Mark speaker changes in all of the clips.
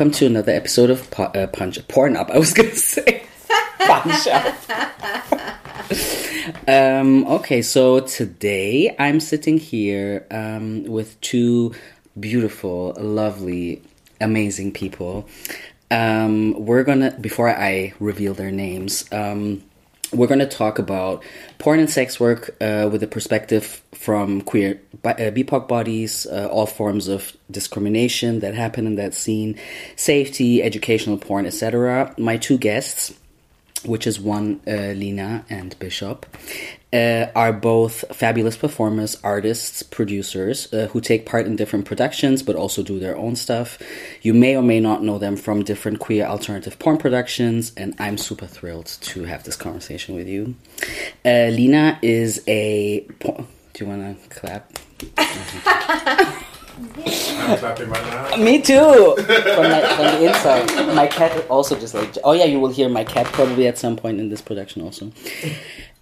Speaker 1: welcome to another episode of po- uh, Punch Porn Up. I was gonna say Punch Up. um, okay, so today I'm sitting here um, with two beautiful, lovely, amazing people. Um, we're gonna before I reveal their names. Um, we're going to talk about porn and sex work uh, with a perspective from queer bi- uh, BIPOC bodies, uh, all forms of discrimination that happen in that scene, safety, educational porn, etc. My two guests, which is one uh, Lina and Bishop, uh, are both fabulous performers, artists, producers uh, who take part in different productions but also do their own stuff. You may or may not know them from different queer alternative porn productions, and I'm super thrilled to have this conversation with you. Uh, Lina is a. Po- do you want to clap?
Speaker 2: I'm clapping right now.
Speaker 1: Me too. From, my, from the inside, my cat also just like. Oh yeah, you will hear my cat probably at some point in this production also.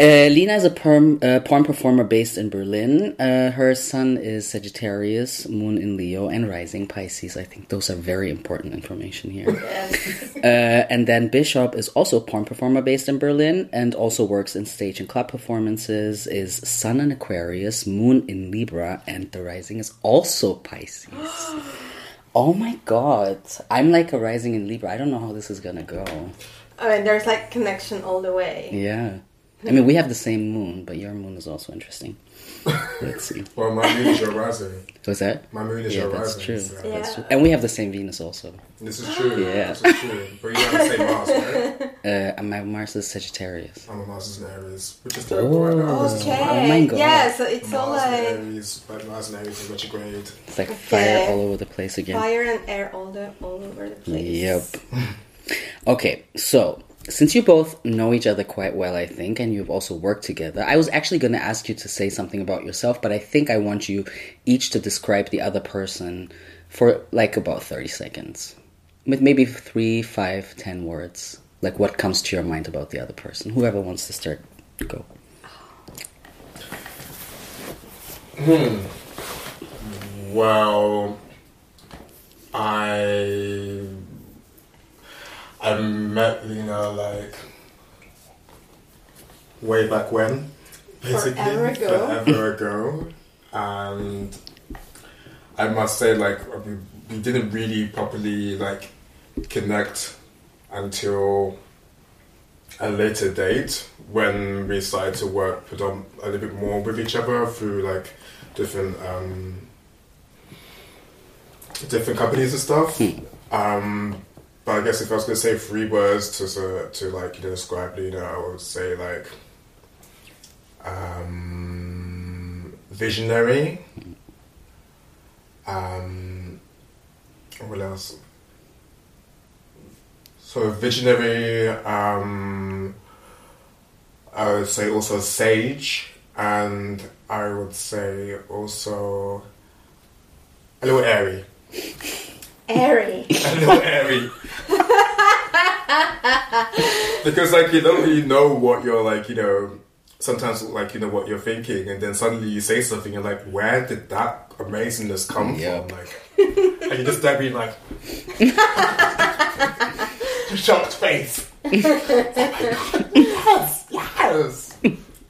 Speaker 1: Uh, Lina is a perm, uh, porn performer based in Berlin. Uh, her sun is Sagittarius, Moon in Leo, and Rising Pisces. I think those are very important information here. Uh, and then Bishop is also a porn performer based in Berlin and also works in stage and club performances. Is Sun in Aquarius, Moon in Libra, and the Rising is also Pisces. oh my god, I'm like a Rising in Libra. I don't know how this is gonna go.
Speaker 3: I mean, there's like connection all the way.
Speaker 1: Yeah. I mean, we have the same moon, but your moon is also interesting. Let's see.
Speaker 2: Well, my moon is your rising.
Speaker 1: What's that?
Speaker 2: My moon is
Speaker 1: Yeah,
Speaker 2: your
Speaker 1: that's
Speaker 2: rising.
Speaker 1: true.
Speaker 2: so-
Speaker 3: Yeah.
Speaker 1: That's true. And we have the same Venus also.
Speaker 2: This is true.
Speaker 1: Yeah.
Speaker 2: This is true. But you have the same Mars, right?
Speaker 1: Uh, my Mars is Sagittarius.
Speaker 2: I'm a Mars is in Aries, which is terrible right now.
Speaker 1: Oh.
Speaker 3: Okay.
Speaker 1: Oh my God.
Speaker 3: Yeah, so it's all
Speaker 2: Mars in
Speaker 3: like
Speaker 2: Aries, but Mars in Aries is retrograde.
Speaker 1: It's like
Speaker 3: Okay.
Speaker 1: fire all over the place again.
Speaker 3: fire and air all the all over the place.
Speaker 1: Yep. Okay, so since you both know each other quite well, I think, and you've also worked together, I was actually going to ask you to say something about yourself, but I think I want you each to describe the other person for like about 30 seconds. With maybe three, five, ten words. Like what comes to your mind about the other person. Whoever wants to start, go. Hmm.
Speaker 2: Well, I I met Lina like way back when, basically
Speaker 3: Forever ago.
Speaker 2: forever ago, and I must say like we, we didn't really properly like connect until a later date when we started to work predom- a little bit more with each other through like different um, different companies and stuff. Um, but I guess if I was gonna say three words to to, to like you know, describe Lina, I would say like um, visionary. Um, what else? So visionary. Um, I would say also sage, and I would say also a little airy.
Speaker 3: Airy.
Speaker 2: A little airy. because like you don't really know what you're like, you know, sometimes like you know what you're thinking and then suddenly you say something and like where did that amazingness come
Speaker 1: Yep.
Speaker 2: from? Like and you just there being like shocked face. yes, yes.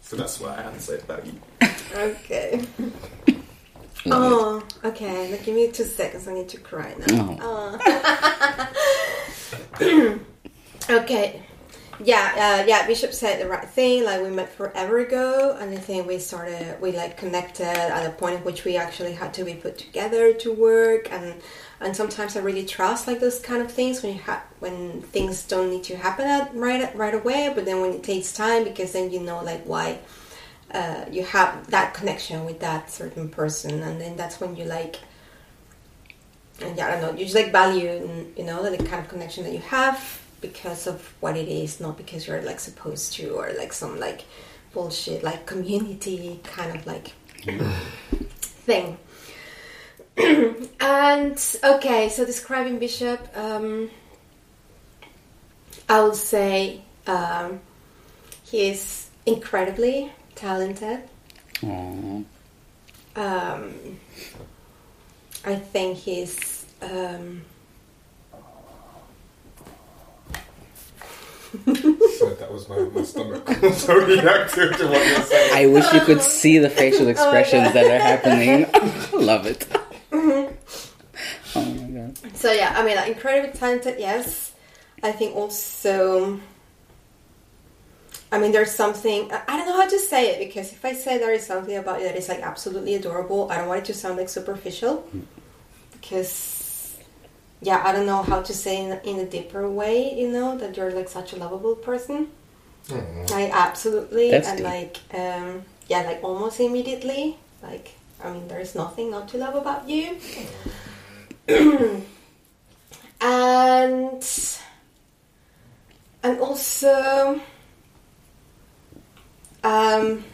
Speaker 2: So that's why I have to say about you.
Speaker 3: Okay. Oh, okay. Now give me two seconds. I need to cry now.
Speaker 1: Oh.
Speaker 3: Okay. Yeah, uh, yeah. Bishop said the right thing. Like we met forever ago, and I think we started, we like connected at a point in which we actually had to be put together to work, and and sometimes I really trust like those kind of things when you ha- when things don't need to happen at, right right away, but then when it takes time, because then you know like why uh, you have that connection with that certain person, and then that's when you like. And yeah, I don't know. You just like value, you know, the kind of connection that you have because of what it is, not because you're like supposed to or like some like bullshit like community kind of like thing. and okay, so describing Bishop, um, I would say um, he's incredibly talented.
Speaker 1: Aww.
Speaker 3: Um, I think he's. Um,
Speaker 2: so that was my, my stomach so reactive to what you're saying.
Speaker 1: I wish you could see the facial oh, expressions oh that are happening. Love it. Mm-hmm. Oh my god.
Speaker 3: So yeah, I mean, like, incredibly talented. Yes, I think also I mean, there's something I I don't know how to say it because if I say there is something about you that is like absolutely adorable, I don't want it to sound like superficial. Because, yeah, I don't know how to say in, in a deeper way. You know that you're like such a lovable person.
Speaker 2: Aw.
Speaker 3: Like absolutely,
Speaker 1: That's
Speaker 3: and
Speaker 1: deep.
Speaker 3: like um, yeah, like almost immediately. Like I mean, there's nothing not to love about you. and and also um,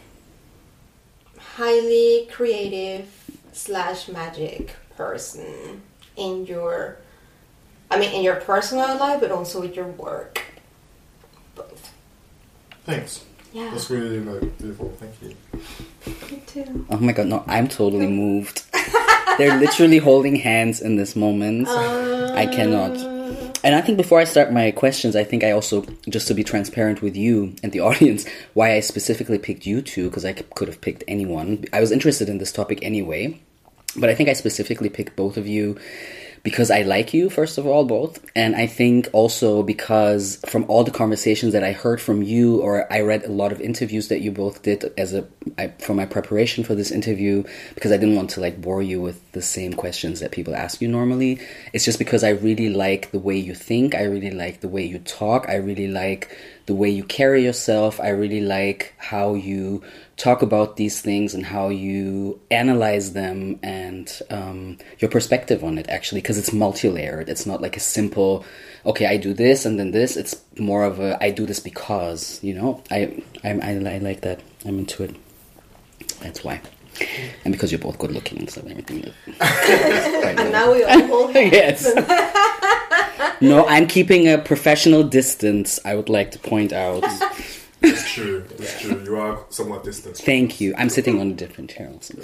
Speaker 3: highly creative slash magic person in your I mean in your personal life but also with your work. Both.
Speaker 2: Thanks.
Speaker 3: Yeah.
Speaker 2: That's really like, beautiful. Thank you.
Speaker 3: Me too.
Speaker 1: Oh my god, no, I'm totally moved. They're literally holding hands in this moment. I cannot. And I think before I start my questions, I think I also, just to be transparent with you and the audience, why I specifically picked you two, because I could have picked anyone. I was interested in this topic anyway, but I think I specifically picked both of you because I like you, first of all, both. And I think also because from all the conversations that I heard from you, or I read a lot of interviews that you both did as a I, for my preparation for this interview, because I didn't want to like bore you with the same questions that people ask you normally. It's just because I really like the way you think. I really like the way you talk. I really like the way you carry yourself. I really like how you talk about these things and how you analyze them and um, your perspective on it actually because it's multi-layered. It's not like a simple okay i do this and then this. It's more of a i do this because you know? I i, I, I like that. I'm into it. That's why. And because you're both good looking and stuff and everything.
Speaker 3: And now we are all hold
Speaker 1: yes. No i'm keeping a professional distance i would like to point out
Speaker 2: It's true. It's true. You are somewhat distant.
Speaker 1: Thank you. I'm sitting on a different chair also.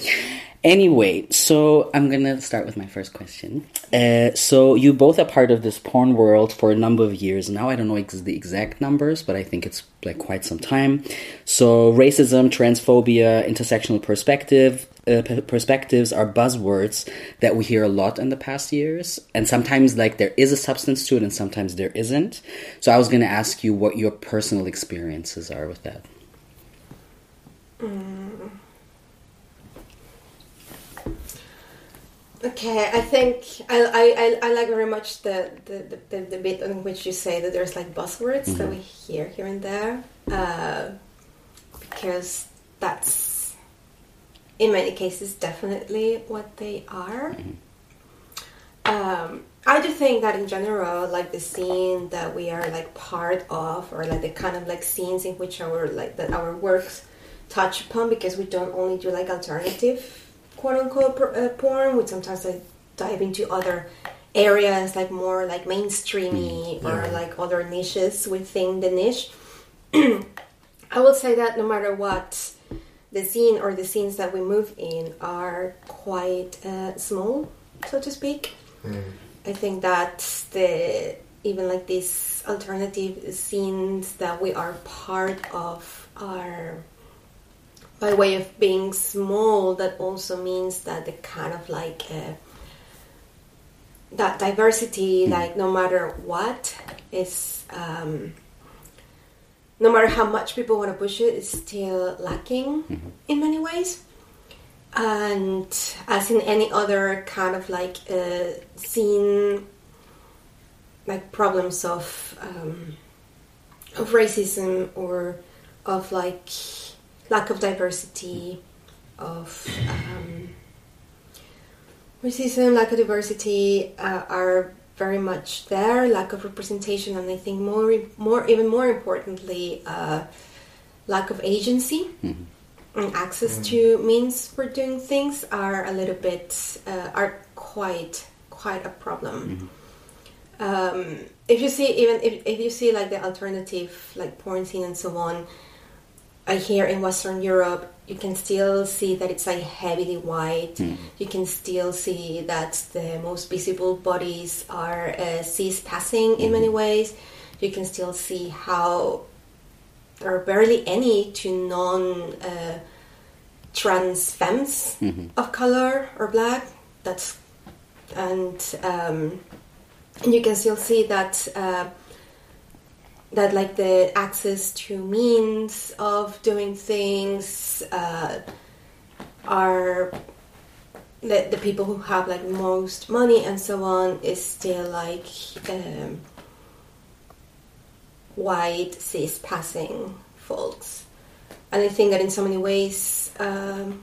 Speaker 1: Anyway, so I'm gonna start with my first question. Uh, so you both are part of this porn world for a number of years now. I don't know ex- the exact numbers, but I think it's like quite some time. So racism, transphobia, intersectional perspective, uh, perspectives are buzzwords that we hear a lot in the past years, and sometimes like there is a substance to it, and sometimes there isn't. So I was gonna ask you what your personal experiences are with that.
Speaker 3: Okay, I think I, I, I, I like very much the, the, the, the, bit in which you say that there's like buzzwords that we hear here and there. Uh, because that's, in many cases, definitely what they are. Um, I do think that in general, like the scene that we are like part of, or like the kind of like scenes in which our like that our works touch upon, because we don't only do like alternative quote unquote por- uh, porn, we sometimes like dive into other areas like more like mainstreamy or
Speaker 2: Yeah.
Speaker 3: like other niches within the niche. I will say that no matter what, the scene or the scenes that we move in are quite uh, small, so to speak. I think that the even like these alternative scenes that we are part of are by way of being small. That also means that the kind of like uh, that diversity, like no matter what, is um, no matter how much people want to push it, is still lacking in many ways. And as in any other kind of like uh, scene, like problems of um, of racism or of like lack of diversity, of um, racism, lack of diversity uh, are very much there. Lack of representation, and I think more, more, even more importantly, uh, lack of agency and access to means for doing things are a little bit uh, are quite quite a problem. Um, if you see even if, if you see like the alternative like porn scene and so on, I hear in Western Europe you can still see that it's like heavily white. You can still see that the most visible bodies are uh, cis passing in many ways. you can still see how there are barely any to non uh, trans femmes of color or black. That's and um, and you can still see that uh, that like the access to means of doing things uh, are the, the people who have like most money and so on is still like um, white cis passing folks. And i think that in so many ways um,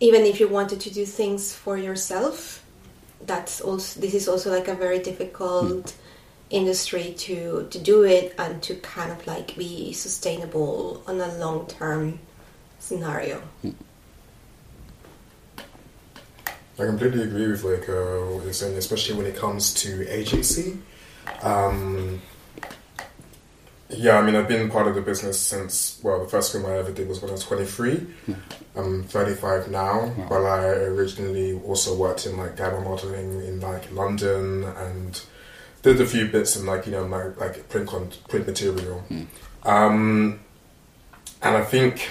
Speaker 3: even if you wanted to do things for yourself that's also this is also like a very difficult industry to to do it and to kind of like be sustainable on a long term scenario
Speaker 2: I completely agree with like uh, what you're saying, especially when it comes to agency. Um, yeah, I mean, I've been part of the business since well, the first film I ever did was when I was 23. I'm 35 now, but I originally also worked in like glamour modeling in like London and did a few bits in like you know my like print con- print material. Um, and I think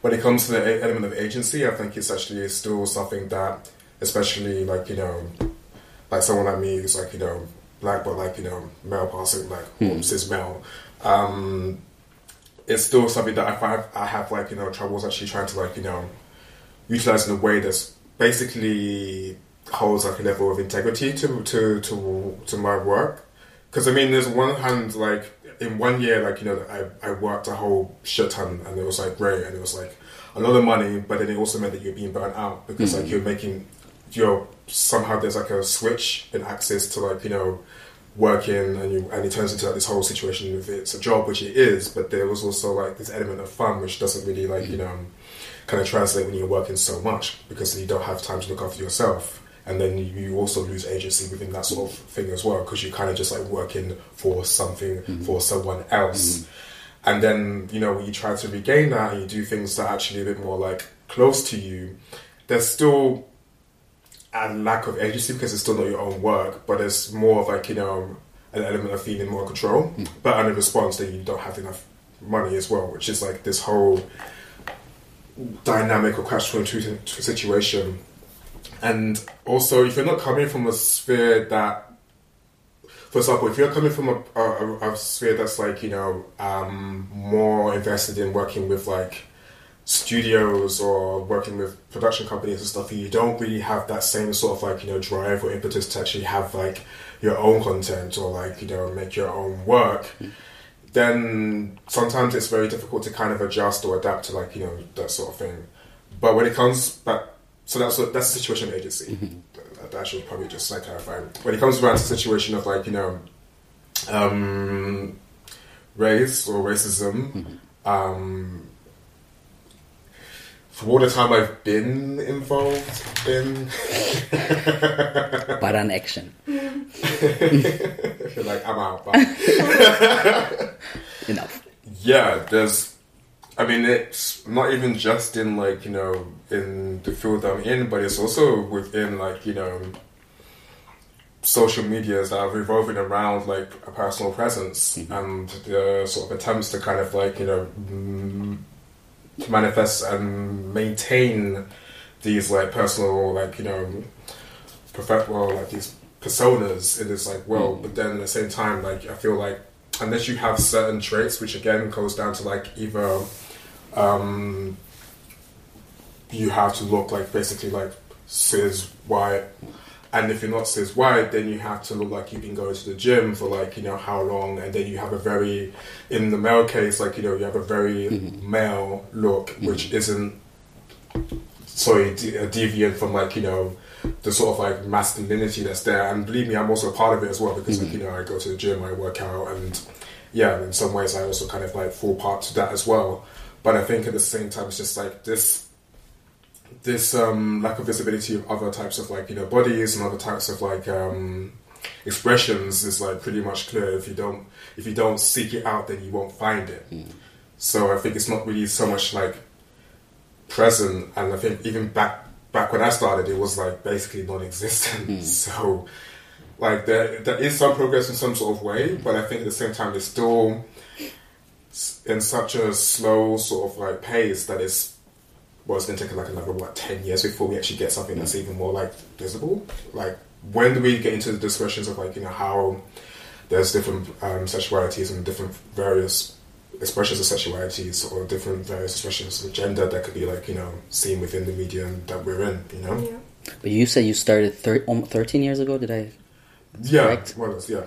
Speaker 2: when it comes to the element of agency, I think it's actually still something that, especially like you know, like someone like me who's like you know black but like you know male passing like or cis male, um, it's still something that I find I have like you know troubles actually trying to like you know utilize in a way that's basically holds like a level of integrity to to to to my work. Because I mean, there's one hand like in one year, like you know, I I worked a whole shit ton, and it was like great, and it was like a lot of money, but then it also meant that you're being burnt out because like mm. you're making you're somehow there's like a switch in access to like you know working and you and it turns into like this whole situation if it's a job which it is but there was also like this element of fun which doesn't really like you mm. know kind of translate when you're working so much because you don't have time to look after yourself and then you also lose agency within that sort of thing as well because you're kind of just like working for something mm-hmm. for someone else mm-hmm. and then you know when you try to regain that and you do things that are actually a bit more like close to you there's still a lack of agency because it's still not your own work, but it's more of like you know an element of feeling more control. Mm. But in response, that you don't have enough money as well, which is like this whole dynamic or catch twenty two situation. And also, if you're not coming from a sphere that, for example, if you're coming from a, a, a sphere that's like you know um, more invested in working with like studios or working with production companies and stuff, you don't really have that same sort of like you know drive or impetus to actually have like your own content or like you know make your own work. Then sometimes it's very difficult to kind of adjust or adapt to like you know that sort of thing. But when it comes back, so that's what that's situation of agency. That, that should probably just like clarify. When it comes around to the situation of like you know um, race or racism. Um, for all the time I've been involved in,
Speaker 1: But an action.
Speaker 2: Like I'm out. But
Speaker 1: Enough.
Speaker 2: yeah, there's. I mean, it's not even just in like you know in the field I'm in, but it's also within like you know social medias that are revolving around like a personal presence mm-hmm. and the sort of attempts to kind of like you know to manifest and maintain these like personal like you know perfect well like these personas in this like world. Mm. But then at the same time like i feel like unless you have certain traits which again goes down to like either um you have to look like basically like cis white. And if you're not cis white then you have to look like you've been going to the gym for like you know how long. And then you have a very in the male case like you know you have a very male look which isn't sorry de- uh, deviant from like you know the sort of like masculinity that's there. And believe me i'm also a part of it as well because like you know i go to the gym i work out and yeah in some ways i also kind of like fall part to that as well but i think at the same time it's just like this this um, lack of visibility of other types of like you know bodies and other types of like um, expressions is like pretty much clear. If you don't if you don't seek it out, then you won't find it. So I think it's not really so much like present, and I think even back back when I started, it was like basically non-existent. So like there there is some progress in some sort of way, but I think at the same time it's still in such a slow sort of like pace that it's well, it's going to take like another what ten years before we actually get something that's even more like visible. Like when do we get into the discussions of like you know how there's different um, sexualities and different various expressions of sexualities or different various expressions of gender that could be like you know seen within the medium that we're in. You know.
Speaker 3: Yeah.
Speaker 1: But you said you started thir- um, 13 years ago, did I?
Speaker 2: Yeah,
Speaker 1: correct.
Speaker 2: well, yeah.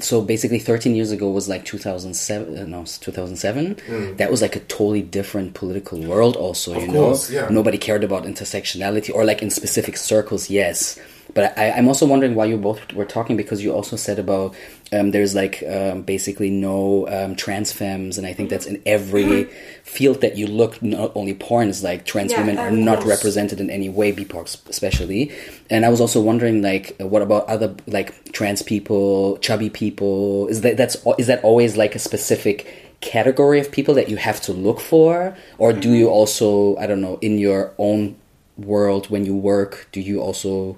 Speaker 1: So basically, 13 years ago was like 2007. uh, No, it's 2007. That was like a totally different political world, also.
Speaker 2: Mm. Of
Speaker 1: you
Speaker 2: course,
Speaker 1: know,
Speaker 2: yeah.
Speaker 1: nobody cared about intersectionality, or like in specific circles, yes. But I, I'm also wondering why you both were talking because you also said about um, there's like um, basically no um, trans femmes, and I think that's in every field that you look. Not only porn is like trans
Speaker 3: Yeah,
Speaker 1: women are not
Speaker 3: course.
Speaker 1: represented in any way, BIPOC especially. And I was also wondering, like, what about other like trans people, chubby people? Is that that's is that always like a specific category of people that you have to look for, or do you also I don't know in your own world when you work? Do you also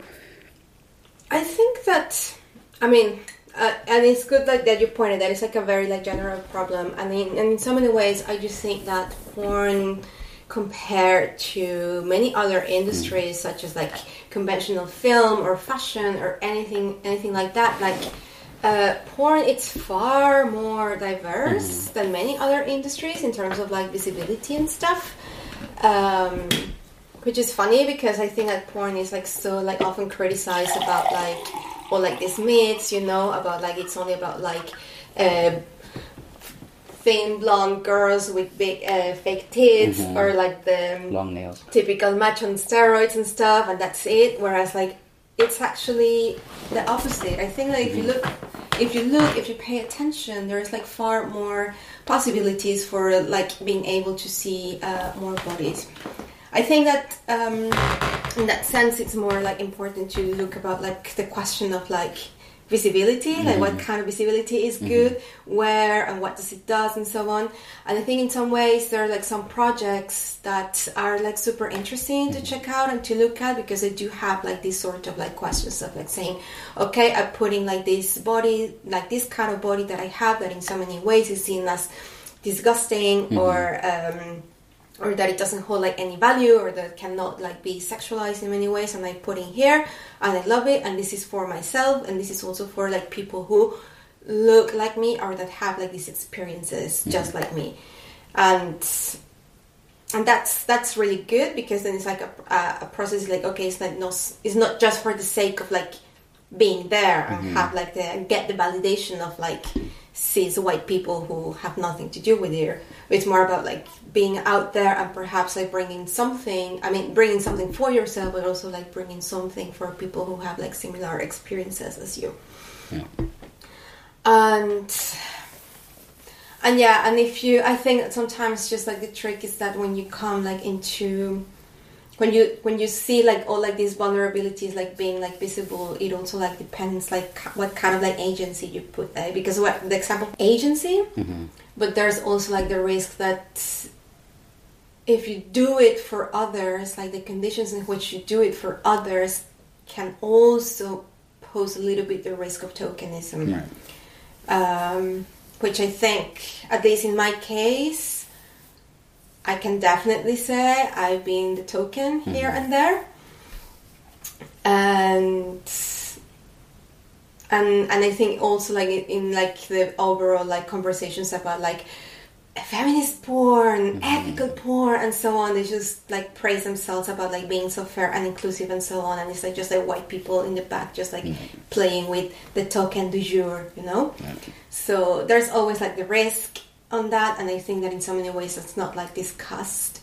Speaker 3: I think that, I mean, uh, and it's good like that you pointed that it's like a very like general problem. I mean, and in so many ways, I just think that porn, compared to many other industries such as like conventional film or fashion or anything, anything like that, like. Uh, porn it's far more diverse than many other industries in terms of like visibility and stuff um, which is funny because I think that porn is like so like often criticized about like or like these myths, you know, about like it's only about like uh, thin blonde girls with big uh, fake tits or like the
Speaker 1: long nails?
Speaker 3: typical match on steroids and stuff, and that's it. Whereas like it's actually the opposite. I think that if you look, if you look, if you pay attention, there's like far more possibilities for like being able to see uh, more bodies. I think that um, in that sense, it's more like important to look about like the question of like visibility, like what kind of visibility is good, where and what does it does, and so on. And I think in some ways there are like some projects that are like super interesting to check out and to look at because they do have like these sort of like questions of like saying, okay, I'm putting like this body, like this kind of body that I have that in so many ways is seen as disgusting or. Um, or that it doesn't hold like any value or that cannot like be sexualized in many ways and I put in here and I love it and this is for myself and this is also for like people who look like me or that have like these experiences mm-hmm. just like me. And and that's that's really good because then it's like a, a, a process like okay it's like no it's not just for the sake of like being there and mm-hmm. have like the get the validation of like cis white people who have nothing to do with it it's more about like being out there and perhaps like bringing something i mean bringing something for yourself but also like bringing something for people who have like similar experiences as you.
Speaker 1: Yeah.
Speaker 3: and and yeah and if you i think sometimes just like the trick is that when you come like into when you when you see like all like these vulnerabilities like being like visible it also like depends like what kind of like agency you put there. Because what the example agency mm-hmm. but there's also like the risk that if you do it for others like the conditions in which you do it for others can also pose a little bit the risk of tokenism. Um, which I think, at least in my case, I can definitely say I've been the token here and there, and and and I think also like in, in like the overall like conversations about like feminist porn, mm-hmm. ethical porn, and so on. They just like praise themselves about like being so fair and inclusive and so on. And it's like just like white people in the back, just like mm-hmm. playing with the token du jour, you know. So there's always like the risk on that, and I think that in so many ways it's not like discussed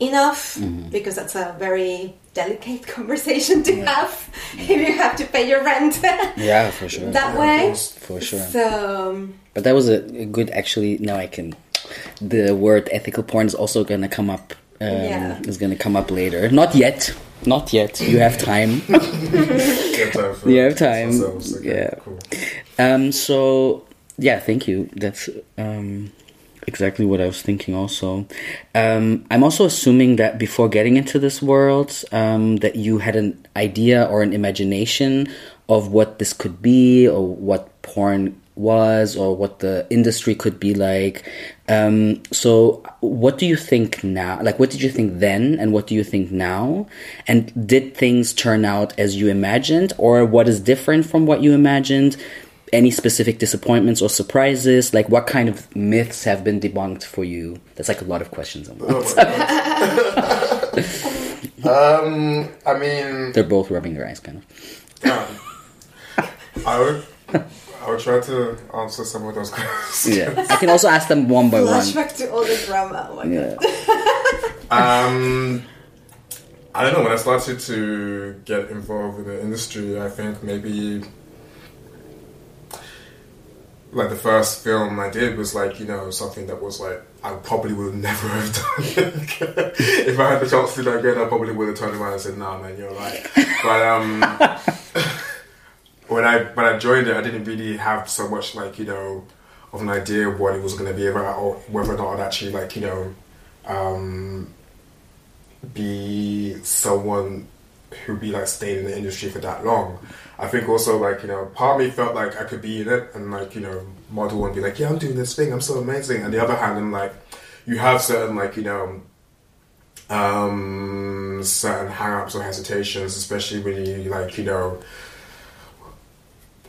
Speaker 3: enough mm-hmm. because that's a very delicate conversation to have if you have to pay your rent
Speaker 1: Yeah, for sure.
Speaker 3: that
Speaker 2: Yeah,
Speaker 3: way.
Speaker 1: For sure.
Speaker 3: So
Speaker 1: But that was a, a good, actually. Now I can. The word ethical porn is also gonna come up. Um,
Speaker 3: Yeah.
Speaker 1: Is gonna come up later. Not yet. Not yet. You have time.
Speaker 2: You have time.
Speaker 1: You have time.
Speaker 2: okay,
Speaker 1: Yeah.
Speaker 2: Cool.
Speaker 1: um. So yeah, thank you. That's um. Exactly what I was thinking. Also, um, I'm also assuming that before getting into this world, um, that you had an idea or an imagination of what this could be, or what porn was, or what the industry could be like. Um, so, what do you think now? Like, what did you think then, and what do you think now? And did things turn out as you imagined, or what is different from what you imagined? Any specific disappointments or surprises? Like, what kind of myths have been debunked for you? That's like a lot of questions. On
Speaker 2: um, I mean,
Speaker 1: they're both rubbing their eyes, kind of.
Speaker 2: Um, I would, I would try to answer some of those questions.
Speaker 1: Yeah, I can also ask them one by one.
Speaker 3: Flashback to all the drama. Oh my
Speaker 1: Yeah.
Speaker 3: god.
Speaker 2: Um, I don't know. When I started to get involved with the industry, I think maybe like the first film I did was like you know something that was like I probably would never have done if I had the chance to do that again. I probably would have turned around and said, "Nah, man, you're right." But um, when I when I joined it, I didn't really have so much like you know of an idea of what it was going to be about or whether or not I'd actually like you know um, be someone who'd be like staying in the industry for that long. I think also like you know part of me felt like I could be in it and like you know model and be like yeah I'm doing this thing I'm so amazing. And the other hand I'm like you have certain like you know um certain hang-ups or hesitations especially when you like you know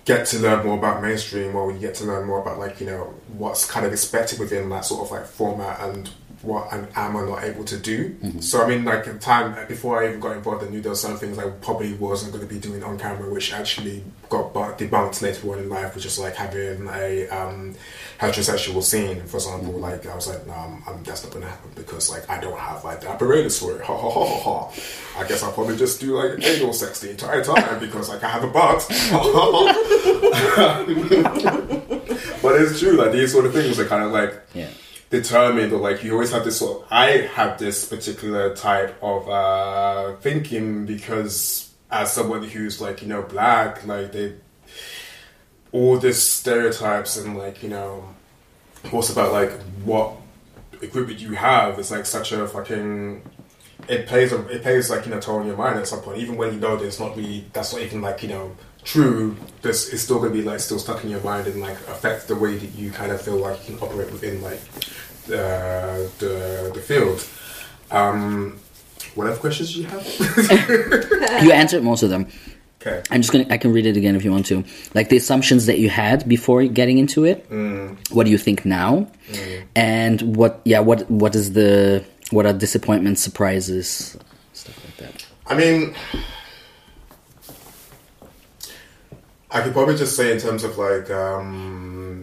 Speaker 2: get to learn more about mainstream or when you get to learn more about like you know what's kind of expected within that sort of like format and what am, am I not able to do. Mm-hmm. So I mean like in time uh, before I even got involved I knew there were some things I probably wasn't going to be doing on camera which actually got bu- debunked later on in life which is like having a um, heterosexual scene for example. Mm-hmm. Like I was like no I'm, I'm, that's not going to happen because like I don't have like the apparatus for it ha ha ha ha ha. I guess I'll probably just do like anal sex the entire time because like I have a butt. But it's true like these sort of things are kind of like
Speaker 1: Yeah.
Speaker 2: Determined or like you always have this sort of, I have this particular type of uh, thinking because as someone who's like you know black like they all this stereotypes and like you know what's about like what equipment you have is like such a fucking it plays a, it plays like you know toll on your mind at some point. Even when you know that it's not really that's not even like you know true this is still gonna be like still stuck in your mind and like affect the way that you kind of feel like you can operate within like the the, the field um what other questions do you have
Speaker 1: You answered most of them.
Speaker 2: okay
Speaker 1: I'm just gonna. I can read it again if you want to. Like the assumptions that you had before getting into it. What do you think now? And what? Yeah. What? What is the? What are disappointments, surprises, stuff like that?
Speaker 2: I mean, I could probably just say in terms of like um,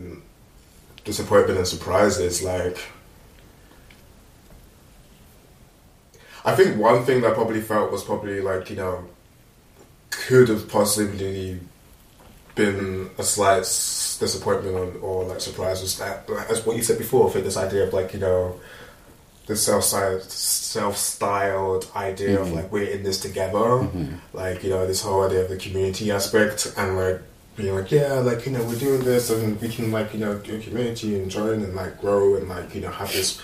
Speaker 2: disappointment and surprises, like I think one thing that I probably felt was probably like you know could have possibly been a slight disappointment or, or like surprise was that as what you said before. I think this idea of like you know the self self styled idea of mm. like we're in this together, mm-hmm. like you know this whole idea of the community aspect and like being like yeah like you know we're doing this and we can like you know do community and join and like grow and like you know have this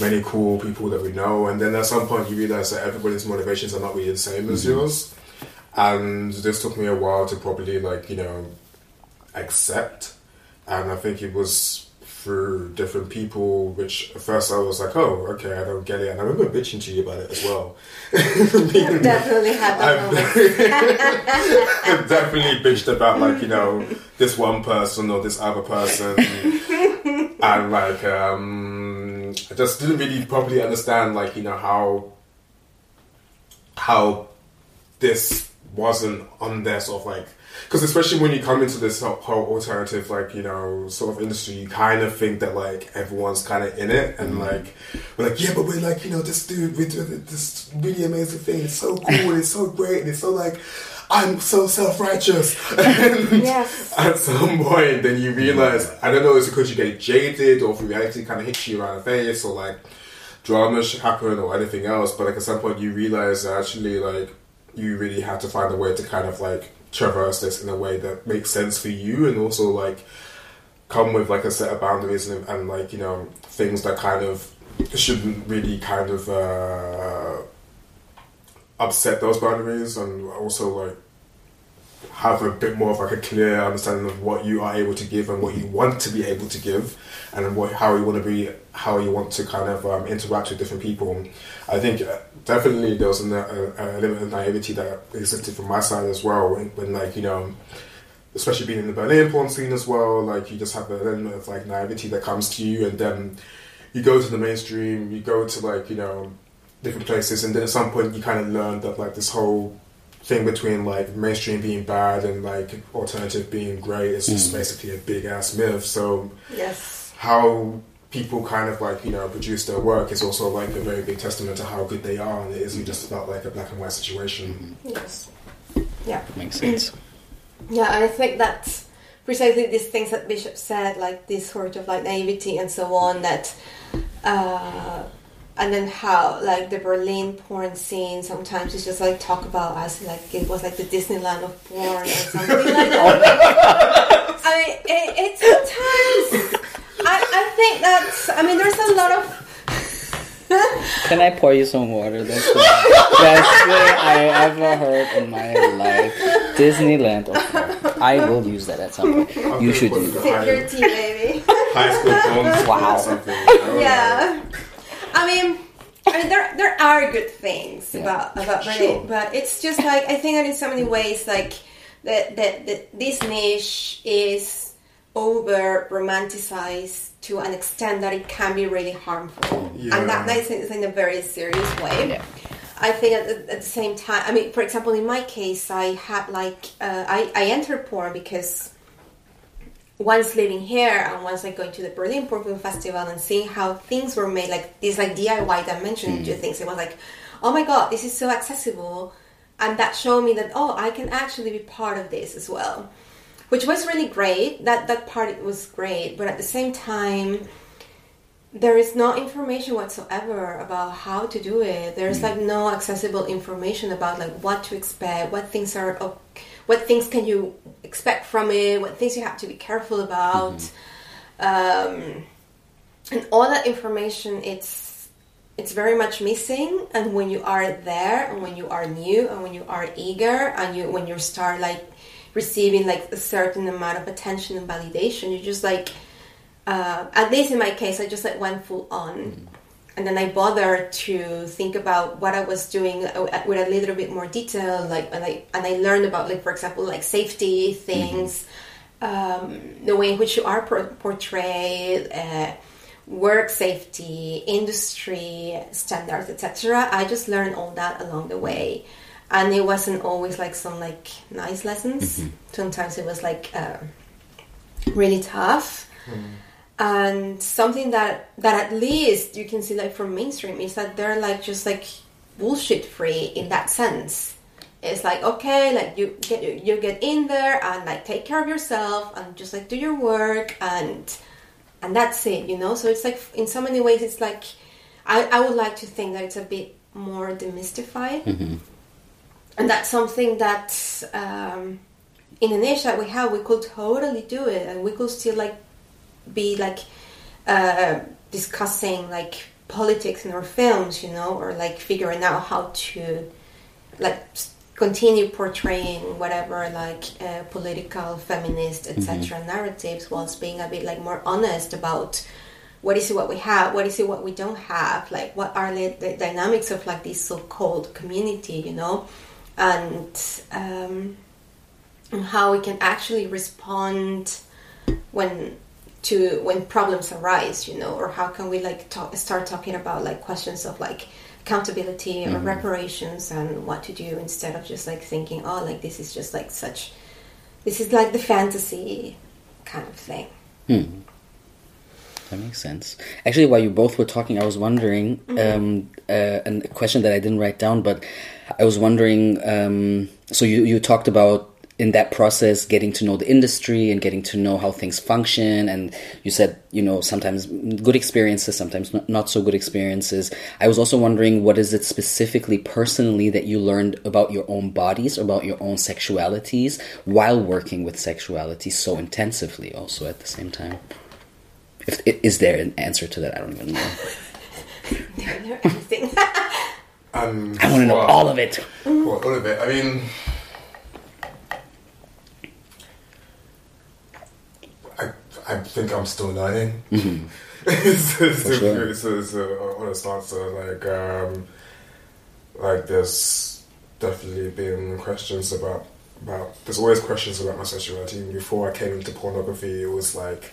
Speaker 2: many cool people that we know. And then at some point you realize that everybody's motivations are not really the same as mm-hmm. yours. And this took me a while to probably like you know accept. And I think it was through different people which at first I was like oh okay I don't get it. And I remember bitching to you about it as well.
Speaker 3: I've definitely had that.
Speaker 2: I've definitely bitched about like you know this one person or this other person. And like um I just didn't really properly understand like you know how how this wasn't on their sort of like because especially when you come into this whole, whole alternative like you know sort of industry you kind of think that like everyone's kind of in it and mm. like we're like yeah but we're like you know this dude we're doing this really amazing thing. It's so cool and it's so great and it's so like I'm so self-righteous. And
Speaker 3: Yes.
Speaker 2: at some point then you realize I don't know it's because you get jaded or if reality kind of hits you around the face or like drama should happen or anything else but like at some point you realize that actually like you really have to find a way to kind of like traverse this in a way that makes sense for you and also like come with like a set of boundaries and, and like you know things that kind of shouldn't really kind of uh, upset those boundaries and also like have a bit more of like a clear understanding of what you are able to give and what you want to be able to give and what how you want to be how you want to kind of um, interact with different people. I think uh, definitely there was a, a, a limit of naivety that existed from my side as well when, when like you know especially being in the berlin porn scene as well like you just have a element of like naivety that comes to you and then you go to the mainstream you go to like you know different places and then at some point you kind of learn that like this whole thing between like mainstream being bad and like alternative being great is just basically a big ass myth. So
Speaker 3: Yes.
Speaker 2: how people kind of like you know produce their work is also like a very big testament to how good they are, and it isn't just about like a black and white situation.
Speaker 3: Yes. Yeah.
Speaker 1: Makes sense.
Speaker 3: Yeah, I think that's precisely these things that Bishop said, like this sort of like naivety and so on. That, uh, and then how like the Berlin porn scene sometimes is just like talk about us like it was like the Disneyland of porn or something like that. I mean, it, it sometimes. I, I think that's. I mean, there's a lot of.
Speaker 1: Can I pour you some water? That's the best thing I ever heard in my life. Disneyland. Okay. I will use that at some point.
Speaker 2: I'm
Speaker 1: You should
Speaker 2: put
Speaker 1: use
Speaker 2: the
Speaker 1: it.
Speaker 3: Sip your tea, baby.
Speaker 2: high school films
Speaker 1: Wow.
Speaker 2: or something. You know?
Speaker 3: I mean, I mean, there there are good things
Speaker 1: Yeah.
Speaker 3: about about
Speaker 2: Sure.
Speaker 3: but it's just like I think that in so many ways, like that that that this niche is over romanticized to an extent that it can be really harmful,
Speaker 2: Yeah.
Speaker 3: and that that is in- is in a very serious way.
Speaker 1: Yeah.
Speaker 3: I think at, the- at the same time, I mean, for example, in my case, I had like uh, I I entered porn because once living here and once like going to the Berlin Film Festival and seeing how things were made, like this like DIY dimension to mm. things, it was like, oh my god, this is so accessible, and that showed me that oh, I can actually be part of this as well, which was really great. That that part was great, but at the same time, there is no information whatsoever about how to do it. There's mm. like no accessible information about like what to expect, what things are, what things can you expect from it, what things you have to be careful about, um, and all that information. It's it's very much missing. And when you are there, and when you are new, and when you are eager, and you when you start like receiving like a certain amount of attention and validation, you just like uh, at least in my case, I just like went full on, and then I bothered to think about what I was doing uh, with a little bit more detail, like and I and I learned about like for example like safety things, um, the way in which you are por- portrayed. Uh, work safety industry standards etc i just learned all that along the way. And it wasn't always like some like nice lessons. Sometimes it was like uh, really tough and something that that at least you can see like from mainstream is that they're like just like bullshit free in that sense. It's like okay like you get you get in there and like take care of yourself and just like do your work and and that's it you know? So it's like in so many ways it's like i, I would like to think that it's a bit more demystified. And that's something that um, in a niche that we have we could totally do it. And we could still like be like uh, discussing like politics in our films you know or like figuring out how to like continue portraying whatever like uh, political feminist etc narratives whilst being a bit like more honest about what is it what we have what is it what we don't have like what are the, the dynamics of like this so-called community you know? And um, and how we can actually respond when to when problems arise you know or how can we like talk, start talking about like questions of like accountability or reparations and what to do instead of just like thinking oh like this is just like such this is like the fantasy kind of thing
Speaker 1: Hmm. That makes sense. Actually, while you both were talking, I was wondering, um, uh, a question that I didn't write down, but I was wondering. Um, so you you talked about in that process getting to know the industry and getting to know how things function. And you said you know sometimes good experiences sometimes not, not so good experiences. I was also wondering what is it specifically personally that you learned about your own bodies about your own sexualities while working with sexuality so intensively also at the same time? If, is there an answer to that? I don't even know.
Speaker 3: Everything.
Speaker 2: Um,
Speaker 1: i want to know
Speaker 2: well,
Speaker 1: all of it.
Speaker 2: Well, all of it. I mean, I, think I'm still learning. it's, it's,
Speaker 1: For sure.
Speaker 2: it's a honest answer. Like, um, like there's definitely been questions about about. There's always questions about my sexuality. Before I came into pornography, it was like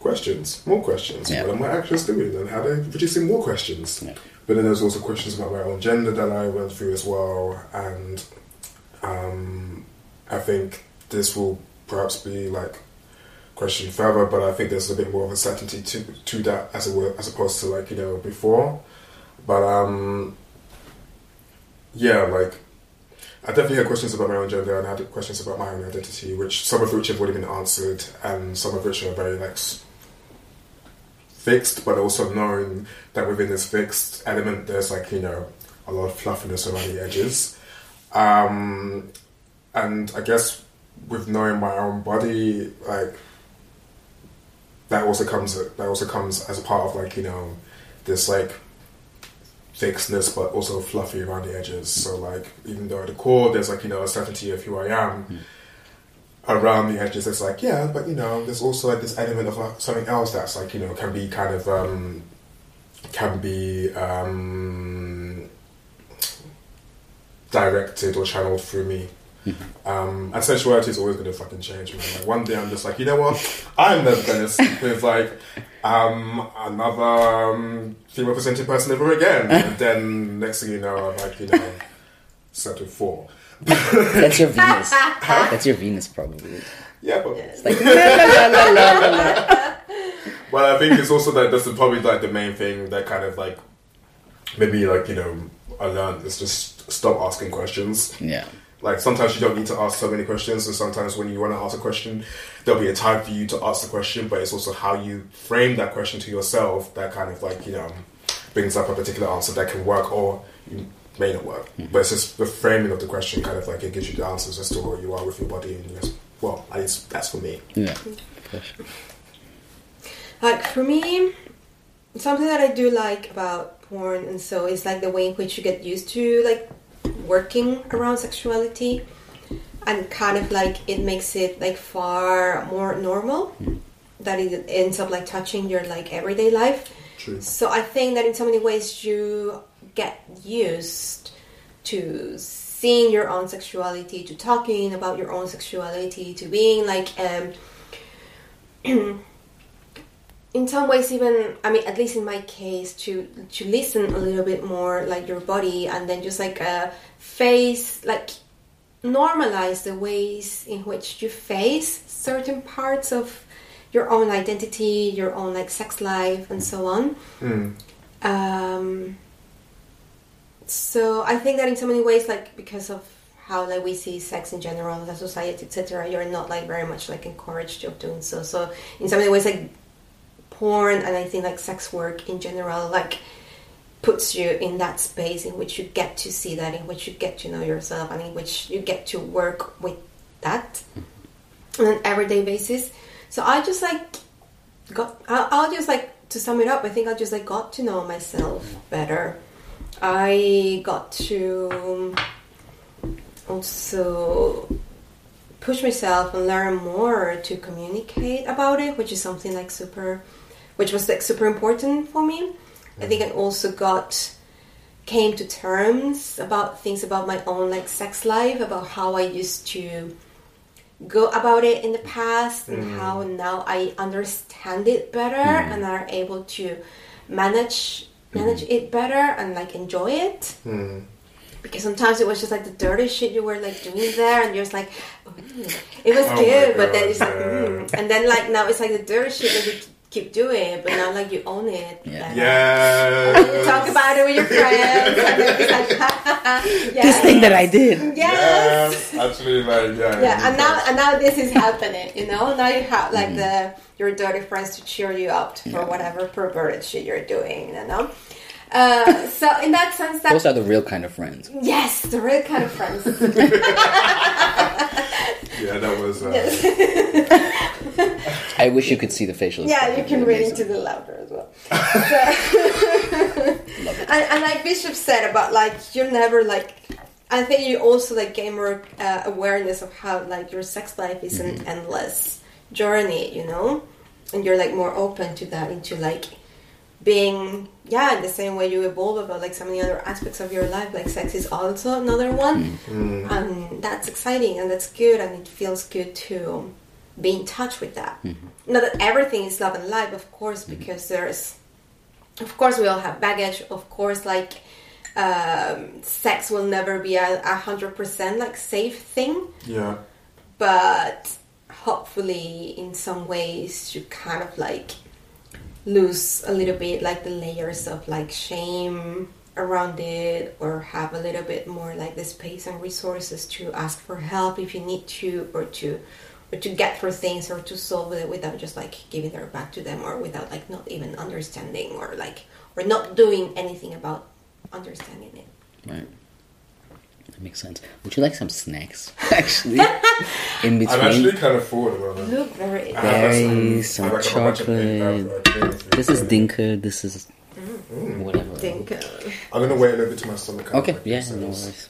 Speaker 2: questions, more questions.
Speaker 1: Yeah.
Speaker 2: What am I actually doing, and how they producing more questions?
Speaker 1: Yeah.
Speaker 2: But then there's also questions about my own gender that I went through as well, and um, I think this will perhaps be like questioned further. But I think there's a bit more of a certainty to to that as were, as opposed to like you know before. But um, yeah, like I definitely had questions about my own gender and I had questions about my own identity, which some of which have already been answered, and some of which are very like fixed, but also knowing that within this fixed element, there's like you know a lot of fluffiness around the edges, um, and I guess with knowing my own body, like that also comes that also comes as a part of like you know this like fixedness but also fluffy around the edges. So like even though at the core there's like you know a certainty of who i am around the edges it's like yeah but you know there's also like this element of like, something else that's like you know can be kind of um can be um directed or channeled through me um, and sexuality is always going to fucking change, man. Like one day I'm just like, you know what? I'm never going to sleep with like um, another um, female presenting person ever again. And then next thing you know, I'm like, you know, slept with four.
Speaker 1: that's your venus that's your venus probably
Speaker 2: Yeah, but
Speaker 1: like
Speaker 2: well, I think it's also that that's probably like the main thing that kind of like maybe like you know I learned is just stop asking questions.
Speaker 1: yeah
Speaker 2: Like sometimes you don't need to ask so many questions, and sometimes when you want to ask a question, there'll be a time for you to ask the question, but it's also how you frame that question to yourself that kind of like you know brings up a particular answer that can work or may not work. Mm-hmm. But it's just the framing of the question, kind of like it gives you the answers as to where you are with your body, and yes, well, at least that's for me.
Speaker 1: yeah.
Speaker 3: Like for me, something that I do like about porn and so is like the way in which you get used to like working around sexuality and kind of like it makes it like far more normal that it ends up like touching your like everyday life.
Speaker 2: True.
Speaker 3: So I think that in so many ways you get used to seeing your own sexuality, to talking about your own sexuality, to being like um in some ways even I mean at least in my case to to listen a little bit more like your body and then just like uh face like normalize the ways in which you face certain parts of your own identity, your own like sex life and so on.
Speaker 2: Mm.
Speaker 3: Um, so I think that in so many ways, like because of how like we see sex in general, the society, etc., you're not like very much like encouraged of doing so. So in so many ways, like porn and I think like sex work in general, like puts you in that space in which you get to see that, in which you get to know yourself, and in which you get to work with that mm-hmm. on an everyday basis. So I just like got. I'll, I'll just like to sum it up. I think I just like got to know myself better. I got to also push myself and learn more to communicate about it, which is something like super, which was like super important for me. I think I also got came to terms about things about my own like sex life, about how I used to go about it in the past and how now I understand it better and are able to manage manage it better and like enjoy it
Speaker 2: Mm.
Speaker 3: because sometimes it was just like the dirty shit you were like doing there and you're just like "Mm." it was
Speaker 2: Oh
Speaker 3: good but then it's like mm. and then like now it's like the dirty shit that you keep doing it, but now like you own it
Speaker 1: Yeah.
Speaker 3: better.
Speaker 2: Yeah.
Speaker 3: Talk about it with your friends. and like, ha, ha, ha.
Speaker 1: This thing that I did.
Speaker 3: Yes.
Speaker 2: Actually, like yeah.
Speaker 3: Yeah, and now and now this is happening. You know, now you have like
Speaker 1: Mm.
Speaker 3: the your dirty friends to cheer you up for whatever perverted shit you're doing. You know. Uh, so in that sense, that
Speaker 1: Those are the real kind of friends.
Speaker 3: yes, the real kind of friends.
Speaker 2: yeah, that was. Uh,
Speaker 1: I wish you could see the facial.
Speaker 3: yeah, you can read
Speaker 1: Amazing.
Speaker 3: into the louder as well. So- and, and like Bishop said about like you're never like. I think you also like gain more uh, awareness of how like your sex life is an endless journey, you know, and you're like more open to that into like being yeah in the same way you evolve about like so many other aspects of your life like sex is also another one. Mm-hmm. And that's exciting and that's good and it feels good to be in touch with that. Mm-hmm. Not that everything is love and life of course mm-hmm. because there's of course we all have baggage. Of course like um, sex will never be a, a hundred percent like safe thing.
Speaker 2: Yeah.
Speaker 3: but hopefully in some ways you kind of like lose a little bit like the layers of like shame around it or have a little bit more like the space and resources to ask for help if you need to or to or to get through things or to solve it without just like giving it back to them or without like not even understanding or like or not doing anything about understanding it
Speaker 1: Right. That makes sense. Would you like some snacks? Actually, in between.
Speaker 2: I'm actually kind of full at the moment.
Speaker 3: look very
Speaker 2: I have
Speaker 1: Berries,
Speaker 2: some,
Speaker 1: some
Speaker 2: like a whole bunch of things,
Speaker 1: chocolate. This is dinker. This is
Speaker 3: Mm.
Speaker 1: whatever.
Speaker 3: think uh,
Speaker 2: I'm gonna wait a little bit to my stomach.
Speaker 1: Okay,
Speaker 2: like
Speaker 1: yeah, no
Speaker 2: and
Speaker 1: worries.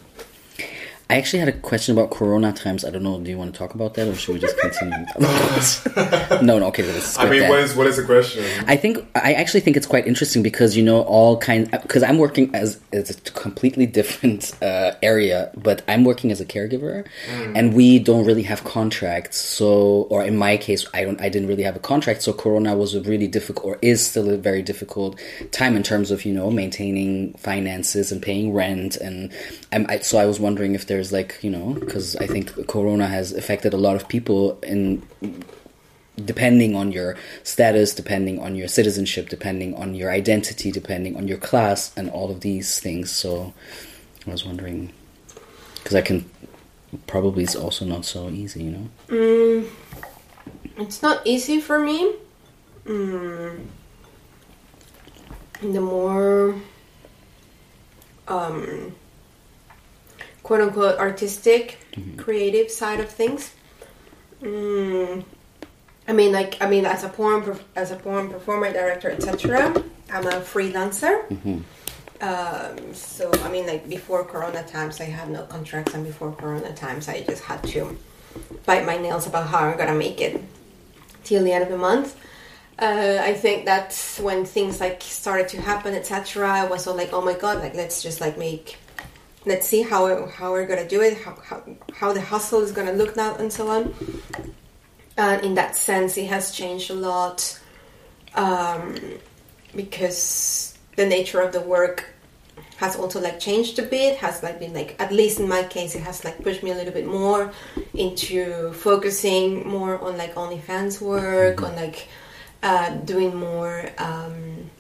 Speaker 1: I actually had a question about Corona times. I don't know. Do you want to talk about that, or should we just continue? no, no. Okay, let's
Speaker 2: I mean,
Speaker 1: that.
Speaker 2: what is what is the question?
Speaker 1: I think I actually think it's quite interesting because you know all kinds because I'm working as as a completely different uh, area, but I'm working as a caregiver, and we don't really have contracts. So, or in my case, I don't I didn't really have a contract. So, Corona was a really difficult or is still a very difficult time in terms of you know maintaining finances and paying rent, and I'm I, so I was wondering if there's like you know because I think Corona has affected a lot of people in depending on your status, depending on your citizenship, depending on your identity, depending on your class, and all of these things. So I was wondering because I can probably it's also not so easy, you know.
Speaker 3: Mm, it's not easy for me. Mm, the more um, quote unquote artistic, creative side of things. Mm, I mean, like I mean, as a porn as a porn performer, director, etc. I'm a freelancer. Um, so I mean, like before Corona times, I had no contracts, and before Corona times, I just had to bite my nails about how I'm gonna make it till the end of the month. Uh, I think that's when things like started to happen, etc. I was all like, oh my god, like let's just like make, let's see how how we're gonna do it, how how, how the hustle is gonna look now, and so on. And in that sense, it has changed a lot um, because the nature of the work has also like changed a bit has like been like at least in my case it has like pushed me a little bit more into focusing more on like OnlyFans work on like uh, doing more um,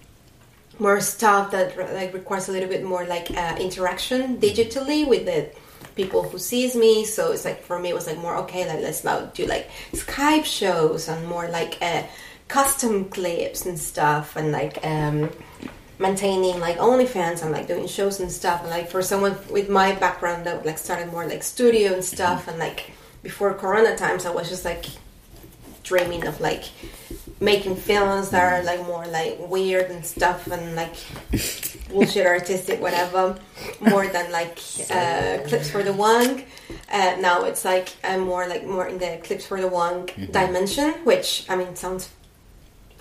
Speaker 3: more stuff that like requires a little bit more like uh, interaction digitally with the people who sees me. So it's like for me it was like more okay like let's now do like skype shows and more like uh, custom clips and stuff and like um maintaining like OnlyFans and like doing shows and stuff. And like for someone with my background that like started more like studio and stuff and like before corona times I was just like dreaming of like making films that are like more like weird and stuff and like bullshit artistic whatever more than like uh, clips for the wang uh, now it's like I'm more like more in the clips for the wang dimension which I mean sounds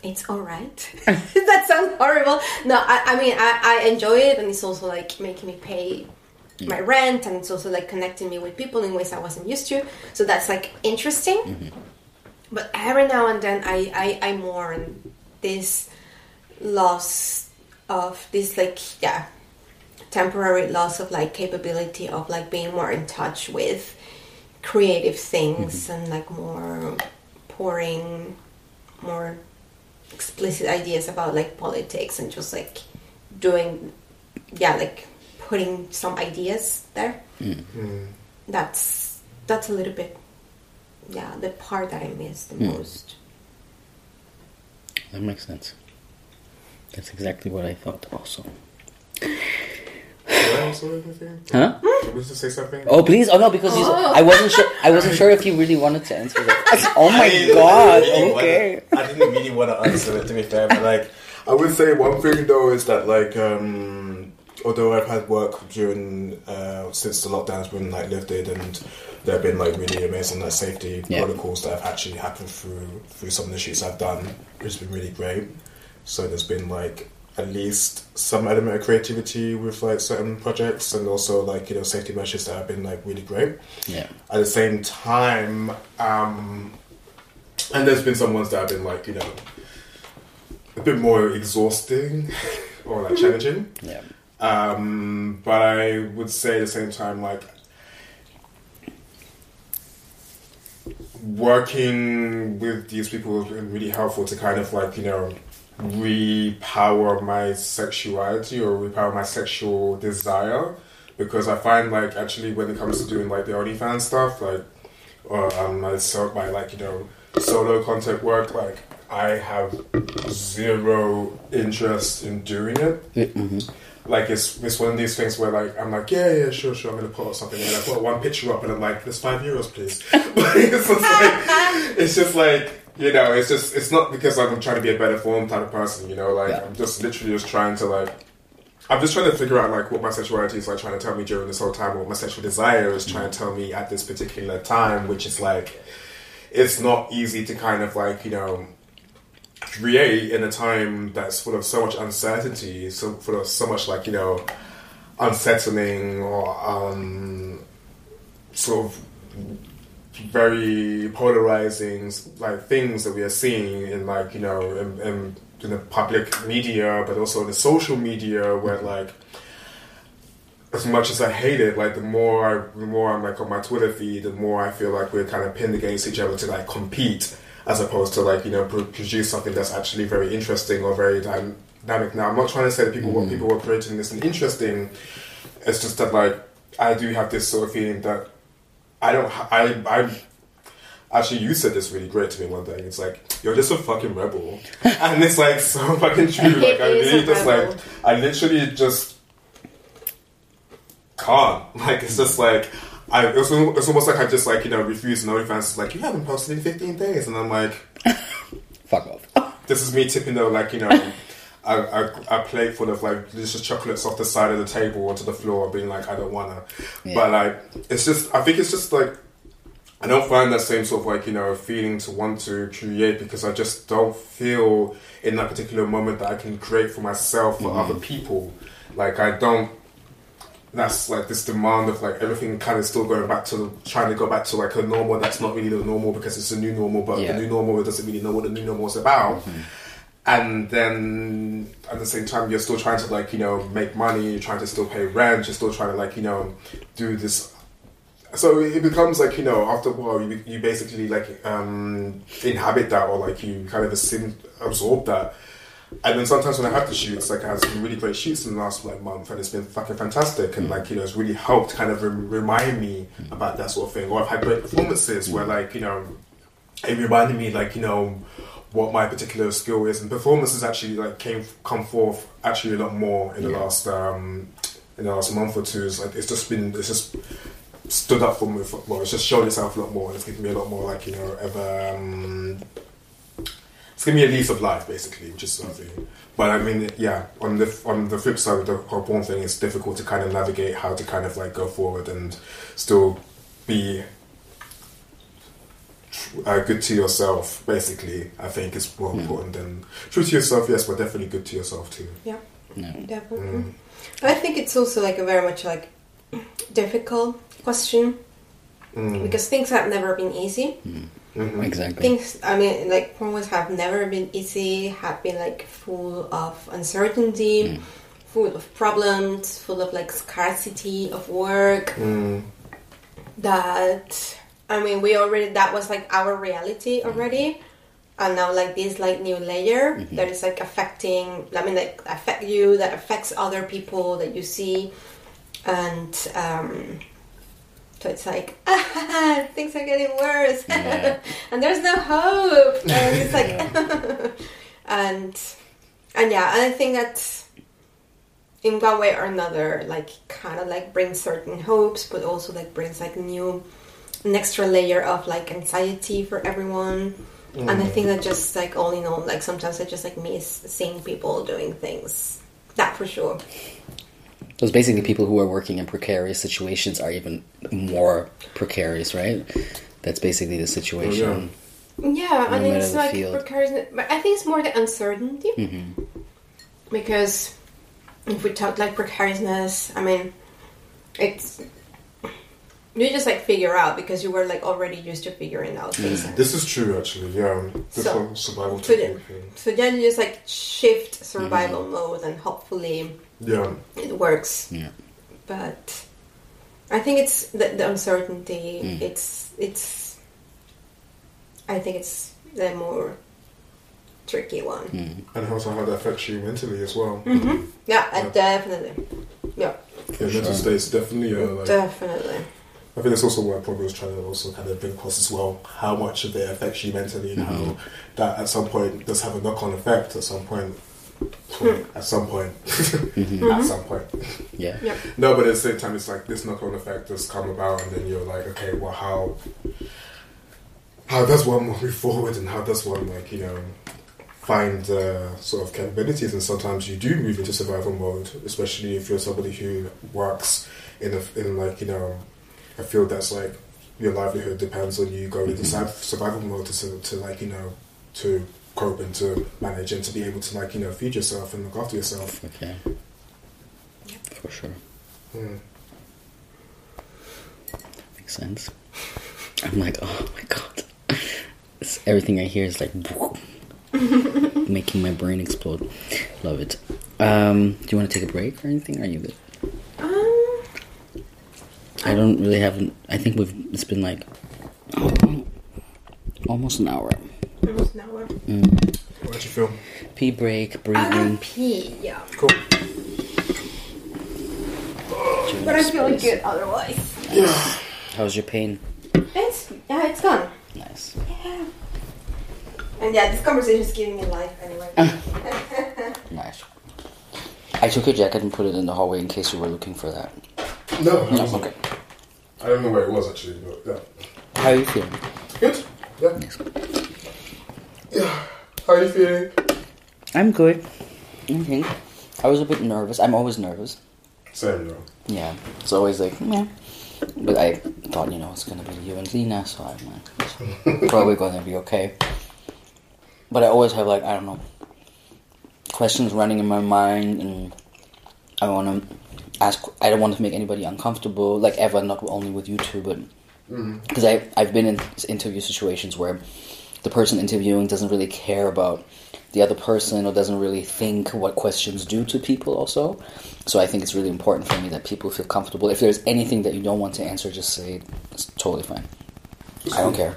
Speaker 3: it's all right. that sounds horrible. No, I, I mean I, I enjoy it, and it's also like making me pay my rent, and it's also like connecting me with people in ways I wasn't used to. So that's like interesting. But every now and then, I I, I mourn this loss of this like yeah temporary loss of like capability of like being more in touch with creative things and like more pouring more explicit ideas about like politics and just like doing yeah, like putting some ideas there.
Speaker 2: Mm.
Speaker 3: That's that's a little bit, yeah, the part that I miss the
Speaker 1: Mm.
Speaker 3: most.
Speaker 1: That makes sense. That's exactly what I thought also.
Speaker 2: Did I also?
Speaker 1: Huh?
Speaker 2: Did we just say something?
Speaker 1: Oh please! Oh no, because you, I wasn't sure. I wasn't sure if you really wanted to answer that. Oh my
Speaker 4: I didn't
Speaker 1: god!
Speaker 4: really
Speaker 1: Okay.
Speaker 4: Wanna, I didn't really want to answer it to be fair, but like,
Speaker 2: I would say one thing though is that like um, although I've had work during uh, since the lockdown's been like lifted and there have been like really amazing like safety
Speaker 1: Yeah.
Speaker 2: protocols that have actually happened through through some of the shoots I've done, which has been really great. So there's been like at least some element of creativity with like certain projects and also like you know safety measures that have been like really great
Speaker 1: Yeah.
Speaker 2: at the same time, um, and there's been some ones that have been like you know a bit more exhausting or like challenging.
Speaker 1: Yeah.
Speaker 2: Um, but I would say at the same time, like working with these people has been really helpful to kind of like you know repower my sexuality or repower my sexual desire. Because I find like actually when it comes to doing like the OnlyFans stuff like or um my so my like you know solo content work like I have zero interest in doing it.
Speaker 1: Hmm
Speaker 2: like it's it's one of these things where like I'm like yeah yeah sure sure I'm gonna put up something and I put one picture up and I'm like there's five euros please but it's just like it's just like you know it's just it's not because I'm trying to be a better form type of person you know like
Speaker 1: Yeah.
Speaker 2: I'm just literally just trying to like I'm just trying to figure out like what my sexuality is like trying to tell me during this whole time or what my sexual desire is trying to tell me at this particular time which is like it's not easy to kind of like you know create in a time that's full of so much uncertainty, so full of so much like you know unsettling or um, sort of very polarizing like things that we are seeing in like you know in, in, in the public media, but also in the social media where like as much as I hate it, like the more I, the more I'm like on my Twitter feed, the more I feel like we're kind of pinned against each other to like compete, as opposed to like you know pro- produce something that's actually very interesting or very dynamic. Now, I'm not trying to say that people what people were creating this and interesting. It's just that like I do have this sort of feeling that I don't. ha- I I actually you said this really great to me one day. It's like you're just a fucking rebel, and it's like so fucking true. Like I really just
Speaker 3: rebel.
Speaker 2: like I literally just can't. Like it's just like I. It's, al- it's almost like I just like you know refuse. And OnlyFans is like you haven't posted in 15 days, and I'm like,
Speaker 1: Fuck off.
Speaker 2: this is me tipping the like you know. A, a, a plate full of like delicious chocolates off the side of the table onto the floor, being like, I don't wanna.
Speaker 1: Yeah.
Speaker 2: But like, it's just, I think it's just like, I don't find that same sort of like, you know, feeling to want to create because I just don't feel in that particular moment that I can create for myself, for mm-hmm. other people. Like, I don't, that's like this demand of like everything kind of still going back to trying to go back to like a normal that's not really the normal because it's a new normal, but
Speaker 1: Yeah.
Speaker 2: the new normal doesn't really know what the new normal is about. And then at the same time, you're still trying to like you know make money. You're trying to still pay rent. You're still trying to like you know do this so it becomes like you know after a while you, you basically like um inhabit that or like you kind of assume, absorb that and then sometimes when I have the shoots like I have some really great shoots in the last like month and it's been fucking fantastic. And like you know it's really helped kind of rem- remind me about that sort of thing. Or I've had great performances where like you know it reminded me like you know what my particular skill is. And performances actually like came come forth actually a lot more in the
Speaker 1: Yeah.
Speaker 2: last um in the last month or two. It's like it's just been it's just stood up for me for, well it's just shown itself a lot more and it's given me a lot more like you know ever. um it's given me a lease of life basically which is something but I mean yeah on the on the flip side of the whole porn thing it's difficult to kind of navigate how to kind of like go forward and still be uh, good to yourself, basically, I think is more important than true to yourself, yes, but definitely good to yourself too.
Speaker 3: Yeah,
Speaker 1: No.
Speaker 3: definitely.
Speaker 2: Mm.
Speaker 3: But I think it's also like a very much like difficult question
Speaker 2: Mm.
Speaker 3: because things have never been easy.
Speaker 2: Mhm.
Speaker 1: Exactly.
Speaker 3: Things, I mean, like pornos have never been easy. Have been like full of uncertainty, full of problems, full of like scarcity of work.
Speaker 2: Mm.
Speaker 3: That I mean, we already that was like our reality already. and now like this like new layer that is like affecting. I mean, like affect you, that affects other people that you see, and um, so it's like ah, things are getting worse,
Speaker 1: Yeah.
Speaker 3: and there's no hope, and it's like, and and yeah, and I think that in one way or another, like kind of like brings certain hopes, but also like brings like new, an extra layer of like anxiety for everyone. And I think that just like all in all, like sometimes I just like miss seeing people doing things. That for sure.
Speaker 1: Those basically people who are working in precarious situations are even more precarious, right? That's basically the situation.
Speaker 3: Yeah, I
Speaker 1: the
Speaker 3: mean it's like
Speaker 1: field.
Speaker 3: precarious, but I think it's more the uncertainty
Speaker 1: Mm-hmm.
Speaker 3: because if we talk like precariousness, I mean, it's you just like figure out because you were like already used to figuring out things.
Speaker 2: This is true, actually. Yeah, this
Speaker 3: So,
Speaker 2: survival
Speaker 3: put it-
Speaker 2: technique thing.
Speaker 3: So then you just like shift survival mode and hopefully
Speaker 2: Yeah,
Speaker 3: it works.
Speaker 1: Yeah.
Speaker 3: But I think it's the, the uncertainty.
Speaker 1: Mm.
Speaker 3: It's it's. I think it's the more tricky one.
Speaker 1: Mm.
Speaker 2: and also how that affects you mentally as well.
Speaker 3: hmm Yeah, uh,
Speaker 2: Yeah.
Speaker 3: definitely. Yeah,
Speaker 2: Yeah, mental state's definitely uh, like.
Speaker 3: definitely.
Speaker 2: I think that's also what probably was trying to also kind of bring across as well. How much of it affects you mentally, and how that at some point does have a knock-on effect. At some point, at some point, at some point.
Speaker 1: Yeah.
Speaker 3: Yeah.
Speaker 2: No, but at the same time, it's like this knock-on effect does come about, and then you're like, okay, well, how how does one move forward, and how does one like you know find uh, sort of capabilities? And sometimes you do move into survival mode, especially if you're somebody who works in a in like you know a field that's like your livelihood depends on you going into sur- survival mode to, to to like you know to cope and to manage and to be able to like you know feed yourself and look after yourself.
Speaker 1: Okay. For sure.
Speaker 2: Mm.
Speaker 1: Makes sense. I'm like, oh my god. It's, everything I hear is like making my brain explode. Love it. Um, do you want to take a break or anything? Are you good?
Speaker 3: Um,
Speaker 1: I don't really have. I think we've. It's been like almost an hour.
Speaker 3: Almost an.
Speaker 1: Mm.
Speaker 2: How'd you feel?
Speaker 1: Pee break,
Speaker 3: I
Speaker 1: breathing.
Speaker 3: pee, yeah.
Speaker 2: Cool.
Speaker 3: But I feel good otherwise.
Speaker 1: How's your pain?
Speaker 3: It's yeah, it's gone.
Speaker 1: Nice.
Speaker 3: Yeah. And yeah, this conversation is giving me life anyway.
Speaker 1: Nice. I took your jacket and put it in the hallway in case you were looking for that.
Speaker 2: No, I
Speaker 1: No,
Speaker 2: wasn't.
Speaker 1: okay.
Speaker 2: I don't know where it was actually, but yeah.
Speaker 1: How are you feeling?
Speaker 2: Good. Yeah.
Speaker 1: Nice.
Speaker 2: Yeah. How are you feeling?
Speaker 1: I'm good. I think I was a bit nervous. I'm always nervous.
Speaker 2: Same though.
Speaker 1: Yeah, it's always like yeah. But I thought you know it's gonna be you and Lina, so I'm like, probably gonna be okay. But I always have like I don't know questions running in my mind, and I want to ask. I don't want to make anybody uncomfortable, like ever, not only with you two, but mm-hmm. because I I've been in interview situations where the person interviewing doesn't really care about the other person or doesn't really think what questions do to people also. So I think it's really important for me that people feel comfortable. If there's anything that you don't want to answer, just say it. It's totally fine. I don't care.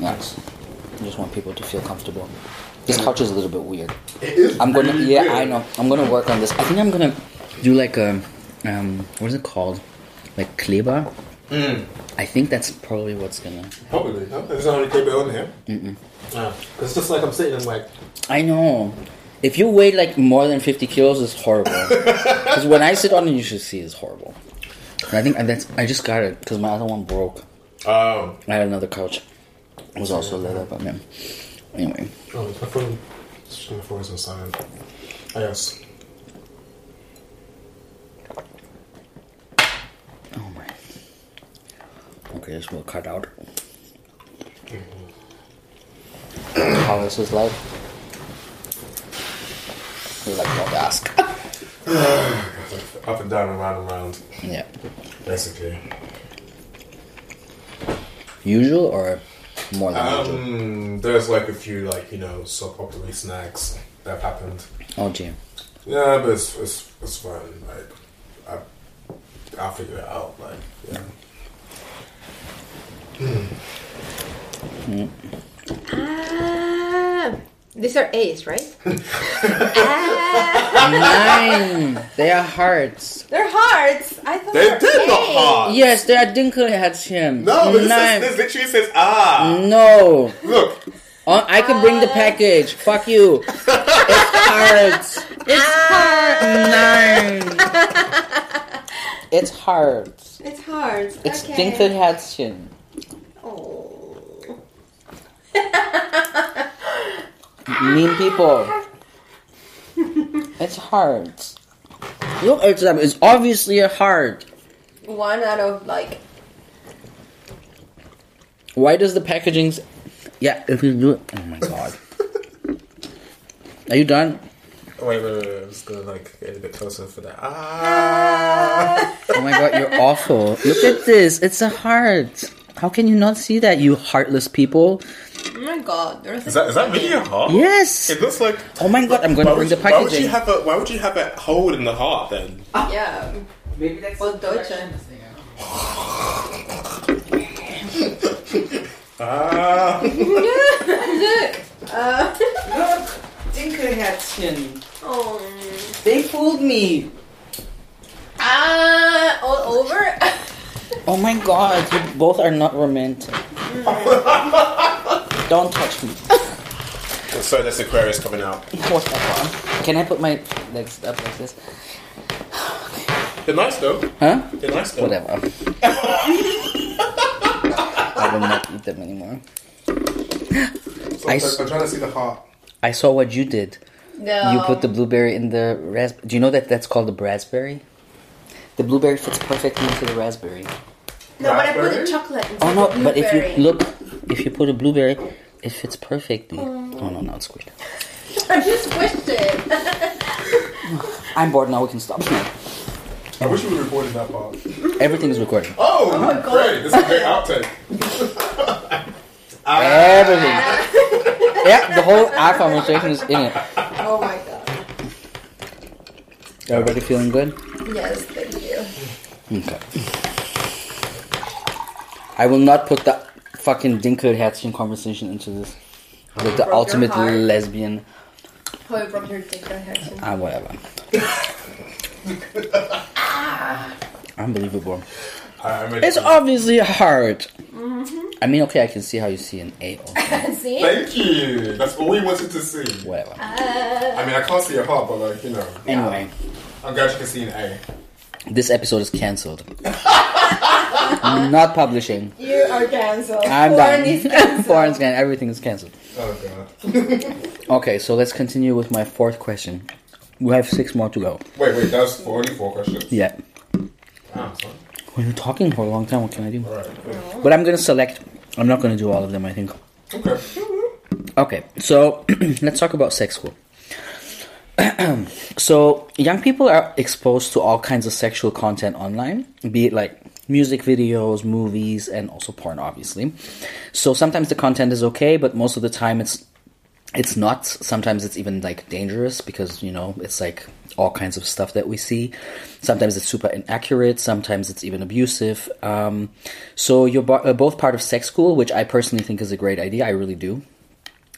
Speaker 1: Yeah. I just want people to feel comfortable. This couch is a little bit weird. I'm gonna yeah. I know. I'm gonna work on this. I think I'm gonna do like a um what is it called? Like Kleber?
Speaker 4: Mm.
Speaker 1: I think that's probably what's gonna
Speaker 2: Probably. No, there's not really keep it on here.
Speaker 4: Ah, it's just like I'm sitting and like,
Speaker 1: I know. If you weigh like more than 50 kilos, it's horrible. Because when I sit on it, you should see it's horrible. And I think and that's I just got it because my other one broke.
Speaker 2: Oh.
Speaker 1: I had another couch. It was also leather, but man. Anyway,
Speaker 2: Oh, my phone. My phone is on silent. Ah, yes.
Speaker 1: oh my. Okay, this will cut out. How is his life? You like don't ask.
Speaker 2: Up and down, and around and around.
Speaker 1: Yeah.
Speaker 2: Basically.
Speaker 1: Usual or more than usual?
Speaker 2: Um. There's like a few like you know soap opera snags that have happened.
Speaker 1: Oh gee.
Speaker 2: Yeah, but it's it's, it's fine. Like I I'll figure it out. Like yeah.
Speaker 3: Ah, These are A's, right?
Speaker 1: Nine. They are hearts.
Speaker 3: They're hearts. I thought
Speaker 2: They
Speaker 3: were
Speaker 2: did not
Speaker 3: A's.
Speaker 2: heart.
Speaker 1: Yes, they are Dinkelherzchen.
Speaker 2: No, but this,
Speaker 1: Nine.
Speaker 2: is, this literally says ah.
Speaker 1: No.
Speaker 2: Look,
Speaker 1: Oh, I can bring the package. Fuck you. It's hearts. It's heart. Nine. It's hearts.
Speaker 3: It's hearts.
Speaker 1: It's
Speaker 3: okay.
Speaker 1: Dinkelherzchen.
Speaker 3: Oh.
Speaker 1: Mean people. It's hearts. Look at them. It's obviously a heart.
Speaker 3: One out of like.
Speaker 1: Why does the packaging? Yeah, if you do it. Oh my god. Are you done?
Speaker 2: wait, wait, wait, wait. I'm just gonna like get a bit closer for that. Ah.
Speaker 1: Oh my god, you're awful. Look at this. It's a heart. How can you not see that, you heartless people?
Speaker 3: Oh my god. There's
Speaker 2: Is that is that really a heart?
Speaker 1: Yes.
Speaker 2: It looks like.
Speaker 1: Oh my god, I'm gonna
Speaker 2: would,
Speaker 1: bring the
Speaker 2: you, why would
Speaker 1: packaging.
Speaker 2: you have a Why would you have a hole in the heart then?
Speaker 3: Yeah.
Speaker 1: Maybe that's
Speaker 3: Well, Deutsche.
Speaker 2: Ah.
Speaker 3: Look. Uh,
Speaker 1: Look, Dinkelherzchen.
Speaker 3: oh.
Speaker 1: They fooled me.
Speaker 3: Ah, all over.
Speaker 1: Oh my god, you both are not romantic. Don't touch me.
Speaker 2: so this Aquarius coming out.
Speaker 1: What the fuck? Can I put my legs up like this?
Speaker 2: They're nice though.
Speaker 1: Huh?
Speaker 2: They're nice though.
Speaker 1: Whatever. I will not eat them anymore.
Speaker 2: So
Speaker 1: I
Speaker 2: I'm,
Speaker 1: s-
Speaker 2: I'm trying to see the heart.
Speaker 1: I saw what you did.
Speaker 3: No.
Speaker 1: You put the blueberry in the raspberry. Do you know that that's called the raspberry? The blueberry fits perfectly into the raspberry.
Speaker 3: No, but I put the
Speaker 2: Raspberry?
Speaker 3: chocolate instead
Speaker 1: Oh no!
Speaker 3: of
Speaker 1: But if you look, if you put a blueberry, it fits perfectly. Oh, oh no! Now it's squished.
Speaker 3: I just squished it.
Speaker 1: I'm bored now. We can stop.
Speaker 2: I wish we recorded that part.
Speaker 1: Everything is recorded.
Speaker 2: Oh, oh, my great! This is a great outtake.
Speaker 1: Everything. yeah, the whole our conversation is in it.
Speaker 3: oh my god.
Speaker 1: Everybody feeling good?
Speaker 3: Yes, thank you.
Speaker 1: Okay. I will not put the fucking Dinkelherzchen conversation into this. With the
Speaker 3: Broke your
Speaker 1: ultimate
Speaker 3: heart.
Speaker 1: lesbian.
Speaker 3: How you broke your dick on Harrison.
Speaker 1: Ah, whatever. Ah. Unbelievable.
Speaker 2: I, I made
Speaker 1: It's obviously a hard. Mm-hmm. I mean, okay, I can see how you see an A. Also.
Speaker 3: See?
Speaker 2: Thank you. That's all we wanted to see.
Speaker 1: Whatever. Uh.
Speaker 2: I mean, I can't see a heart, but like you know,
Speaker 1: Anyway,
Speaker 2: I'm glad you can see an A.
Speaker 1: this episode is cancelled. not publishing.
Speaker 3: You are cancelled.
Speaker 1: I'm
Speaker 3: Porn
Speaker 1: done.
Speaker 3: is cancelled.
Speaker 1: Foreign scan, everything is cancelled.
Speaker 2: Oh god.
Speaker 1: Okay, so let's continue with my fourth question. We have six more to go.
Speaker 2: Wait, wait. That's for only four questions.
Speaker 1: Yeah.
Speaker 2: Ah, son.
Speaker 1: When you're talking for a long time, what can I do?
Speaker 2: All right.
Speaker 1: But I'm gonna select. I'm not gonna do all of them. I think.
Speaker 2: Okay.
Speaker 1: Okay, so let's talk about sex school. so young people are exposed to all kinds of sexual content online, be it like music videos, movies, and also porn, obviously. So sometimes the content is okay, but most of the time it's it's not. Sometimes it's even like dangerous because you know it's like all kinds of stuff that we see. Sometimes it's super inaccurate. Sometimes it's even abusive. Um, so you're bo- uh, both part of sex school, which I personally think is a great idea. I really do.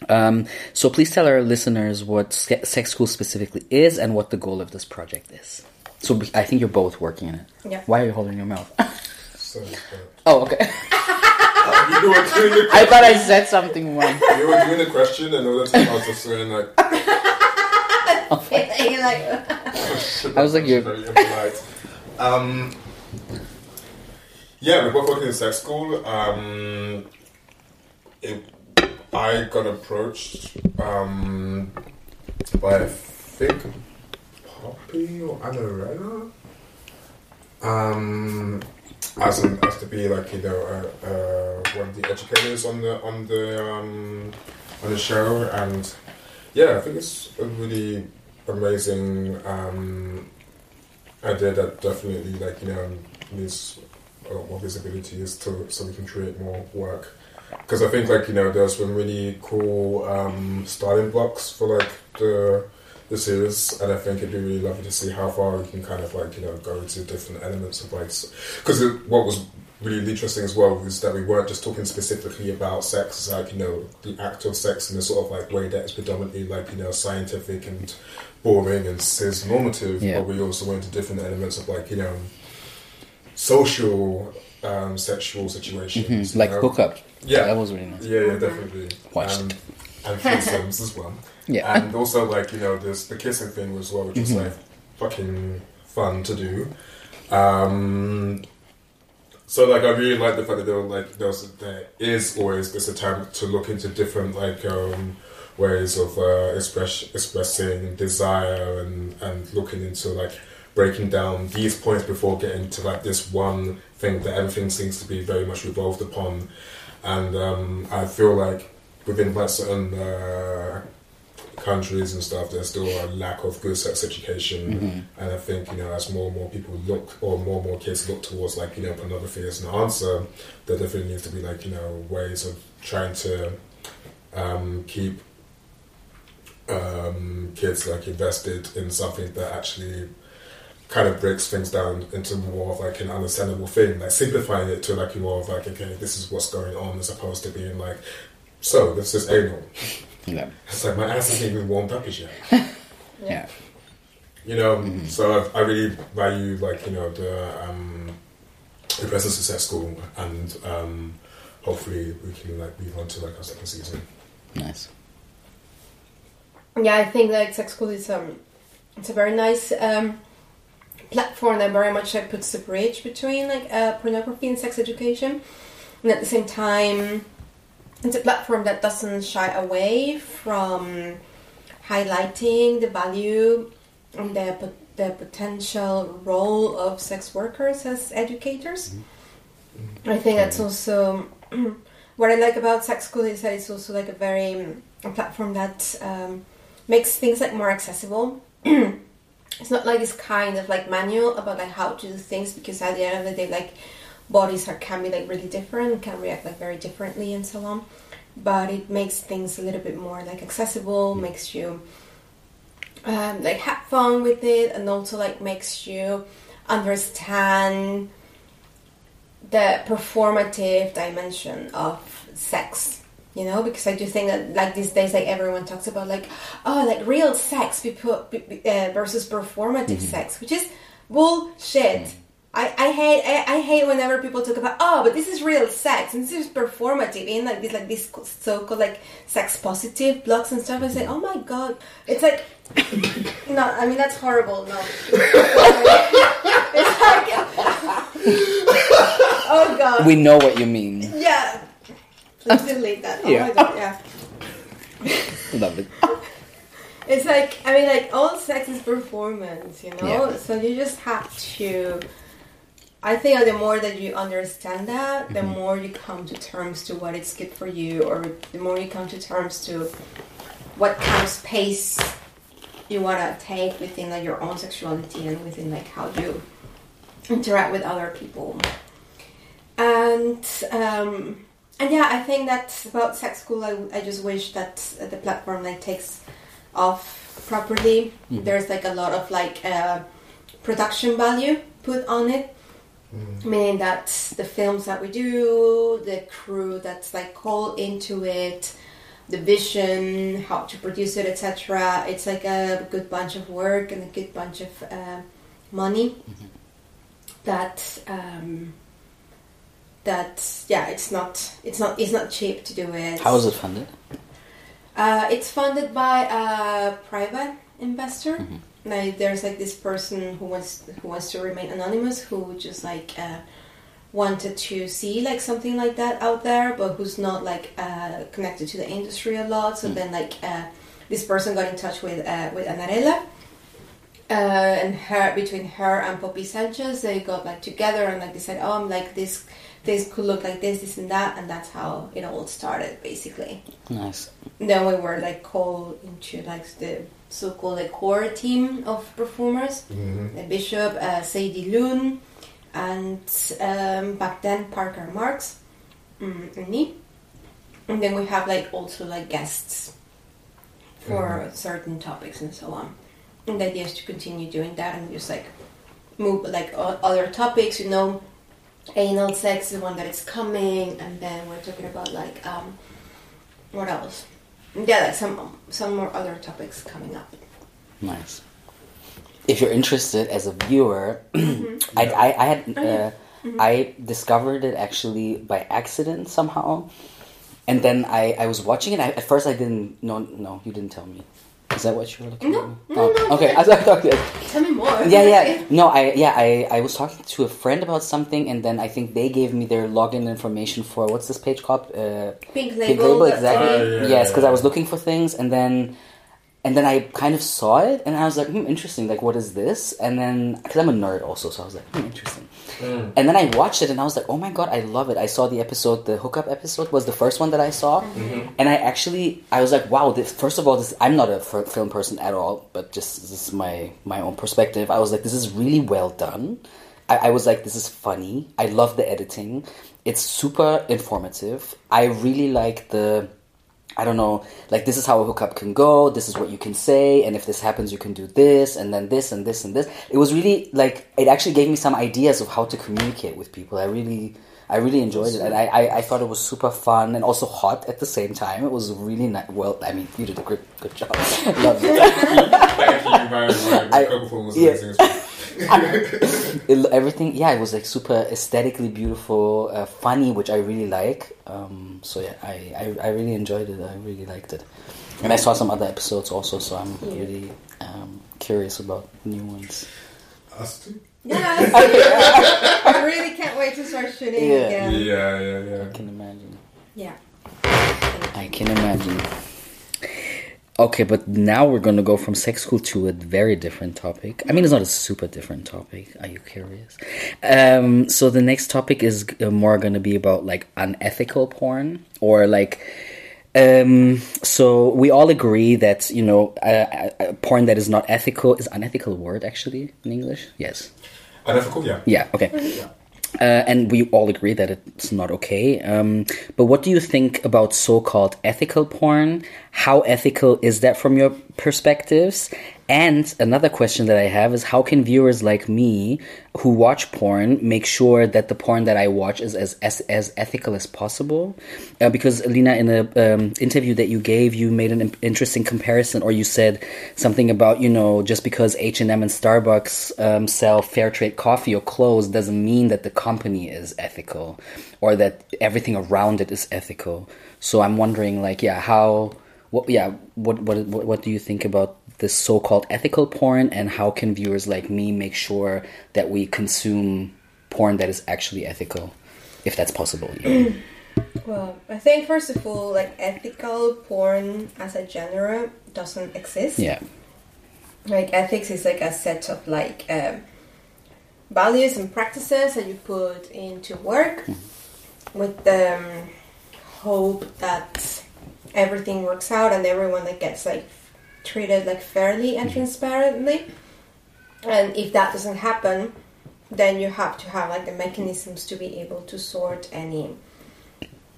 Speaker 1: Um, so please tell our listeners what sex school specifically is and what the goal of this project is. So I think you're both working in it.
Speaker 3: Yeah.
Speaker 1: Why are you holding your mouth?
Speaker 2: Uh,
Speaker 1: oh, okay.
Speaker 2: you were doing
Speaker 1: I thought I said something wrong.
Speaker 2: you were doing the question in order to I was just saying like
Speaker 3: You're like,
Speaker 1: I was like, you're-
Speaker 2: very impolite. Um, yeah, we're both working in sex school. Um, it, I got approached um, by I think Poppy or Anarella. Um, as as to be like you know uh, uh, one of the educators on the on the um, on the show, and yeah, I think it's a really amazing um, idea that definitely like you know needs a lot more visibility is to so we can create more work because I think like you know there's been really cool um, starting blocks for like the the series and I think it'd be really lovely to see how far we can kind of like you know go into different elements of like because what was really interesting as well was that we weren't just talking specifically about sex, like you know the act of sex in a sort of like way that is predominantly like you know scientific and boring and cis normative,
Speaker 1: Yeah.
Speaker 2: but we also went into different elements of like you know social um, sexual situations,
Speaker 1: Mhm, Like
Speaker 2: you know?
Speaker 1: hookup.
Speaker 2: Yeah.
Speaker 1: That was really nice.
Speaker 2: Yeah, yeah, definitely.
Speaker 1: Watched.
Speaker 2: And, and threesomes as well.
Speaker 1: Yeah.
Speaker 2: And also, like, you know, this the kissing thing as well, which was
Speaker 1: Mhm.
Speaker 2: like fucking fun to do. Um, so, like, I really like the fact that there, were, like, there, was, there is always this attempt to look into different, like, um, ways of uh, express, expressing desire and, and looking into, like, breaking down these points before getting to, like, this one thing that everything seems to be very much revolved upon. And um, I feel like within like certain uh, countries and stuff, there's still a lack of good sex education.
Speaker 1: Mhm.
Speaker 2: And I think you know, as more and more people look, or more and more kids look towards like you know, pornography as an answer, there definitely needs to be like you know, ways of trying to um, keep um, kids like invested in something that actually kind of breaks things down into more of like an understandable thing, like simplifying it to like more of like, okay, this is what's going on, as opposed to being like, so this is anal.
Speaker 1: Yeah.
Speaker 2: It's like my ass isn't even warmed up as yet.
Speaker 1: Yeah.
Speaker 2: You know,
Speaker 1: Mhm.
Speaker 2: so I, I really value like you know the um, the presence of sex school, and um, hopefully we can like move on to like our second season.
Speaker 1: Nice.
Speaker 3: Yeah, I think like sex school is um, it's a very nice um, platform that very much like puts the bridge between like uh, pornography and sex education, and at the same time, it's a platform that doesn't shy away from highlighting the value and the the potential role of sex workers as educators. I think that's also what I like about sex school is that it's also like a very a platform that um, makes things like more accessible. it's not like this kind of like manual about like how to do things because at the end of the day, like bodies are can be like really different, can react like very differently and so on. But it makes things a little bit more like accessible, makes you um, like have fun with it, and also like makes you understand the performative dimension of sex you know because i do think that like these days like everyone talks about like oh like real sex people uh, versus performative sex which is bullshit. I, I hate I, I hate whenever people talk about oh but this is real sex and this is performative in like this like this so-called like sex positive blogs and stuff. I say oh my god. It's like no I mean that's horrible no. It's like oh god.
Speaker 1: We know what you mean.
Speaker 3: yeah. Please delete that. Oh
Speaker 1: Yeah.
Speaker 3: my god, yeah.
Speaker 1: Love it.
Speaker 3: It's like I mean like all sex is performance, you know?
Speaker 1: Yeah.
Speaker 3: So you just have to I think the more that you understand that, the more you come to terms to what is good for you or the more you come to terms to what kind of space you wanna take within like your own sexuality and within like how you interact with other people. And um, and yeah, I think that about sex school. I, I just wish that the platform like takes off properly. There's like a lot of like uh, production value put on it, meaning that the films that we do, the crew that's like called into it, the vision, how to produce it, etc. It's like a good bunch of work and a good bunch of uh, money that. Um, that yeah it's not it's not it's not cheap to do it
Speaker 1: How is it funded?
Speaker 3: uh, it's funded by a private investor
Speaker 1: Mhm.
Speaker 3: like there's like this person who wants who wants to remain anonymous who just like uh, wanted to see like something like that out there but who's not like uh, connected to the industry a lot so
Speaker 1: Mm.
Speaker 3: then like uh, this person got in touch with uh, with Anarella uh, and her between her and Poppy Sanchez, they got like together and like they said, "Oh, I'm like this. This could look like this, this and that," and that's how it all started, basically.
Speaker 1: Nice.
Speaker 3: Then we were like called into like the so-called like core team of performers,
Speaker 2: Mm-hmm.
Speaker 3: the Bishop, uh, Sadie Lune, and um, back then Parker Marx, mm, and me. And then we have like also like guests for certain topics and so on. And the idea is to continue doing that and just like move like o- other topics, you know, anal sex is one that is coming, and then we're talking about like um, what else? Yeah, like some some more other topics coming up.
Speaker 1: Nice. If you're interested as a viewer, I, I, I had uh, I discovered it actually by accident somehow, and then I, I was watching it. I, at first, I didn't. No, no, you didn't tell me. Is that what you were looking
Speaker 3: No,
Speaker 1: at?
Speaker 3: no, no,
Speaker 1: okay.
Speaker 3: okay.
Speaker 1: I thought okay.
Speaker 3: Tell me more.
Speaker 1: Yeah, yeah. No, I yeah, I, I was talking to a friend about something, and then I think they gave me their login information for what's this page called? Uh,
Speaker 3: Pink
Speaker 1: Pink
Speaker 3: label.
Speaker 1: label, exactly.
Speaker 3: it.
Speaker 2: Oh, yeah,
Speaker 1: yes, because I was looking for things, and then and then I kind of saw it, and I was like, hmm, interesting. Like, what is this? And then because I'm a nerd also, so I was like, hmm, interesting.
Speaker 2: Mm.
Speaker 1: And then I watched it, and I was like, oh my god, I love it. I saw the episode, the hookup episode was the first one that I saw, and I actually I was like, wow. This, first of all, this I'm not a f- film person at all, but just this is my my own perspective. I was like, this is really well done. I, I was like, this is funny. I love the editing. It's super informative. I really like the I don't know, like this is how a hookup can go, this is what you can say, and if this happens, you can do this, and then this, and this, and this. It was really like, it actually gave me some ideas of how to communicate with people. I really, I really enjoyed it, and I, I, I thought it was super fun and also hot at the same time. It was really nice. Well, I mean, you did a good, good job. Loved it.
Speaker 2: Thank you very much.
Speaker 1: I-
Speaker 2: The performance was
Speaker 1: yeah.
Speaker 2: Amazing as well.
Speaker 1: it, everything yeah it was like super aesthetically beautiful uh, funny which i really like um, so yeah I, I i really enjoyed it i really liked it and i saw some other episodes also so i'm
Speaker 3: Yeah.
Speaker 1: really um, curious about new ones
Speaker 2: Us too?
Speaker 3: Yeah, I really can't wait to start shooting
Speaker 1: Yeah.
Speaker 3: again.
Speaker 2: Yeah, yeah, yeah.
Speaker 1: i can imagine
Speaker 3: Yeah.
Speaker 1: i can imagine okay but now we're going to go from sex school to a very different topic. I mean it's not a super different topic. Are you curious? Um, so the next topic is uh, more going to be about like unethical porn or like um, so we all agree that you know uh, uh, porn that is not ethical is unethical word actually in english? Yes.
Speaker 2: Unethical, yeah.
Speaker 1: yeah okay uh, and we all agree that it's not okay. Um, but what do you think about so called ethical porn? How ethical is that from your perspectives? And another question that I have is how can viewers like me who watch porn make sure that the porn that I watch is as as, as ethical as possible? Uh, because Lina, in a um, interview that you gave, you made an interesting comparison, or you said something about you know just because H and M and Starbucks um, sell fair trade coffee or clothes doesn't mean that the company is ethical, or that everything around it is ethical. So I'm wondering, like, yeah, how, what, yeah, what, what, what do you think about this so-called ethical porn, and how can viewers like me make sure that we consume porn that is actually ethical, if that's possible?
Speaker 3: Well, I think first of all, like ethical porn as a genre doesn't exist.
Speaker 1: yeah,
Speaker 3: Like ethics is like a set of like um, values and practices that you put into work with the um, hope that everything works out and everyone like gets like treated like fairly and transparently. And if that doesn't happen, then you have to have like the mechanisms to be able to sort any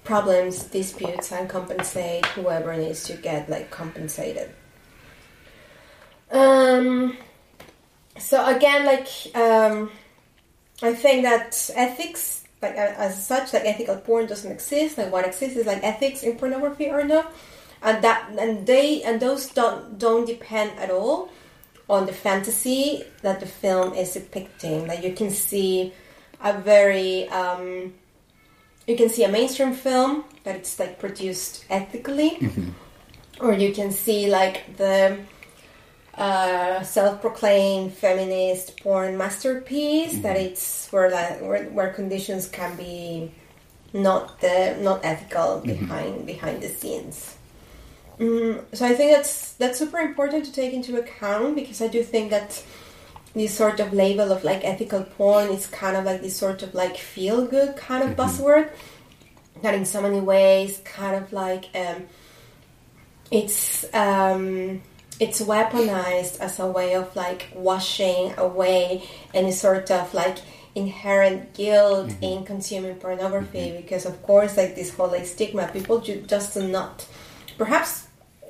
Speaker 3: problems, disputes, and compensate whoever needs to get like compensated. Um. So again, like um, I think that ethics, like as such, like ethical porn doesn't exist. Like what exists is like ethics in pornography or not, and that and they and those don't don't depend at all on the fantasy that the film is depicting. Like you can see a very um, you can see a mainstream film that it's like produced ethically, or you can see like the uh, self-proclaimed feminist porn masterpiece that it's where like where, where conditions can be not the not ethical behind behind the scenes. Mm, so I think that's that's super important to take into account because I do think that this sort of label of like ethical porn is kind of like this sort of like feel good kind of buzzword that in so many ways kind of like um, it's um, it's weaponized as a way of like washing away any sort of like inherent guilt in consuming pornography because of course like this whole like stigma people ju- just do not perhaps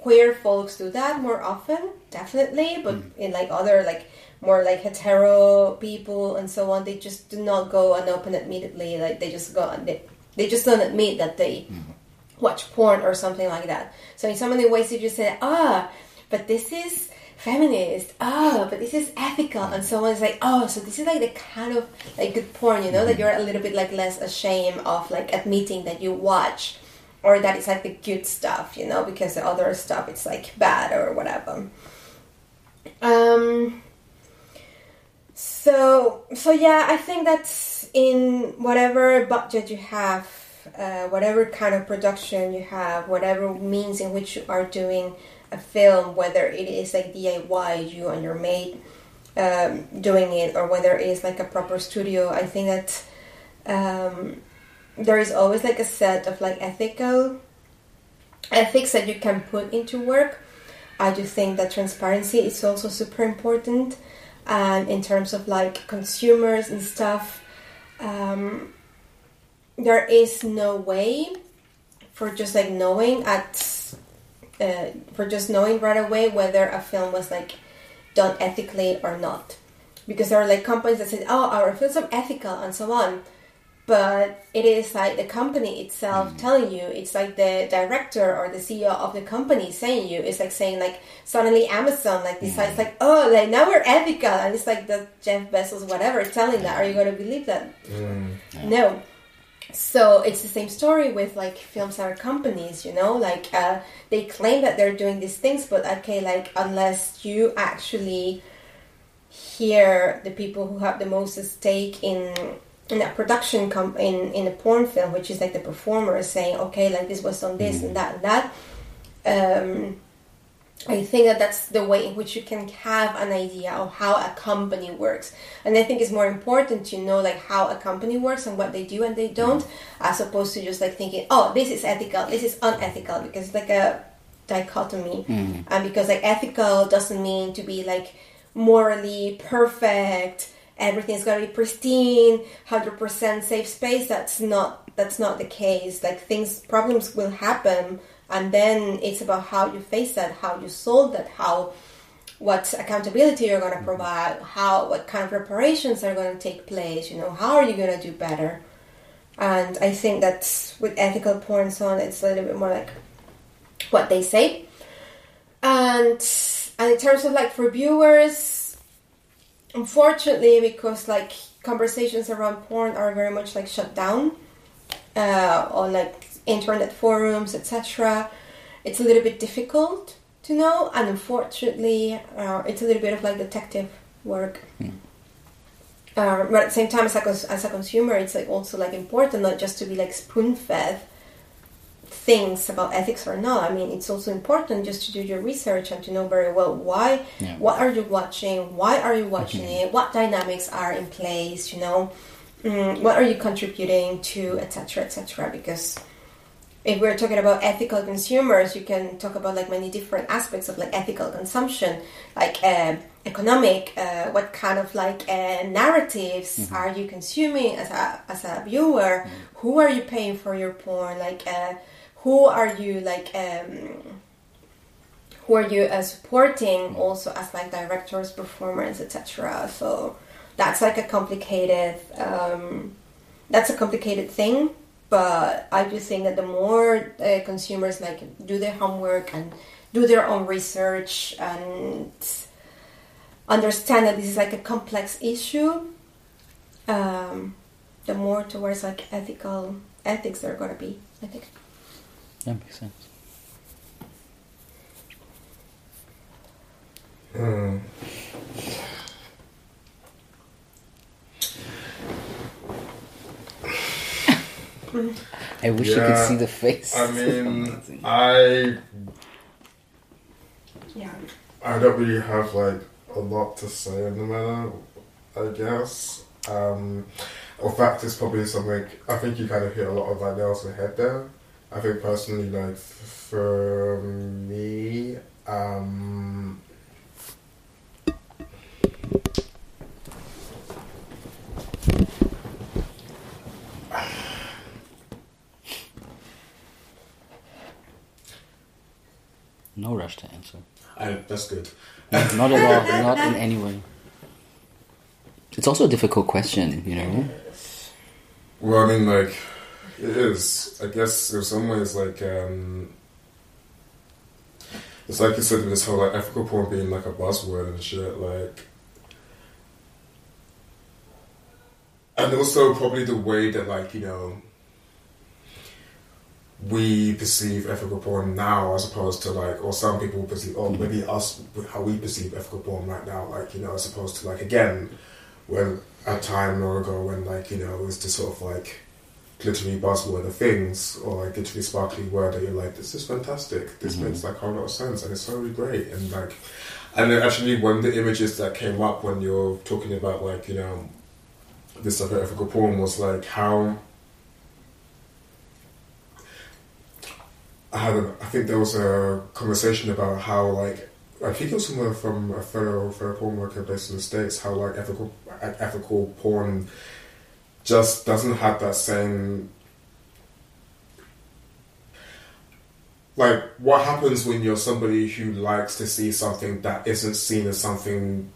Speaker 3: queer folks do that more often definitely but mm. in like other like more like hetero people and so on, they just do not go and open immediately. Like they just go and they, they just don't admit that they mm-hmm. watch porn or something like that. So in so many ways, you just say, ah, but this is feminist. Oh, but this is ethical, and someone's like, oh, so this is like the kind of like good porn, you know, that mm-hmm. you're a little bit like less ashamed of like admitting that you watch, or that it's like the good stuff, you know, because the other stuff it's like bad or whatever. Um. So so yeah, I think that's in whatever budget you have, uh, whatever kind of production you have, whatever means in which you are doing a film, whether it is like DIY, you and your mate um, doing it, or whether it is like a proper studio. I think that um, there is always like a set of like ethical ethics that you can put into work. I do think that transparency is also super important, and in terms of like consumers and stuff, um, there is no way for just like knowing at uh, for just knowing right away whether a film was like done ethically or not because there are like companies that say oh our films are ethical and so on but it is like the company itself mm. telling you it's like the director or the ceo of the company saying you. It's like saying like suddenly amazon like decides mm. like oh like now we're ethical. And it's like the jeff bezos whatever telling that. Are you going to believe that? Mm. No. So it's the same story with like films are companies you know? Like uh, they claim that they're doing these things but okay like unless you actually hear the people who have the most stake in in that production com- in in a porn film which is like the performer saying okay like this was on this and mm. that and that um I think that that's the way in which you can have an idea of how a company works. And I think it's more important to know like how a company works and what they do and they don't, mm. as opposed to just like thinking, oh, this is ethical, this is unethical, because it's like a dichotomy. Mm. And because like ethical doesn't mean to be like morally perfect, everything's gotta be pristine, hundred percent safe space. That's not that's not the case. Like things problems will happen and then it's about how you face that how you solve that how what accountability you're going to mm-hmm. provide how what kind of reparations are going to take place you know how are you going to do better and i think that with ethical porn and so on it's a little bit more like what they say and and in terms of like for viewers unfortunately because like conversations around porn are very much like shut down uh, on like internet forums, etc. It's a little bit difficult to know, and unfortunately, uh, it's a little bit of like detective work. Uh, but at the same time, as a, as a consumer, it's like also like important not just to be like spoon fed things about ethics or not. I mean, it's also important just to do your research and to know very well why,
Speaker 1: Yeah.
Speaker 3: what are you watching, why are you watching it, what dynamics are in place, you know, mm, what are you contributing to, etc., etc. Because if we're talking about ethical consumers, you can talk about like many different aspects of like ethical consumption, like uh, economic. Uh, what kind of like uh, narratives are you consuming as a as a viewer? Who are you paying for your porn? Like, uh, who are you like? Um, who are you uh, supporting also as like directors, performers, etc. So that's like a complicated. Um, that's a complicated thing but I do think that the more uh, consumers like do their homework and do their own research and understand that this is like a complex issue, um, the more towards like ethical ethics they're gonna be. I think.
Speaker 1: That makes sense.
Speaker 2: Hmm.
Speaker 1: I wish you could see the face.
Speaker 2: I mean, I
Speaker 3: Yeah.
Speaker 2: I don't really have like a lot to say on the matter. I guess. Um, in fact, it's probably something. I think you kind of hit a lot of like nails on the head there. I think personally, like for me, um,
Speaker 1: no rush to answer.
Speaker 4: I, that's good.
Speaker 1: Not at all. Not in any way. It's also a difficult question, you know.
Speaker 2: Well, I mean, like, it is. I guess in some ways, like, um, it's like you said, this whole like ethical porn being like a buzzword and shit, like, and also probably the way that, like, you know, we perceive ethical porn now as opposed to like, or some people perceive, or maybe us, how we perceive ethical porn right now, like, you know, as opposed to like, again, when a time long ago when like, you know, it was just sort of like glittery buzzword of things or like glittery sparkly word that you're like, this is fantastic, this mm-hmm. makes like a whole lot of sense and it's so really great. And like, and then actually one of the images that came up when you're talking about like, you know, this type of ethical porn was like how I had a, I think there was a conversation about how like I think it was someone from a fellow fellow porn worker based in the states how like ethical ethical porn just doesn't have that same like what happens when you're somebody who likes to see something that isn't seen as something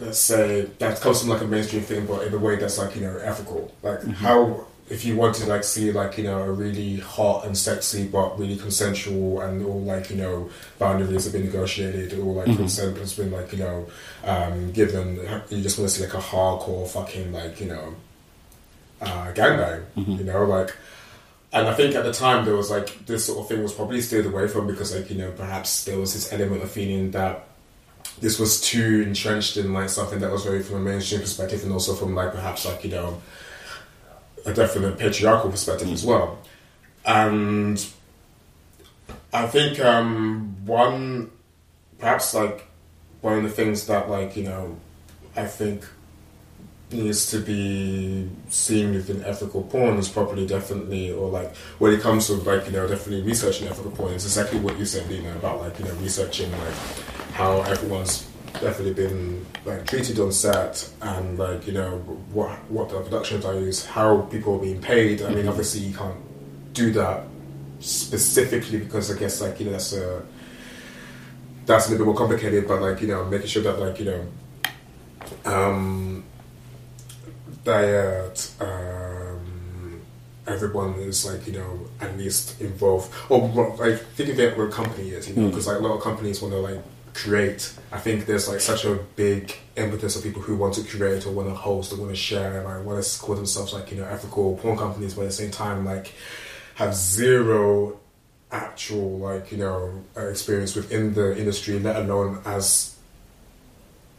Speaker 2: let's say that comes from like a mainstream thing but in a way that's like you know ethical? Like mm-hmm. how if you want to like see like you know a really hot and sexy but really consensual and all like you know boundaries have been negotiated or like consent has been like you know um, given you just want to see like a hardcore fucking like you know uh, gangbang you know like and I think at the time there was like this sort of thing was probably steered away from because like you know perhaps there was this element of feeling that this was too entrenched in like something that was very from a mainstream perspective and also from like perhaps like you know a definite patriarchal perspective as well. And I think um, one, perhaps like one of the things that like you know, I think needs to be seen within ethical porn is probably definitely, or like when it comes to like you know definitely researching ethical porn, it's exactly what you said, Lina, about like you know researching like how everyone's definitely been like treated on set and like you know what what the production values, how people are being paid. I mean, obviously you can't do that specifically because I guess like you know that's a that's a little bit more complicated. But like you know making sure that like you know um that um everyone is like you know at least involved or like think of it where a company is you know because like a lot of companies want to like create i think there's like such a big impetus of people who want to create or want to host or want to share and like want to call themselves like you know ethical porn companies but at the same time like have zero actual like you know uh, experience within the industry let alone as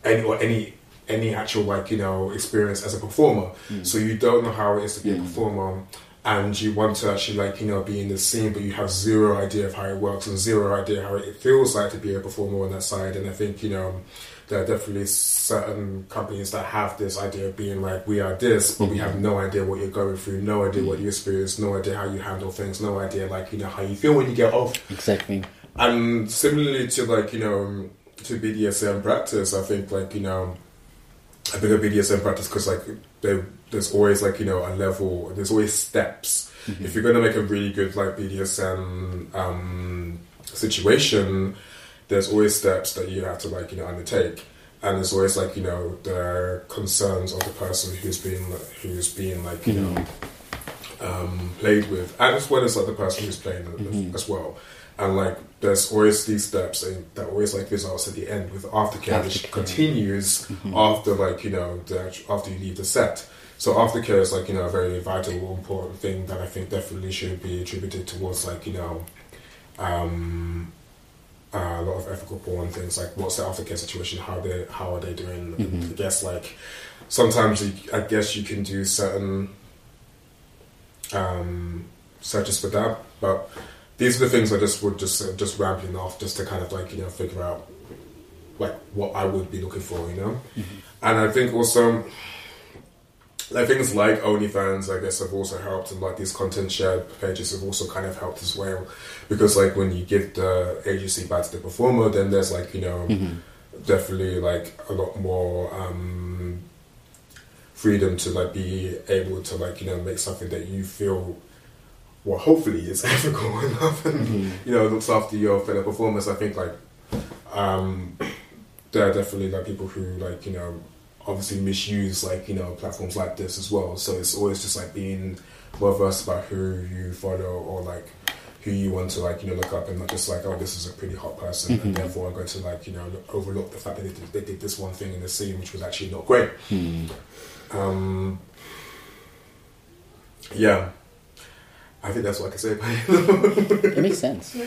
Speaker 2: any or any any actual like you know experience as a performer. So you don't know how it is to be a performer and you want to actually like you know be in the scene but you have zero idea of how it works and zero idea how it feels like to be a performer on that side. And i think you know there are definitely certain companies that have this idea of being like we are this but we mm-hmm. have no idea what you're going through no idea what mm. you experience no idea how you handle things no idea like you know how you feel when you get off.
Speaker 1: Exactly.
Speaker 2: and similarly to like you know to BDSM practice, I think like you know I think of BDSM practice because like there, there's always like you know a level. There's always steps. If you're gonna make a really good like BDSM um, situation, there's always steps that you have to like you know undertake. And there's always like you know the concerns of the person who's being who's being like you know um, played with, and as well as like the person who's playing it as well. And like, there's always these steps, and that always like results at the end with aftercare, which
Speaker 1: Aftercare.
Speaker 2: continues after like you know the, after you leave the set. So aftercare is like you know a very vital, important thing that I think definitely should be attributed towards like you know um, a lot of ethical porn things like what's the aftercare situation, how they how are they doing? And I guess like sometimes you, I guess you can do certain um, searches for that, but these are the things I just would just uh, just rambling off just to kind of like you know figure out like what I would be looking for, you know. And I think also like things like OnlyFans, I guess, have also helped, and like these content share pages have also kind of helped as well, because like when you give the agency back to the performer, then there's like you know definitely like a lot more um, freedom to like be able to like you know make something that you feel well hopefully is ethical enough and you know looks after your fellow performers. I think like um, there are definitely like people who like you know obviously misuse like you know platforms like this as well. So it's always just like being well versed about who you follow or like who you want to like you know look up and not just like oh this is a pretty hot person and therefore I'm going to like you know look- overlook the fact that they did, they did this one thing in the scene which was actually not great. Um, yeah, I think that's what I can say. about it.
Speaker 1: It makes sense.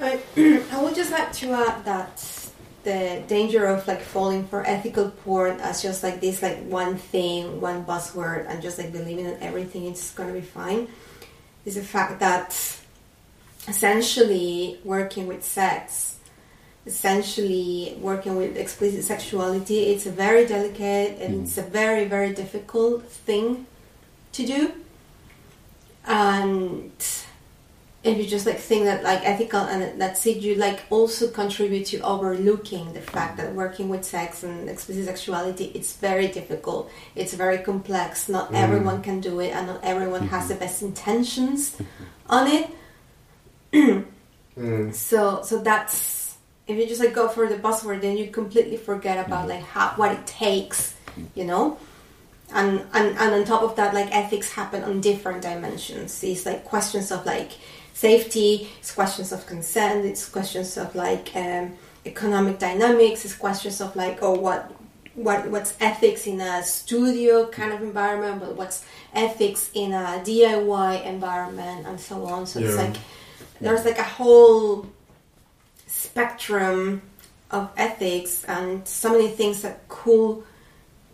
Speaker 3: I, I would just like to add that the danger of like falling for ethical porn as just like this like one thing, one buzzword, and just like believing that everything is gonna be fine. Is the fact that essentially working with sex, essentially working with explicit sexuality, it's a very delicate and hmm. it's a very very difficult thing to do, and if you just like think that like ethical and that's it you like also contribute to overlooking the fact that working with sex and explicit sexuality it's very difficult. It's very complex. Not mm. everyone can do it and not everyone has mm-hmm. the best intentions on it.
Speaker 2: Mm.
Speaker 3: so so that's if you just like go for the buzzword then you completely forget about mm-hmm. like how what it takes you know? And, and and on top of that like ethics happen on different dimensions. These like questions of like safety it's questions of consent it's questions of like um, economic dynamics it's questions of like oh what what what's ethics in a studio kind of environment but what's ethics in a diy environment and so on. So it's like there's like a whole spectrum of ethics and so many things that cool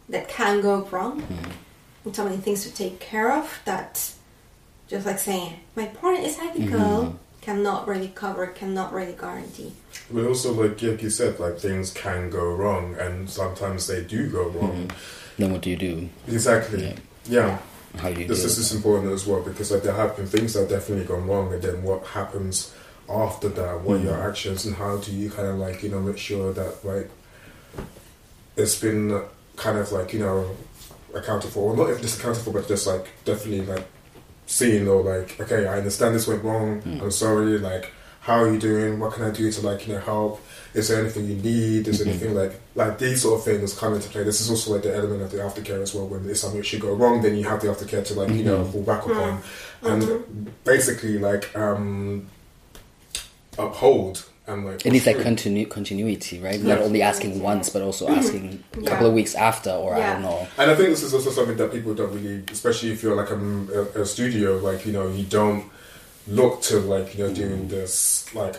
Speaker 3: that can go wrong and so many things to take care of that just like saying my porn is ethical mm-hmm. cannot really cover cannot really guarantee
Speaker 2: But also, like like you said, like things can go wrong, and sometimes they do go wrong. Mm-hmm.
Speaker 1: Then what do you do?
Speaker 2: Exactly.
Speaker 1: Yeah.
Speaker 2: Yeah.
Speaker 1: How do you
Speaker 2: This
Speaker 1: deal
Speaker 2: is is important as well because like there have been things that have definitely gone wrong, and then what happens after that? What are your mm-hmm. actions, and how do you kind of like you know make sure that like it's been kind of like you know accounted for, or not if just accounted for, but just like definitely like seen or like okay, I understand this went wrong. Hmm. I'm sorry. Like, how are you doing? What can I do to like you know help? Is there anything you need? Is there hmm. anything like like these sort of things come into play? This is also like the element of the aftercare as well. When there's something that should go wrong, then you have the aftercare to like you know hmm. fall back upon, and mm-hmm. basically like um uphold and like
Speaker 1: It needs
Speaker 2: push
Speaker 1: like continu- continuity, right?
Speaker 2: Yeah.
Speaker 1: Not only asking once, but also mm-hmm. asking a
Speaker 3: Yeah.
Speaker 1: couple of weeks after, or I don't know.
Speaker 2: And I think this is also something that people don't really, especially if you're like a, a, a studio, like you know, you don't look to like you know doing mm-hmm. this like,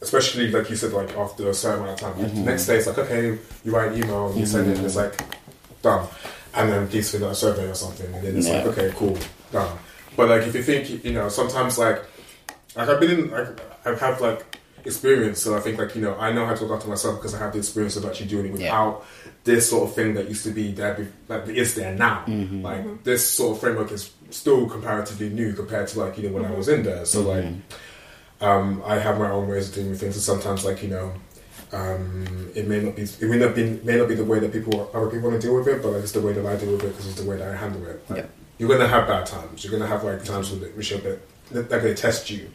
Speaker 2: especially like you said, like after a certain amount of time. Like, the next day, it's like okay, you write an email, and you send it, and it's like done, and then please fill out a survey or something, and then it's like okay, cool, done. But like if you think, you know, sometimes like like I've been in, like I've had like experience, so I think like you know I know how to look after myself because I have the experience of actually doing it
Speaker 1: Yeah.
Speaker 2: without this sort of thing that used to be there, be, like is there now. Mm-hmm. Like mm-hmm. this sort of framework is still comparatively new compared to like you know when I mm-hmm. was in there. So like um, I have my own ways of doing things, and sometimes like you know. Um, it may not be it may not be may not be the way that people other people want to deal with it, but like, it's the way that I deal with it because it's the way that I handle it. Like,
Speaker 1: Yeah.
Speaker 2: You're gonna have bad times. You're gonna have like times when it- which are a bit that they're gonna test you.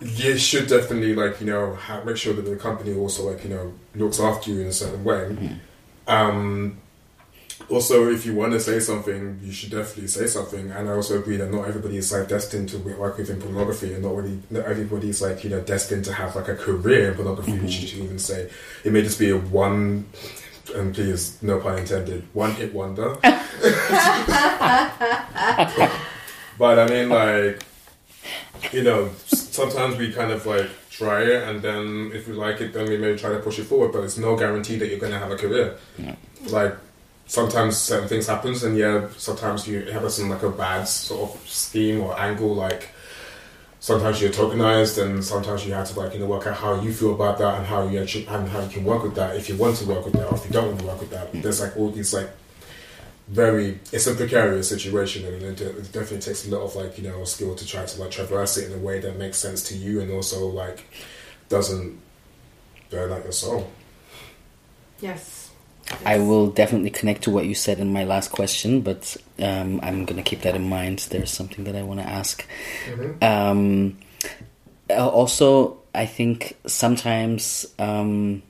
Speaker 2: You should definitely like you know ha make sure that the company also like you know looks after you in a certain way. Um, also, if you want to say something, you should definitely say something. And I also agree that not everybody is like destined to work within pornography, and not really not everybody is like you know destined to have like a career in pornography. Which you should even say it may just be a one, and please no pun intended, one hit wonder. but I mean, like you know, sometimes we kind of like try it, and then if we like it, then we may try to push it forward. But it's no guarantee that you're going to have a career. Like sometimes certain things happens, and yeah, sometimes you have some like a bad sort of scheme or angle. Like sometimes you're tokenized, and sometimes you have to like you know work out how you feel about that and how you actually and how you can work with that if you want to work with that or if you don't want to work with that. Mm. There's like all these like very it's a precarious situation and it, it definitely takes a lot of like you know skill to try to like traverse it in a way that makes sense to you and also like doesn't burn out your soul
Speaker 3: yes
Speaker 1: I will definitely connect to what you said in my last question, but um, I'm gonna keep that in mind. There's something that I want to ask. Um, uh, also, I think sometimes um,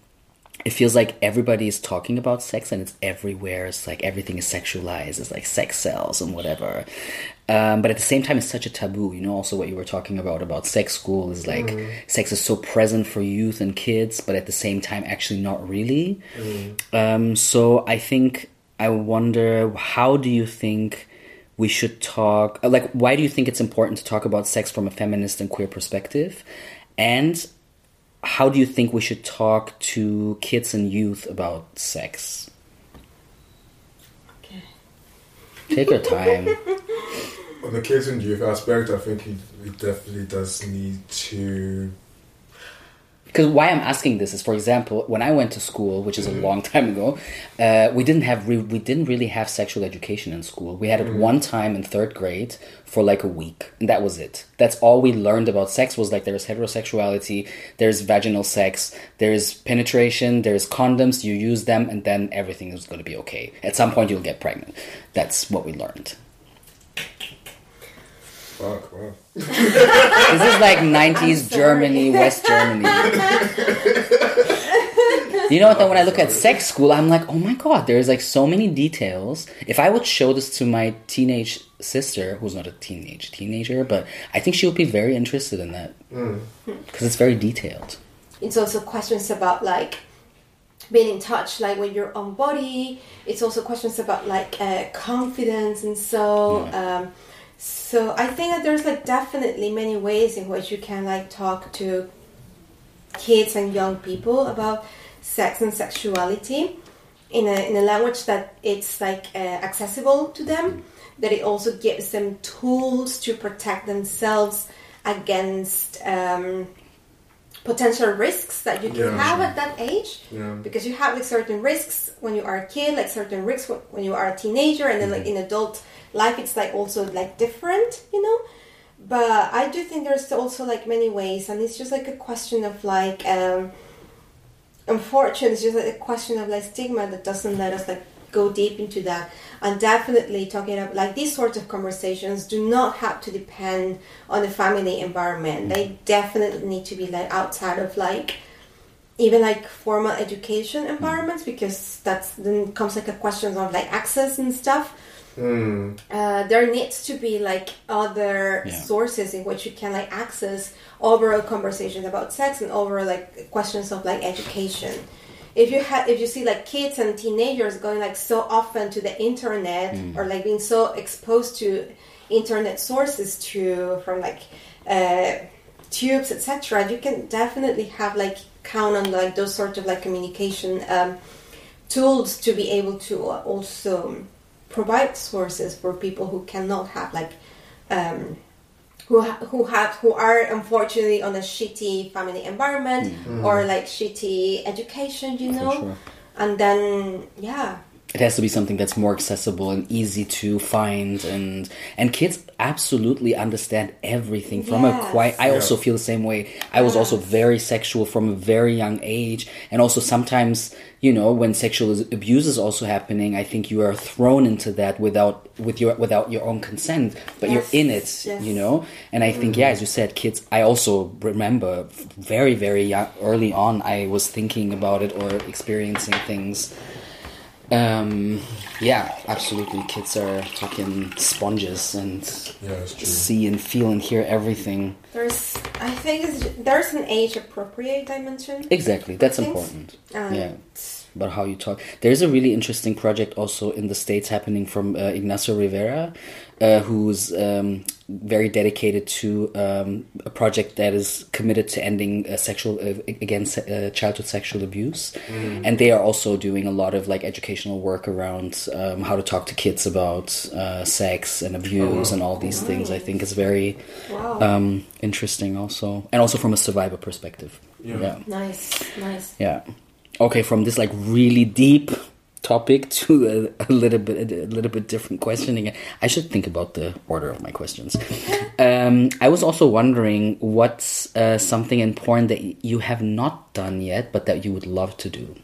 Speaker 1: it feels like everybody is talking about sex and it's everywhere. It's like everything is sexualized. It's like sex sells and whatever. Um, but at the same time, it's such a taboo. You know, also what you were talking about about sex school is like sex is so present for youth and kids, but at the same time, actually not really. Um, so I think I wonder how do you think we should talk? Like, why do you think it's important to talk about sex from a feminist and queer perspective? And how do you think we should talk to kids and youth about sex?
Speaker 3: Okay.
Speaker 1: Take your time.
Speaker 2: On the kids and youth aspect, I think it, it definitely does need to.
Speaker 1: Because why I'm asking this is, for example, when I went to school, which is a long time ago, uh, we didn't have re- we didn't really have sexual education in school. We had it one time in third grade for like a week, and that was it. That's all we learned about sex was like there's heterosexuality, there's vaginal sex, there's penetration, there's condoms. You use them, and then everything is going to be okay. At some point, you'll get pregnant. That's what we learned.
Speaker 2: Fuck, wow.
Speaker 1: This is like 90s Germany, West Germany. you know what? Then when I look at sex school, I'm like, oh my god, there's like so many details. If I would show this to my teenage sister, who's not a teenage teenager, but I think she would be very interested in that because it's very detailed.
Speaker 3: it's also questions about like being in touch like with your own body it's also questions about like uh, confidence and so um, so i think that there's like definitely many ways in which you can like talk to kids and young people about sex and sexuality in a, in a language that it's like uh, accessible to them that it also gives them tools to protect themselves against um, potential risks that you can
Speaker 2: Yeah.
Speaker 3: have at that age
Speaker 2: Yeah.
Speaker 3: because you have like certain risks when you are a kid like certain risks when you are a teenager and then like in adult life it's like also like different you know? But i do think there's also like many ways and it's just like a question of like um unfortunately it's just like a question of like stigma that doesn't let us like go deep into that. And definitely talking about like these sorts of conversations do not have to depend on the family environment. They definitely need to be like outside of like even like formal education environments because that's then comes like a question of like access and stuff
Speaker 2: Hmm.
Speaker 3: uh, there needs to be like other
Speaker 1: Yeah.
Speaker 3: sources in which you can like access overall conversations about sex and overall like questions of like education if you have if you see like kids and teenagers going like so often to the internet or like being so exposed to internet sources to from like uh, tubes etc you can definitely have like count on like those sort of like communication um, tools to be able to uh, also provide sources for people who cannot have like um, who ha- who have who are unfortunately on a shitty family environment or like shitty education you
Speaker 1: Mm.
Speaker 3: Know
Speaker 1: sure.
Speaker 3: and then yeah
Speaker 1: It has to be something that's more accessible and easy to find, and and kids absolutely understand everything from a
Speaker 3: Yes.
Speaker 1: quite. I also feel the same way. I was also very sexual from a very young age, and also sometimes you know when sexual abuse is also happening, I think you are thrown into that without with your without your own consent, but you're in it,
Speaker 3: Yes.
Speaker 1: you know. And I think yeah, as you said, kids. I also remember very very young, early on. I was thinking about it or experiencing things. Um, yeah, absolutely. Kids are fucking sponges and
Speaker 2: Yeah,
Speaker 1: see and feel and hear everything.
Speaker 3: there's i think it's, there's an age appropriate dimension
Speaker 1: Exactly, that's
Speaker 3: Things.
Speaker 1: important.
Speaker 3: and
Speaker 1: Yeah, about how you talk. There's a really interesting project also in the states happening from uh, Ignacio Rivera, uh, who's um, very dedicated to um, a project that is committed to ending uh, sexual uh, against uh, childhood sexual abuse, and they are also doing a lot of like educational work around um, how to talk to kids about uh, sex and abuse and all these things. I think is very
Speaker 3: wow
Speaker 1: um, interesting also, and also from a survivor perspective.
Speaker 2: Yeah.
Speaker 1: yeah.
Speaker 3: nice nice
Speaker 1: Yeah. Okay, from this like really deep topic to a, a little bit a little bit different questioning. I should think about the order of my questions. Um, I was also wondering what's uh, something important that you have not done yet, but that you would love to do.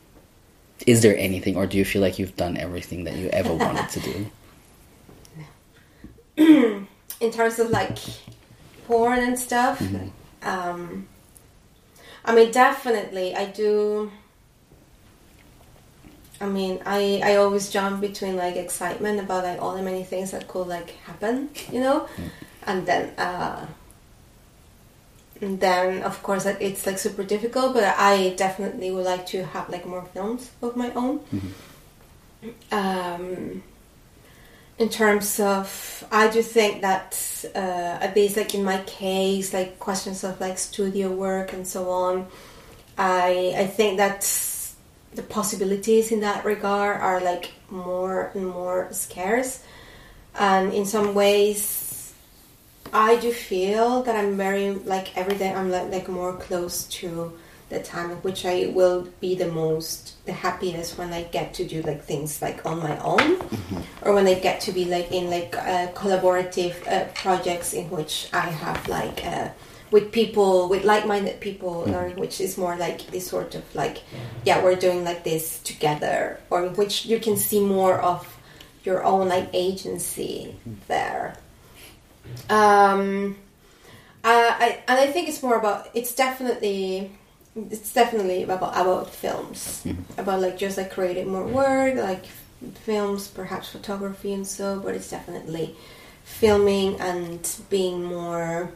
Speaker 1: Is there anything, or do you feel like you've done everything that you ever wanted to do?
Speaker 3: in terms of like porn and stuff um i mean definitely i do I mean, I I always jump between like excitement about like all the many things that could like happen, you know, and then uh, and then of course like, it's like super difficult. But I definitely would like to have like more films of my own. Um, in terms of, I do think that uh, at least like in my case, like questions of like studio work and so on. I I think that the possibilities in that regard are like more and more scarce, and in some ways, I do feel that I'm very like every day I'm like, like more close to the time in which I will be the most the happiest when I get to do like things like on my own, or when I get to be like in like uh, collaborative uh, projects in which I have like. Uh, with people with like-minded people or which is more like this sort of like yeah we're doing like this together or which you can see more of your own like agency there. Um uh, I, and I think it's more about it's definitely it's definitely about about films. About like just like creating more work like films perhaps photography and so but it's definitely filming and being more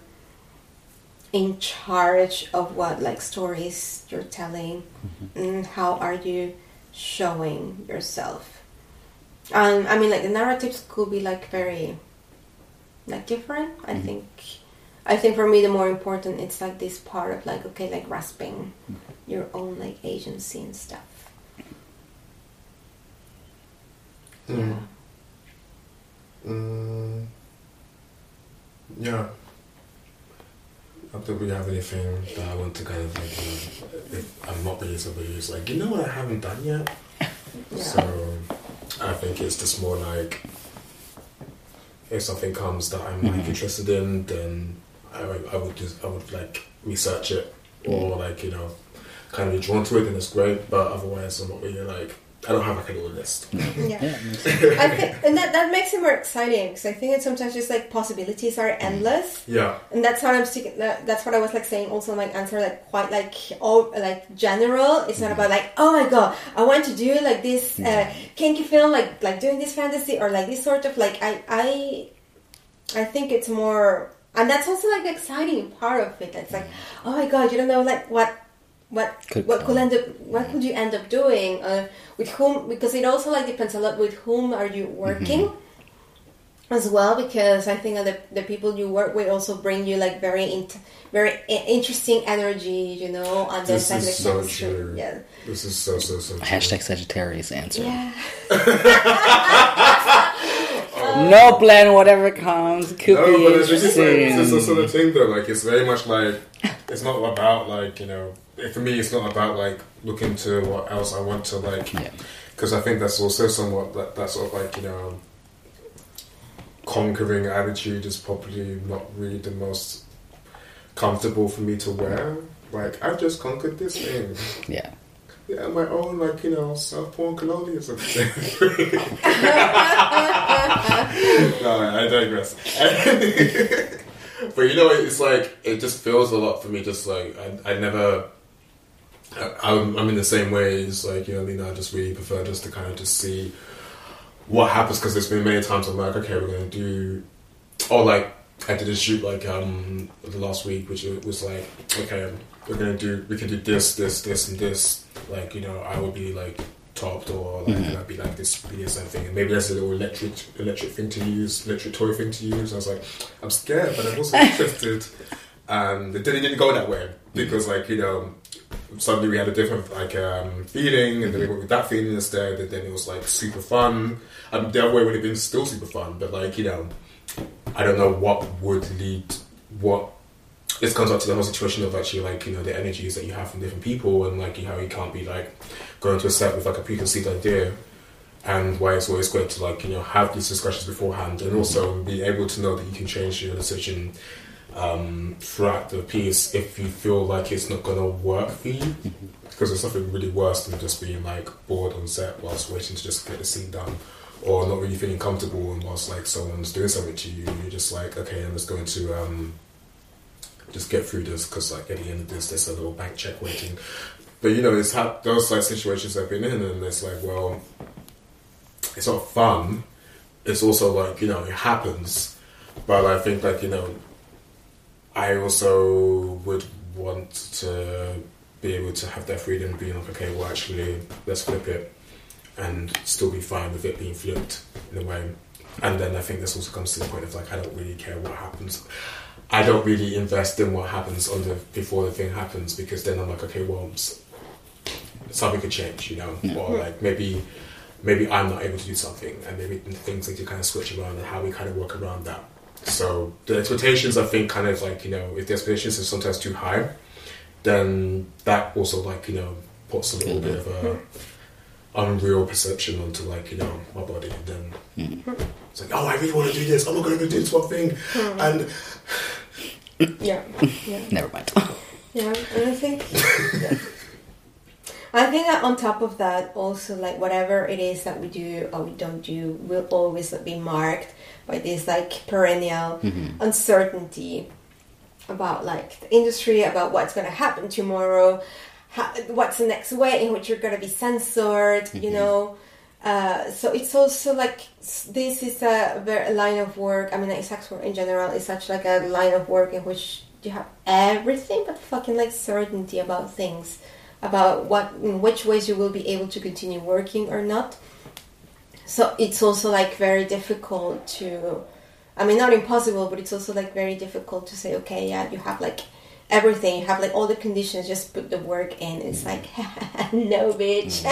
Speaker 3: in charge of what like stories you're telling? And how are you showing yourself? Um, i mean like the narratives could be like very like different i mm-hmm. think. I think for me the more important it's like this part of like okay like grasping mm-hmm. your own like agency and stuff. Mm. Yeah.
Speaker 2: Mm, yeah. Not really have anything that I want to kind of like, you know, if I'm not being somebody who's like, you know what I haven't done yet?
Speaker 3: yeah
Speaker 2: So I think it's just more like if something comes that I'm like mm-hmm. interested in, then I, I would just I would like research it or mm. like you know kind of be drawn to it, and it's great. But otherwise, I'm not really like I don't have like a little list.
Speaker 3: yeah
Speaker 1: Yeah,
Speaker 3: I think, and that, that makes it more exciting because I think that sometimes just like possibilities are endless,
Speaker 2: Yeah,
Speaker 3: and that's what I'm sticking. That, that's what I was like saying. Also, in my answer like quite like all like general. It's not about like oh my god, I want to do like this uh, kinky film, like like doing this fantasy or like this sort of like I I I think it's more, and that's also like the exciting part of it. It's like oh my god, you don't know like what. What
Speaker 1: Could
Speaker 3: what could
Speaker 1: come.
Speaker 3: end up what could you end up doing uh, with whom because it also like depends a lot with whom are you working as well because I think that the, the people you work with also bring you like very int- very i- interesting energy, you know, and
Speaker 2: This
Speaker 3: there's
Speaker 2: is
Speaker 3: the
Speaker 2: so true.
Speaker 3: Yeah.
Speaker 2: this is so so so. true.
Speaker 1: Hashtag Sagittarius answer.
Speaker 3: Yeah.
Speaker 1: No plan, whatever comes. Could
Speaker 2: No,
Speaker 1: be
Speaker 2: but it's just like, it's also the thing though. Like, it's very much like it's not about like you know. For me, it's not about like looking to what else I want to like.
Speaker 1: Yeah.
Speaker 2: Because I think that's also somewhat that that sort of like you know conquering attitude is probably not really the most comfortable for me to wear. Like I've just conquered this thing.
Speaker 1: Yeah.
Speaker 2: Yeah, my own like you know self porn colonialism. no, I digress. but you know, it's like it just feels a lot for me. Just like I, I never. I, I'm, I'm in the same way. It's like you know, I mean, I just really prefer just to kind of just see what happens because there's been many times I'm like, okay, we're gonna do, or like I did a shoot like um the last week, which was like, okay, we're gonna do, we can do this, this, this, and this. Like you know, I would be like topped, or like that'd be like this BDSM thing, and maybe there's a little electric electric thing to use, electric toy thing to use. I was like, I'm scared, but I'm also interested. And it didn't, it didn't go that way because like you know suddenly we had a different like um, feeling, and then with that feeling instead. And then it was like super fun. Um, the other way would have been still super fun, but like you know, I don't know what would lead what. This comes up to the whole situation of actually like you know the energies that you have from different people, and like you how you can't be like going to a set with like a preconceived idea. And why it's always great to like you know have these discussions beforehand, and also be able to know that you can change your decision um, throughout the piece if you feel like it's not going to work for you. Because there's nothing really worse than just being like bored on set whilst waiting to just get the scene done, or not really feeling comfortable and whilst like someone's doing something to you, you're just like, okay, I'm just going to um, just get through this because like at the end of this, there's a little bank check waiting. but you know, it's those like situations I've been in, and it's like, well, it's not fun. It's also like you know, it happens, but I think like you know, I also would want to be able to have that freedom, being like, okay, well, actually, let's flip it, and still be fine with it being flipped in a way. And then I think this also comes to the point of like, I don't really care what happens. I don't really invest in what happens on the before the thing happens because then I'm like, okay, well, something could change, you know, or like maybe maybe I'm not able to do something, and maybe things need to kind of switch around, and how we kind of work around that. So the expectations, I think, kind of like you know, if the expectations are sometimes too high, then that also like you know puts a little bit of a unreal perception onto like you know my body, and then hmm. it's like, oh, I really want to do this. I'm not going to do this one thing, hmm. and
Speaker 3: Yeah, yeah.
Speaker 1: Never mind.
Speaker 3: Yeah, and I think yeah. I think that on top of that, also like whatever it is that we do or we don't do, will always be marked by this like perennial mm-hmm. uncertainty about like the industry, about what's going to happen tomorrow, how, what's the next way in which you're going to be censored, you know. Uh, so it's also like this is a very a line of work. I mean, like sex work in general is such like a line of work in which you have everything but fucking like certainty about things, about what in which ways you will be able to continue working or not. So it's also like very difficult to, I mean, not impossible, but it's also like very difficult to say, okay, yeah, you have like everything, you have like all the conditions, just put the work in. It's like, no, bitch.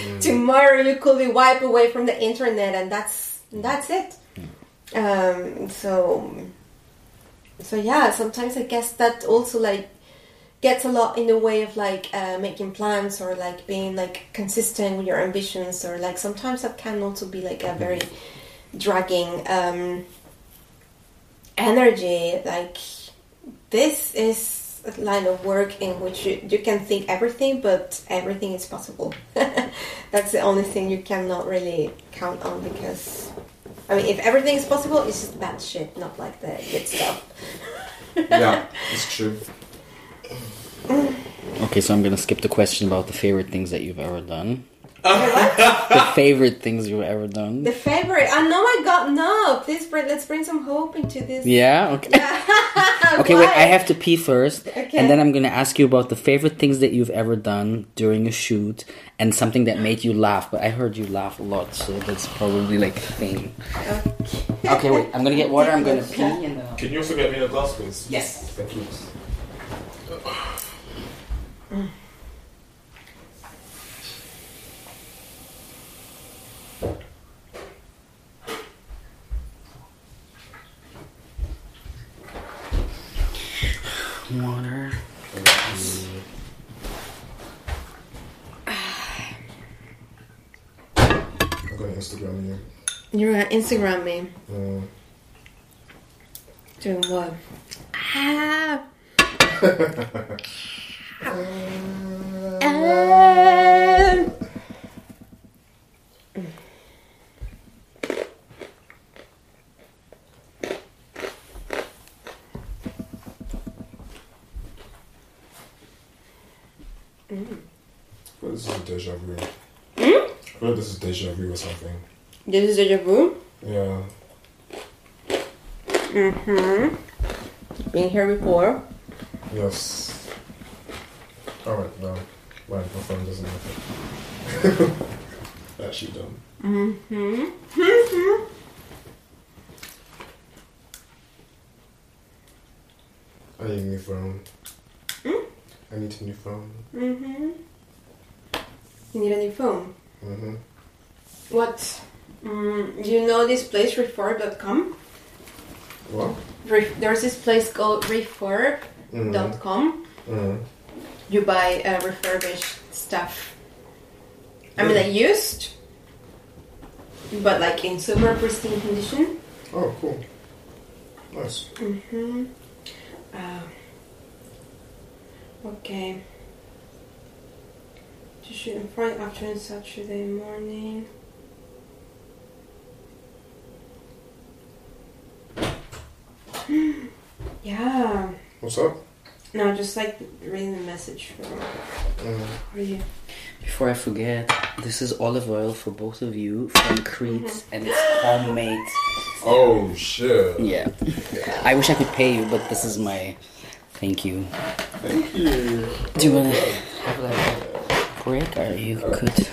Speaker 3: Tomorrow you could be wiped away from the internet, and that's that's it. Um, so, so yeah, sometimes I guess that also like gets a lot in the way of like uh, making plans or like being like consistent with your ambitions or like sometimes that can also be like a very dragging um, energy like this is a line of work in which you, you can think everything but everything is possible that's the only thing you cannot really count on because i mean if everything is possible it's just bad shit not like the good stuff
Speaker 2: yeah, it's true.
Speaker 1: Okay, so I'm gonna skip the question about the favorite things that you've ever done. the favorite things you've ever done.
Speaker 3: The favorite. Oh no, my God, no! Please, bring, let's bring some hope into this.
Speaker 1: Yeah. Okay. Okay. Wait. I have to pee first,
Speaker 3: Okay.
Speaker 1: and then I'm gonna ask you about the favorite things that you've ever done during a shoot, and something that made you laugh. But I heard you laugh a lot, so that's probably like a thing. Okay. okay. Wait. I'm gonna get water. I'm gonna pee, and then.
Speaker 2: Can you also get me a glass, please?
Speaker 1: Yes.
Speaker 2: Thank you. Mm.
Speaker 1: Water.
Speaker 2: I'm going to Instagram you.
Speaker 3: You're gonna Instagram me.
Speaker 2: Mm.
Speaker 3: Doing what? Ah. Ah.
Speaker 2: But this is a deja vu. Hmm? I feel like this is deja vu or something.
Speaker 3: This is deja vu.
Speaker 2: Yeah. Mhm.
Speaker 3: Been here before.
Speaker 2: Yes. Alright, no. My, my mm-hmm. mm-hmm. phone doesn't have it. Actually done. I need a new phone. I need a new phone.
Speaker 3: Mm-hmm. You need a new phone.
Speaker 2: Mm-hmm.
Speaker 3: What? Mm, you know this place, refurb.com?
Speaker 2: What?
Speaker 3: Re- there's this place called refurb.com.
Speaker 2: Mm.
Speaker 3: You buy uh, refurbished stuff. I mean, like used, but like in super pristine condition.
Speaker 2: Oh, cool. Nice.
Speaker 3: Mm-hmm. Uh, okay. To shoot in front afternoon, Saturday morning. yeah.
Speaker 2: What's up?
Speaker 3: No, just like reading the message for,
Speaker 2: Mm.
Speaker 3: for you.
Speaker 1: Before I forget, this is olive oil for both of you from Crete, and it's homemade.
Speaker 2: Oh shit!
Speaker 1: Yeah. I wish I could pay you, but this is my thank you.
Speaker 2: Thank you.
Speaker 1: Do you wanna have like a break, or you could?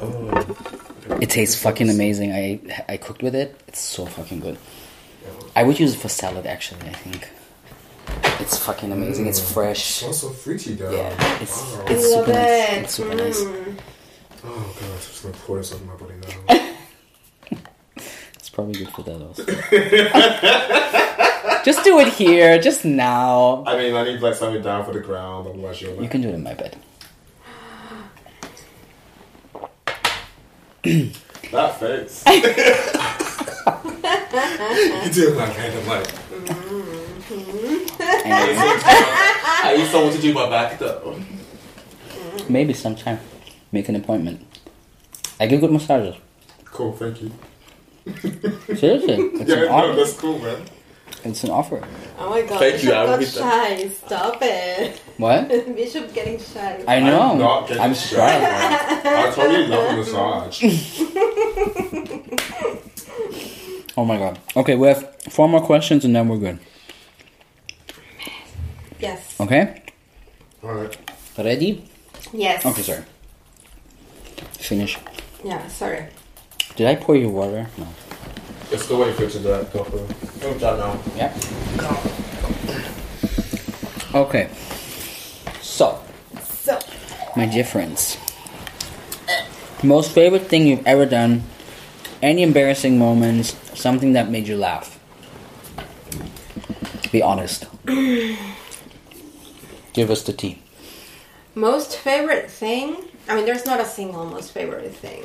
Speaker 2: Oh.
Speaker 1: It tastes fucking amazing. I I cooked with it. It's so fucking good. I would use it for salad actually. I think it's fucking amazing. It's fresh.
Speaker 2: Smells so fruity though.
Speaker 1: Yeah, it's
Speaker 2: Oh.
Speaker 1: it's
Speaker 3: I love
Speaker 1: super nice.
Speaker 3: it.
Speaker 1: It's super nice.
Speaker 3: Mm.
Speaker 2: Oh god, I'm just gonna pour this on my body now.
Speaker 1: It's probably good for that also. just do it here, just now.
Speaker 2: I mean, I need like something down for the ground, otherwise you're like.
Speaker 1: You can do it in my bed.
Speaker 2: That face. you do it like head. I'm like.
Speaker 1: Mm-hmm.
Speaker 4: I need someone to do my back though.
Speaker 1: maybe sometime make an appointment. I give good massages.
Speaker 2: Cool, thank you.
Speaker 1: Seriously, it's
Speaker 2: Yeah, no, that's cool, man.
Speaker 1: It's an offer.
Speaker 3: Oh my god,
Speaker 4: Thank
Speaker 3: Bishop
Speaker 4: you, I will
Speaker 3: got
Speaker 4: read that.
Speaker 3: shy. Stop it.
Speaker 1: What?
Speaker 3: Bishop getting shy.
Speaker 1: I know.
Speaker 2: I'm not getting
Speaker 1: I'm
Speaker 2: shy.
Speaker 1: shy.
Speaker 2: I totally love a massage.
Speaker 1: Oh my god. Okay, we have four more questions and then we're good.
Speaker 3: Yes.
Speaker 1: Okay?
Speaker 2: Alright.
Speaker 1: Ready?
Speaker 3: Yes.
Speaker 1: Okay, sorry. Finish.
Speaker 3: Yeah, sorry.
Speaker 1: Did I pour you water? No.
Speaker 2: It's the way for you to do that, go for
Speaker 4: Good job now.
Speaker 1: Yeah. Okay. So,
Speaker 3: So,
Speaker 1: my difference. Most favorite thing you've ever done. Any embarrassing moments. Something that made you laugh. Be honest. Give us the tea.
Speaker 3: most favorite thing? I mean, there's not a single most favorite thing.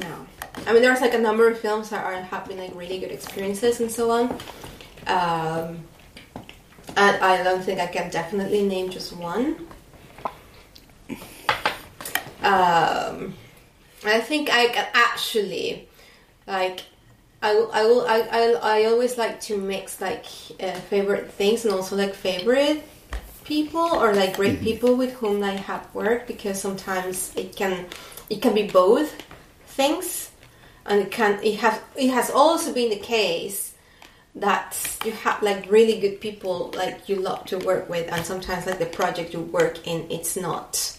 Speaker 3: No. I mean, there's like a number of films that are have been like really good experiences and so on. Um, and I don't think I can definitely name just one. Um, I think I can actually like. I, I will I, I, I always like to mix like uh, favorite things and also like favorite people or like great people with whom I have worked because sometimes it can it can be both things and it can it has it has also been the case that you have like really good people like you love to work with and sometimes like the project you work in it's not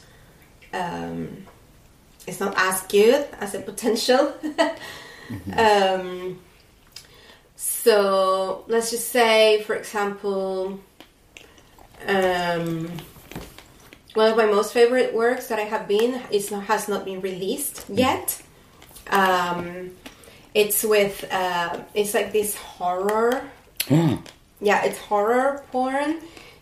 Speaker 3: um it's not as good as a potential um so let's just say for example um, one of my most favorite works that I have been is not, has not been released yet. Um, it's with uh, it's like this horror. Yeah, it's horror porn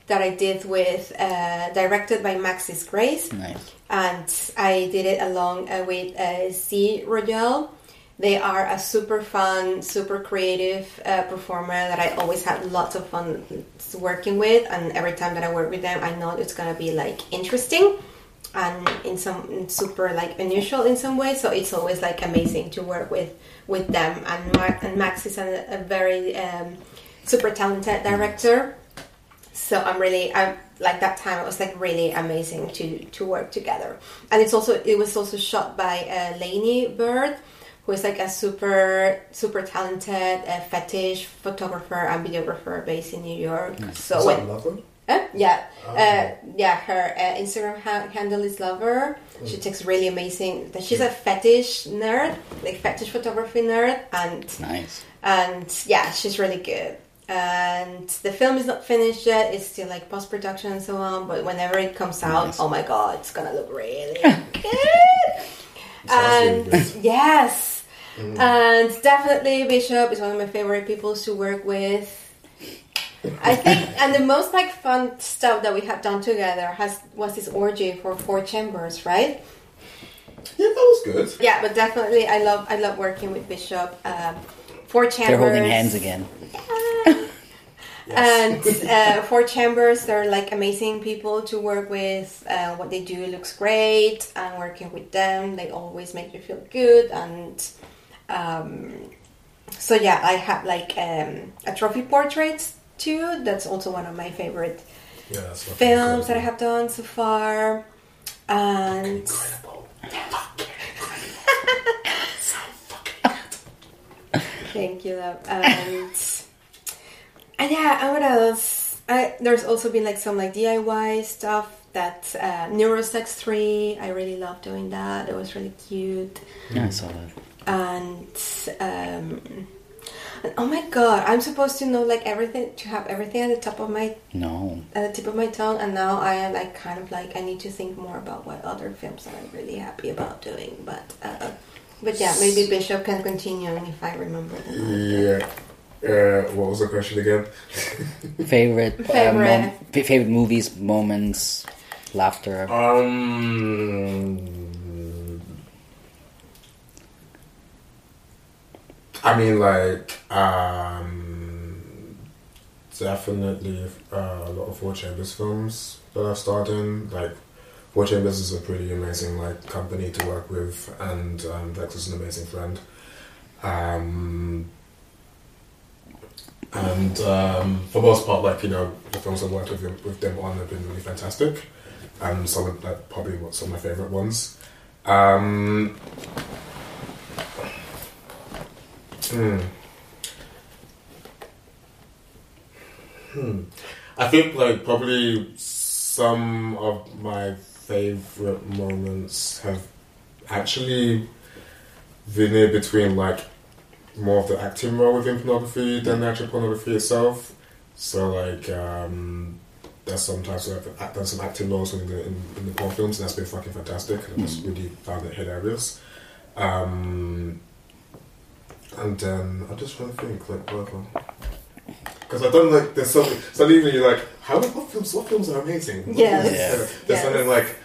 Speaker 3: that I did with uh, directed by Max Disgrace,
Speaker 1: Nice.
Speaker 3: and I did it along uh, with uh, C. Royale. They are a super fun, super creative uh, performer that I always have lots of fun working with, and every time that I work with them, I know it's gonna be like interesting and in some super like unusual in some way. So it's always like amazing to work with with them. And Mark and Max is a, a very um, super talented director. So I'm really I'm like that time it was like really amazing to to work together. And it's also it was also shot by uh, Lainey Bird, who is like a super super talented uh, fetish photographer and videographer based in New York. So
Speaker 2: Is
Speaker 3: when? Uh, yeah,
Speaker 2: Oh.
Speaker 3: uh, yeah. Her uh, Instagram ha- handle is Lover. She takes really amazing. She's a fetish nerd, like fetish photography nerd, and
Speaker 1: Nice.
Speaker 3: and yeah, she's really good. And the film is not finished yet; it's still like post production and so on. But whenever it comes out,
Speaker 1: Nice.
Speaker 3: oh my god, it's gonna look really good. And
Speaker 2: good.
Speaker 3: yes, and definitely Bishop is one of my favorite people to work with. I think, and the most like fun stuff that we have done together has was this orgy for four chambers, right?
Speaker 2: Yeah, that was good.
Speaker 3: Yeah, but definitely, I love I love working with Bishop. Um, four chambers.
Speaker 1: They're holding hands again.
Speaker 3: And uh, four chambers, they're like amazing people to work with. Uh, what they do looks great, and working with them, they always make you feel good. And um, so, yeah, I have like um, a trophy portrait too. That's also one of my favorite
Speaker 2: Yeah, that's fucking
Speaker 3: films that I have done so far. And
Speaker 4: Incredible.
Speaker 3: thank you, love. And and yeah, and what else? I, there's also been like some like DIY stuff. That uh, Neurosex Three, I really love doing that. It was really cute.
Speaker 1: Yeah, I saw that.
Speaker 3: and um and oh my god i'm supposed to know like everything to have everything at the top of my
Speaker 1: No.
Speaker 3: at the tip of my tongue and now i am like kind of like i need to think more about what other films i'm really happy about doing but uh but yeah maybe bishop can continue if i remember them
Speaker 2: Yeah. Uh, what was the question again?
Speaker 1: Favorite, uh,
Speaker 3: Favorite.
Speaker 1: mom- favorite movies, moments, laughter.
Speaker 2: Um, I mean, like, um, definitely uh, a lot of Four Chambers films that I've starred in. Like, Four Chambers is a pretty amazing like company to work with, and um, Vex is an amazing friend. Um, and um, for most part, like you know, the films I've worked with with them on have been really fantastic, and some of like probably what some of my favorite ones. Um, hmm. Hmm. I think like probably some of my favorite moments have actually veneered between like more of the acting role within pornography than the actual pornography itself. So like um there's sometimes where I've done some acting roles in the in, in the porn films and that's been fucking fantastic. I just really found it hilarious. Um and um, then I'm just trying to think like whatever. Because I don't like there's something suddenly you're like, how what films what films are amazing? What
Speaker 3: Yes.
Speaker 2: films-
Speaker 1: Yeah.
Speaker 2: There's
Speaker 3: Yes.
Speaker 2: something like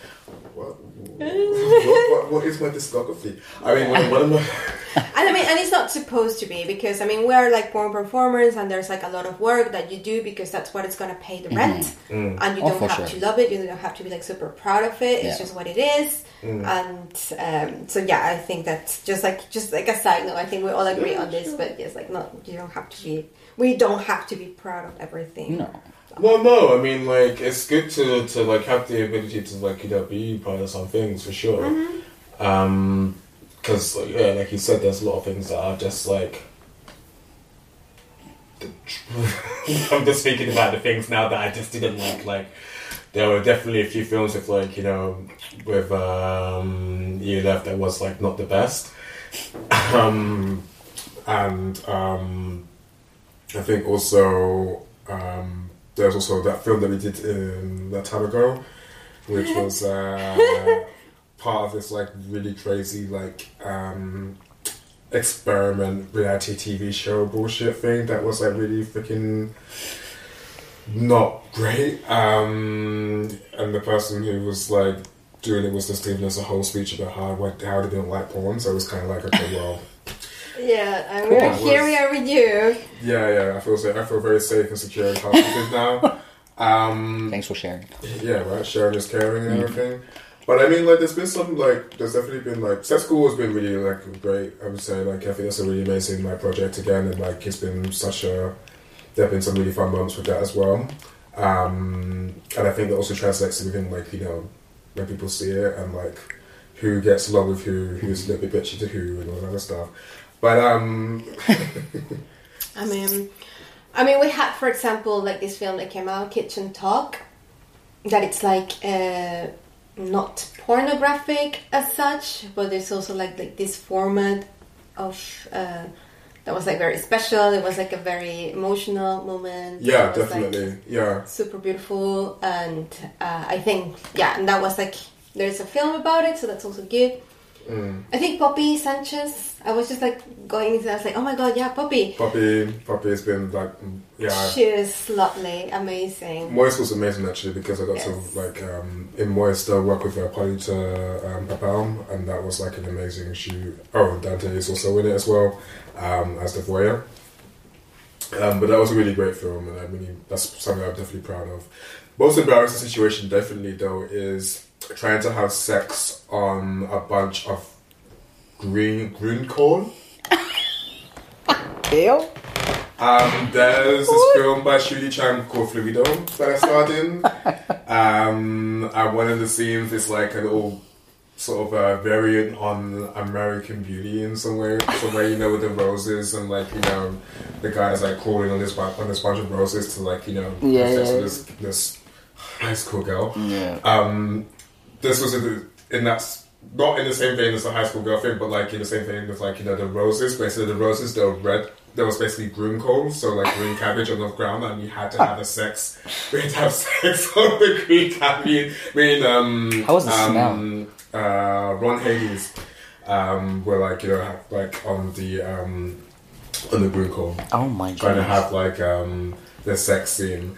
Speaker 2: what, what, what, what is my discography? I mean, what, what am I?
Speaker 3: and I mean, and it's not supposed to be because I mean, we are like porn performers, and there's like a lot of work that you do because that's what it's gonna pay the rent,
Speaker 2: Mm.
Speaker 3: and you
Speaker 1: Oh,
Speaker 3: don't have
Speaker 1: sure.
Speaker 3: to love it. You don't have to be like super proud of it. It's just what it is,
Speaker 2: Mm.
Speaker 3: and um, so yeah, I think that's just like just like a side note. I think we all agree on this, but yes, like not you don't have to be. We don't have to be proud of everything.
Speaker 1: No.
Speaker 2: Well, no, I mean, like, it's good to, to like have the ability to like you know be proud of some things for sure. Um, because like, yeah, like you said, there's a lot of things that are just like. I'm just thinking about the things now that I just didn't like. Like, there were definitely a few films with like you know with um you left that was like not the best. Um, and um, I think also um, there's also that film that we did in that time ago, which was uh, part of this like really crazy like um, experiment reality TV show bullshit thing that was like really freaking not great. Um, and the person who was like doing it was just giving us a whole speech about how how they didn't like porn. So it was kind of like okay, well.
Speaker 3: Yeah, and
Speaker 1: Cool.
Speaker 3: we're here. We are with you.
Speaker 2: Yeah, yeah, I feel safe. I feel very safe and secure and confident now. Um,
Speaker 1: Thanks for sharing.
Speaker 2: yeah, right. Sharing is caring and everything. But I mean, like, there's been some like, there's definitely been like, set school has been really like great. I would say like, I think that's a really amazing like project again, and like, it's been such a. There have been some really fun moments with that as well, um, and I think that also translates to within like you know when people see it and like who gets along with who, who's a little bit bitchy to who, and all that other stuff. But um,
Speaker 3: I mean, I mean, we had, for example, like this film that came out, Kitchen Talk, that it's like uh, not pornographic as such, but it's also like like this format of uh, that was like very special. It was like a very emotional moment.
Speaker 2: yeah,
Speaker 3: was, like,
Speaker 2: definitely, yeah.
Speaker 3: super beautiful, and uh, I think yeah, and that was like there's a film about it, so that's also good.
Speaker 2: Mm.
Speaker 3: I think Poppy Sanchez. I was just like going into. I was like, oh my god, yeah, Poppy.
Speaker 2: Poppy, Poppy has been like, yeah.
Speaker 3: She is lovely, amazing.
Speaker 2: Moist was amazing actually because I got
Speaker 3: Yes.
Speaker 2: to like um, in Moist uh, work with uh, Paulita um, Pappel and that was like an amazing shoot. Oh, Dante is also in it as well um, as the voyeur. Um, but that was a really great film, and I really that's something I'm definitely proud of. Most embarrassing situation, definitely though, is trying to have sex on a bunch of green green corn.
Speaker 1: Ew.
Speaker 2: Um, there's this film by Shu Lea Cheang called Fluido that I starred in. Um, and one of the scenes is like a little sort of a variant on American Beauty in some way, some way you know, with the roses and like you know, the guy is like crawling on this on this bunch of roses to like you know,
Speaker 1: Yeah, yeah.
Speaker 2: this this high school girl.
Speaker 1: Yeah.
Speaker 2: Um, this was in, the, in that not in the same vein as the high school girl thing, but like in the same vein with like you know the roses. Basically, the roses they were red. There was basically green coal, so like green cabbage on the ground, and you had to have a sex. We had to have sex on the green cabbage. I mean, um,
Speaker 1: How was the
Speaker 2: um, Uh, Ron Haley's um, were like you know like on the um, on the green coal
Speaker 1: Oh my god!
Speaker 2: trying to
Speaker 1: god.
Speaker 2: have like um the sex scene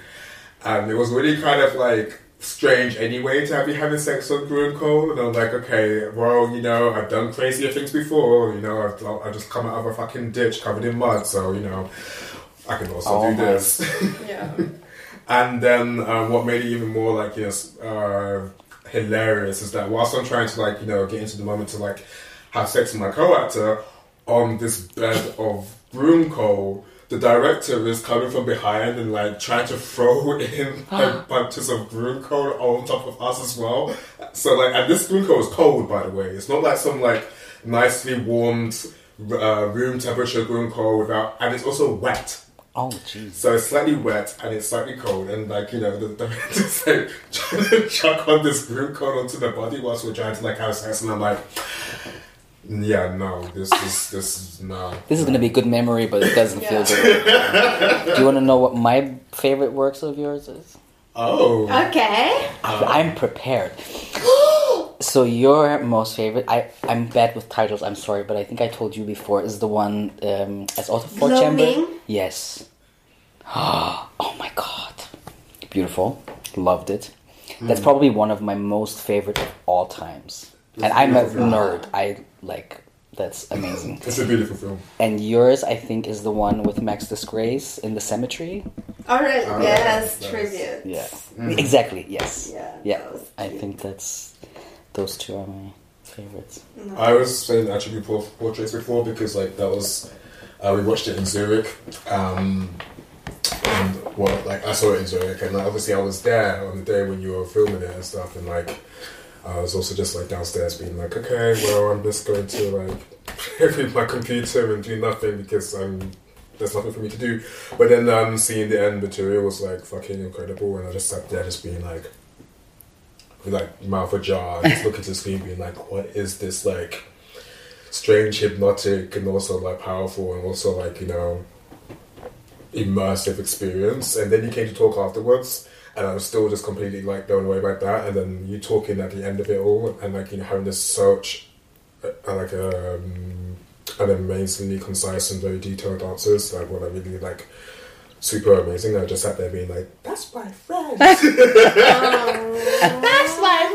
Speaker 2: and it was really kind of like strange anyway to have you having sex on and Cole and I'm like okay well you know I've done crazier things before you know I've, I just come out of a fucking ditch covered in mud so you know I can also
Speaker 1: Oh
Speaker 2: do
Speaker 1: my-
Speaker 2: this
Speaker 3: Yeah.
Speaker 2: and then um, what made it even more like you know uh, hilarious is that whilst I'm trying to like you know get into the moment to like have sex with my co-actor on this bed of broom coal, the director is coming from behind and like trying to throw in like bunches of broom coal on top of us as well. So like, and this broom coal is cold by the way. It's not like some like nicely warmed uh, room temperature broom coal without, and it's also wet.
Speaker 1: Oh jeez.
Speaker 2: So it's slightly wet and it's slightly cold, and like you know, the director's like trying to chuck on this broom coat onto the body whilst we're trying to like have sex, and I'm like, yeah, no, this is this is no.
Speaker 1: This is gonna be a good memory, but it doesn't
Speaker 3: Yeah.
Speaker 1: feel good. Do you want to know what my favorite works of yours is?
Speaker 2: Oh,
Speaker 3: Okay.
Speaker 1: I'm prepared. so your most favorite? I I'm bad with titles. I'm sorry, but I think I told you before is the one um, as auto four chamber.
Speaker 3: Blooming?
Speaker 1: Yes. oh my god, beautiful. Loved it. That's probably one of my most favorite of all times. And I'm a nerd. I like. That's amazing.
Speaker 2: it's a beautiful film.
Speaker 1: And yours, I think, is the one with Max Disgrace in the cemetery.
Speaker 3: All right.
Speaker 2: Oh,
Speaker 3: yes.
Speaker 2: nice.
Speaker 3: Tribute.
Speaker 1: Yeah, exactly. Yes.
Speaker 3: Yeah,
Speaker 1: Yeah. I think that's those two are my favorites.
Speaker 2: I was saying attribute portraits before because like that was uh, we watched it in Zurich. Um, and well, like I saw it in Zurich, and like, obviously I was there on the day when you were filming it and stuff, and like I was also just like downstairs being like, okay, well I'm just going to like read my computer and do nothing because I'm there's nothing for me to do. But then um, seeing the end material was like fucking incredible, and I just sat there just being like, with like mouth ajar, just looking to the screen, being like, what is this like strange, hypnotic, and also like powerful, and also like you know immersive experience. And then you came to talk afterwards, and I was still just completely like blown away by that. And then you talking at the end of it all, and like you know having this such uh, like um, an amazingly concise and very detailed answers, like what I really like. Super amazing. I just sat there being like, "That's my friend."
Speaker 3: That's my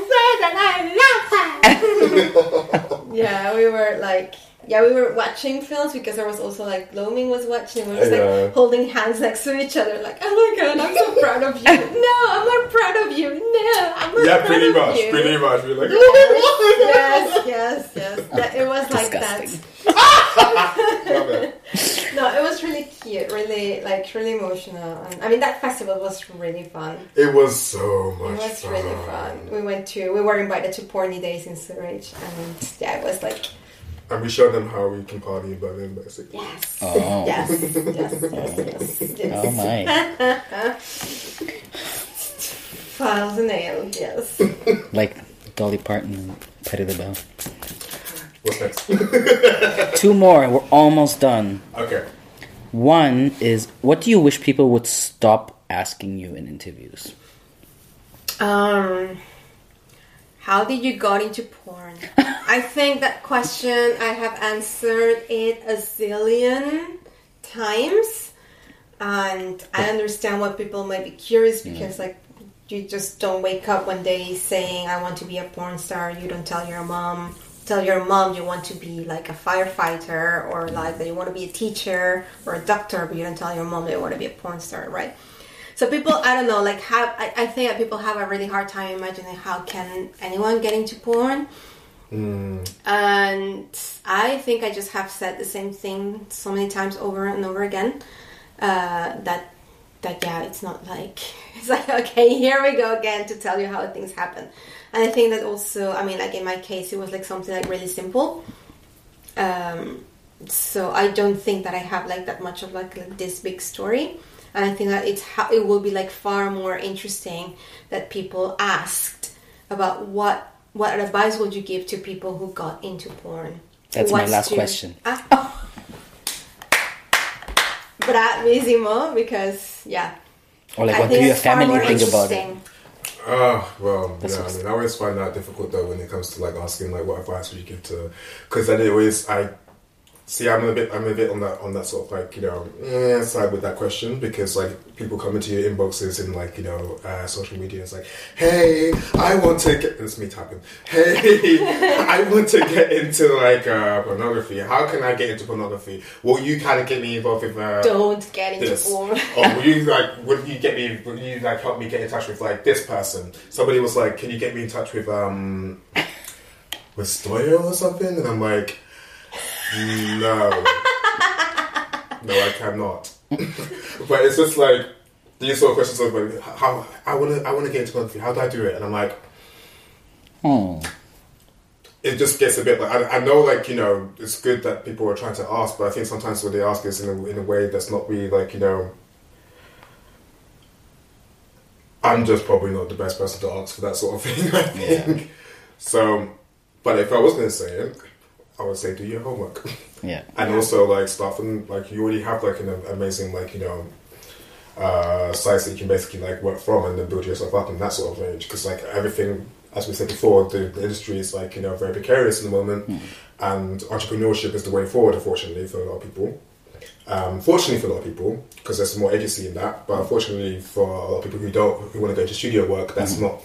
Speaker 3: friend, and I love her. yeah, we were like, yeah, we were watching films because there was also like Looming was watching. We were just
Speaker 2: Yeah.
Speaker 3: like holding hands next to each other, like, oh my god, I'm so proud of you. No, I'm not proud of you. No, I'm not
Speaker 2: yeah,
Speaker 3: proud
Speaker 2: pretty
Speaker 3: of
Speaker 2: much,
Speaker 3: you.
Speaker 2: pretty much. We're like,
Speaker 3: yes, yes, yes. That, it was like
Speaker 1: Disgusting.
Speaker 3: that.
Speaker 2: Love it.
Speaker 3: No, it was really cute, really like really emotional. And I mean, that festival was really fun.
Speaker 2: It was so much
Speaker 3: It was
Speaker 2: fun.
Speaker 3: really fun. We went to, we were invited to Porny Days in Zurich, and yeah, it was like,
Speaker 2: And we showed them how we can party in Berlin, basically.
Speaker 3: yes,
Speaker 1: Oh.
Speaker 3: yes, yes, yes, yes, yes.
Speaker 1: Oh my!
Speaker 3: Files and nails, yes.
Speaker 1: Like Dolly Parton and Patti LaBelle.
Speaker 2: What's next?
Speaker 1: Two more. We're almost done.
Speaker 2: okay.
Speaker 1: One is what do you wish people would stop asking you in interviews?
Speaker 3: Um, how did you got into porn? I think that question I have answered it a zillion times, and I understand why people might be curious because like you just don't wake up one day saying I want to be a porn star. You don't tell your mom. Tell your mom you want to be like a firefighter or like that you want to be a teacher or a doctor, but you don't tell your mom that you want to be a porn star, right? So people, I don't know, like have I, I think that people have a really hard time imagining how can anyone get into porn. And I think I just have said the same thing so many times over and over again. uh, that that yeah, it's not like it's like okay, here we go again to tell you how things happen. And I think that also, I mean, like in my case, it was like something like really simple. Um, so I don't think that I have like that much of like, like this big story. And I think that it's how it will be like far more interesting that people asked about what what advice would you give to people who got into porn.
Speaker 1: That's my last
Speaker 3: to-
Speaker 1: question.
Speaker 3: Ah. Bravissimo, because yeah.
Speaker 1: Or like,
Speaker 3: I
Speaker 1: what do
Speaker 3: think
Speaker 1: your
Speaker 3: far
Speaker 1: family
Speaker 3: more
Speaker 1: think about it?
Speaker 3: interesting.
Speaker 2: Oh well,
Speaker 1: That's
Speaker 2: yeah. I mean, I always find that difficult though when it comes to like asking like what advice would you give to, because then it always I see I'm a bit I'm a bit on that on that sort of like you know eh, side with that question because like people come into your inboxes in like you know uh, social media it's like hey I want to get it's me typing hey I want to get into like uh, pornography how can I get into pornography will you kind of get me involved with uh,
Speaker 3: Don't get into
Speaker 2: this.
Speaker 3: porn.
Speaker 2: or will you like would you get me would you like help me get in touch with like this person? Somebody was like, Can you get me in touch with um with Stoya or something? And I'm like, No. no, I cannot. but it's just like these sort of questions of like how I wanna I wanna get into pornography, how do I do it? And I'm like
Speaker 1: Hmm.
Speaker 2: it just gets a bit like I, I know like you know it's good that people are trying to ask but i think sometimes when they ask is in a, in a way that's not really like you know i'm just probably not the best person to ask for that sort of thing i think so but if i was going to say it i would say do your homework.
Speaker 1: Yeah.
Speaker 2: and also like start from like you already have like an amazing like you know uh sites that you can basically like work from and then build yourself up in that sort of range. Because like everything as we said before the, the industry is like you know very precarious in the moment. And entrepreneurship is the way forward unfortunately for a lot of people. Um, fortunately for a lot of people because there's more agency in that. But unfortunately for a lot of people who don't who want to go into studio work that's not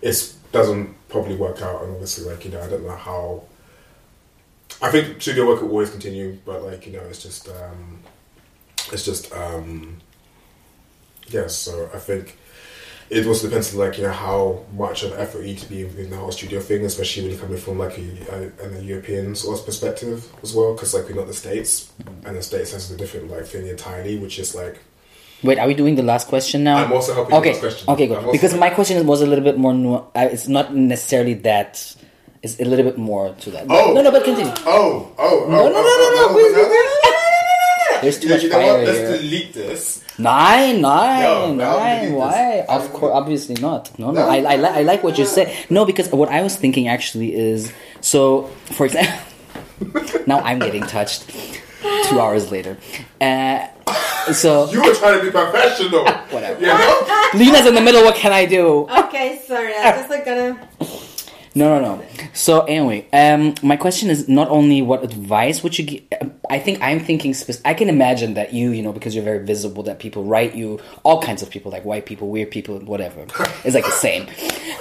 Speaker 2: it doesn't probably work out. And obviously like you know i don't know how I think studio work will always continue, but like you know, it's just um, it's just um, yeah. So I think it also depends on like you know how much of effort you need to be in the whole studio thing, especially when you're coming from like a, a, a European sort of perspective as well, because like we're not the states, and the states has a different like thing entirely, which is like
Speaker 1: Wait, are we doing the last question now?
Speaker 2: I'm also helping
Speaker 1: Okay,
Speaker 2: with this question.
Speaker 1: okay, good. Because my question was a little bit more. Nu- uh, it's not necessarily that. It's a little bit more to that.
Speaker 2: Oh.
Speaker 1: no, no, but continue.
Speaker 2: oh oh oh
Speaker 1: No, no, no,
Speaker 2: oh,
Speaker 1: no, no,
Speaker 2: oh,
Speaker 1: wait,
Speaker 2: oh,
Speaker 1: wait,
Speaker 2: no.
Speaker 1: There's too
Speaker 2: Yeah,
Speaker 1: much
Speaker 2: you know
Speaker 1: fire
Speaker 2: what? Let's
Speaker 1: here.
Speaker 2: delete this.
Speaker 1: Nine, nine,
Speaker 2: No, no,
Speaker 1: nine.
Speaker 2: delete
Speaker 1: Why?
Speaker 2: this.
Speaker 1: Of course, obviously not. No, no.
Speaker 2: No.
Speaker 1: I, I, li- I like what you said. No, because what I was thinking actually is so. For example, now I'm getting touched. Two hours later, uh, so
Speaker 2: You were trying to be professional.
Speaker 1: Whatever.
Speaker 2: You know?
Speaker 1: Lina's in the middle. What can I do?
Speaker 3: Okay, sorry, I just like gonna.
Speaker 1: No, no, no. So anyway, um, my question is not only what advice would you give. I think I'm thinking. Spec- I can imagine that you, you know, because you're very visible, that people write you all kinds of people, like white people, weird people, whatever. It's like the same.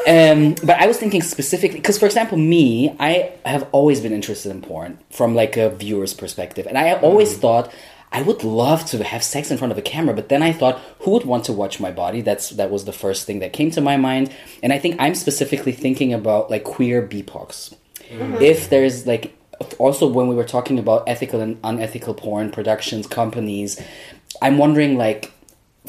Speaker 1: Um, but I was thinking specifically because, for example, me, I have always been interested in porn from like a viewer's perspective, and I have always thought. I would love to have sex in front of a camera, but then I thought, who would want to watch my body? That's that was the first thing that came to my mind, and I think I'm specifically thinking about like queer BPOCs. Mm-hmm. If there's like also when we were talking about ethical and unethical porn productions companies, I'm wondering like,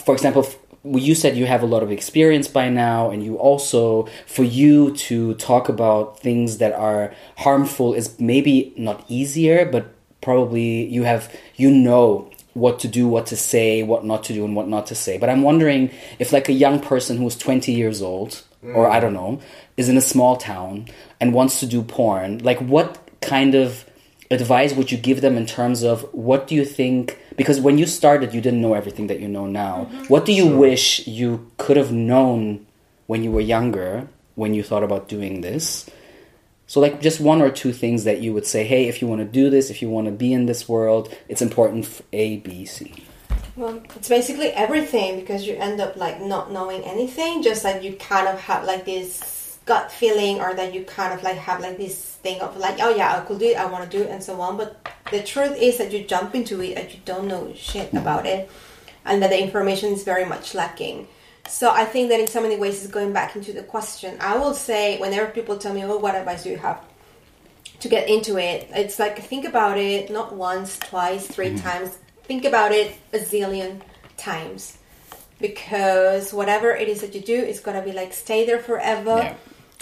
Speaker 1: for example. you said you have a lot of experience by now, and you also, for you to talk about things that are harmful is maybe not easier, but probably you have you know what to do what to say what not to do and what not to say. But i'm wondering if like a young person who's 20 years old or mm. i don't know is in a small town and wants to do porn like what kind of advice would you give them in terms of what do you think? Because when you started you didn't know everything that you know now. Mm-hmm. What do you wish you could have known when you were younger when you thought about doing this so, like, just one or two things that you would say, hey, if you want to do this, if you want to be in this world, it's important f- A, B, C.
Speaker 3: Well, it's basically everything because you end up like not knowing anything, just like you kind of have like this gut feeling, or that you kind of like have like this thing of like, oh yeah, I could do it, I want to do it, and so on. But the truth is that you jump into it and you don't know shit mm. about it, and that the information is very much lacking. So I think that in so many ways, it's going back into the question. I will say, whenever people tell me, "Well, what advice do you have?" to get into it, it's like think about it not once, twice, 3 times, think about it a zillion times because whatever it is that you do is gonna be like stay there forever.
Speaker 1: Yeah.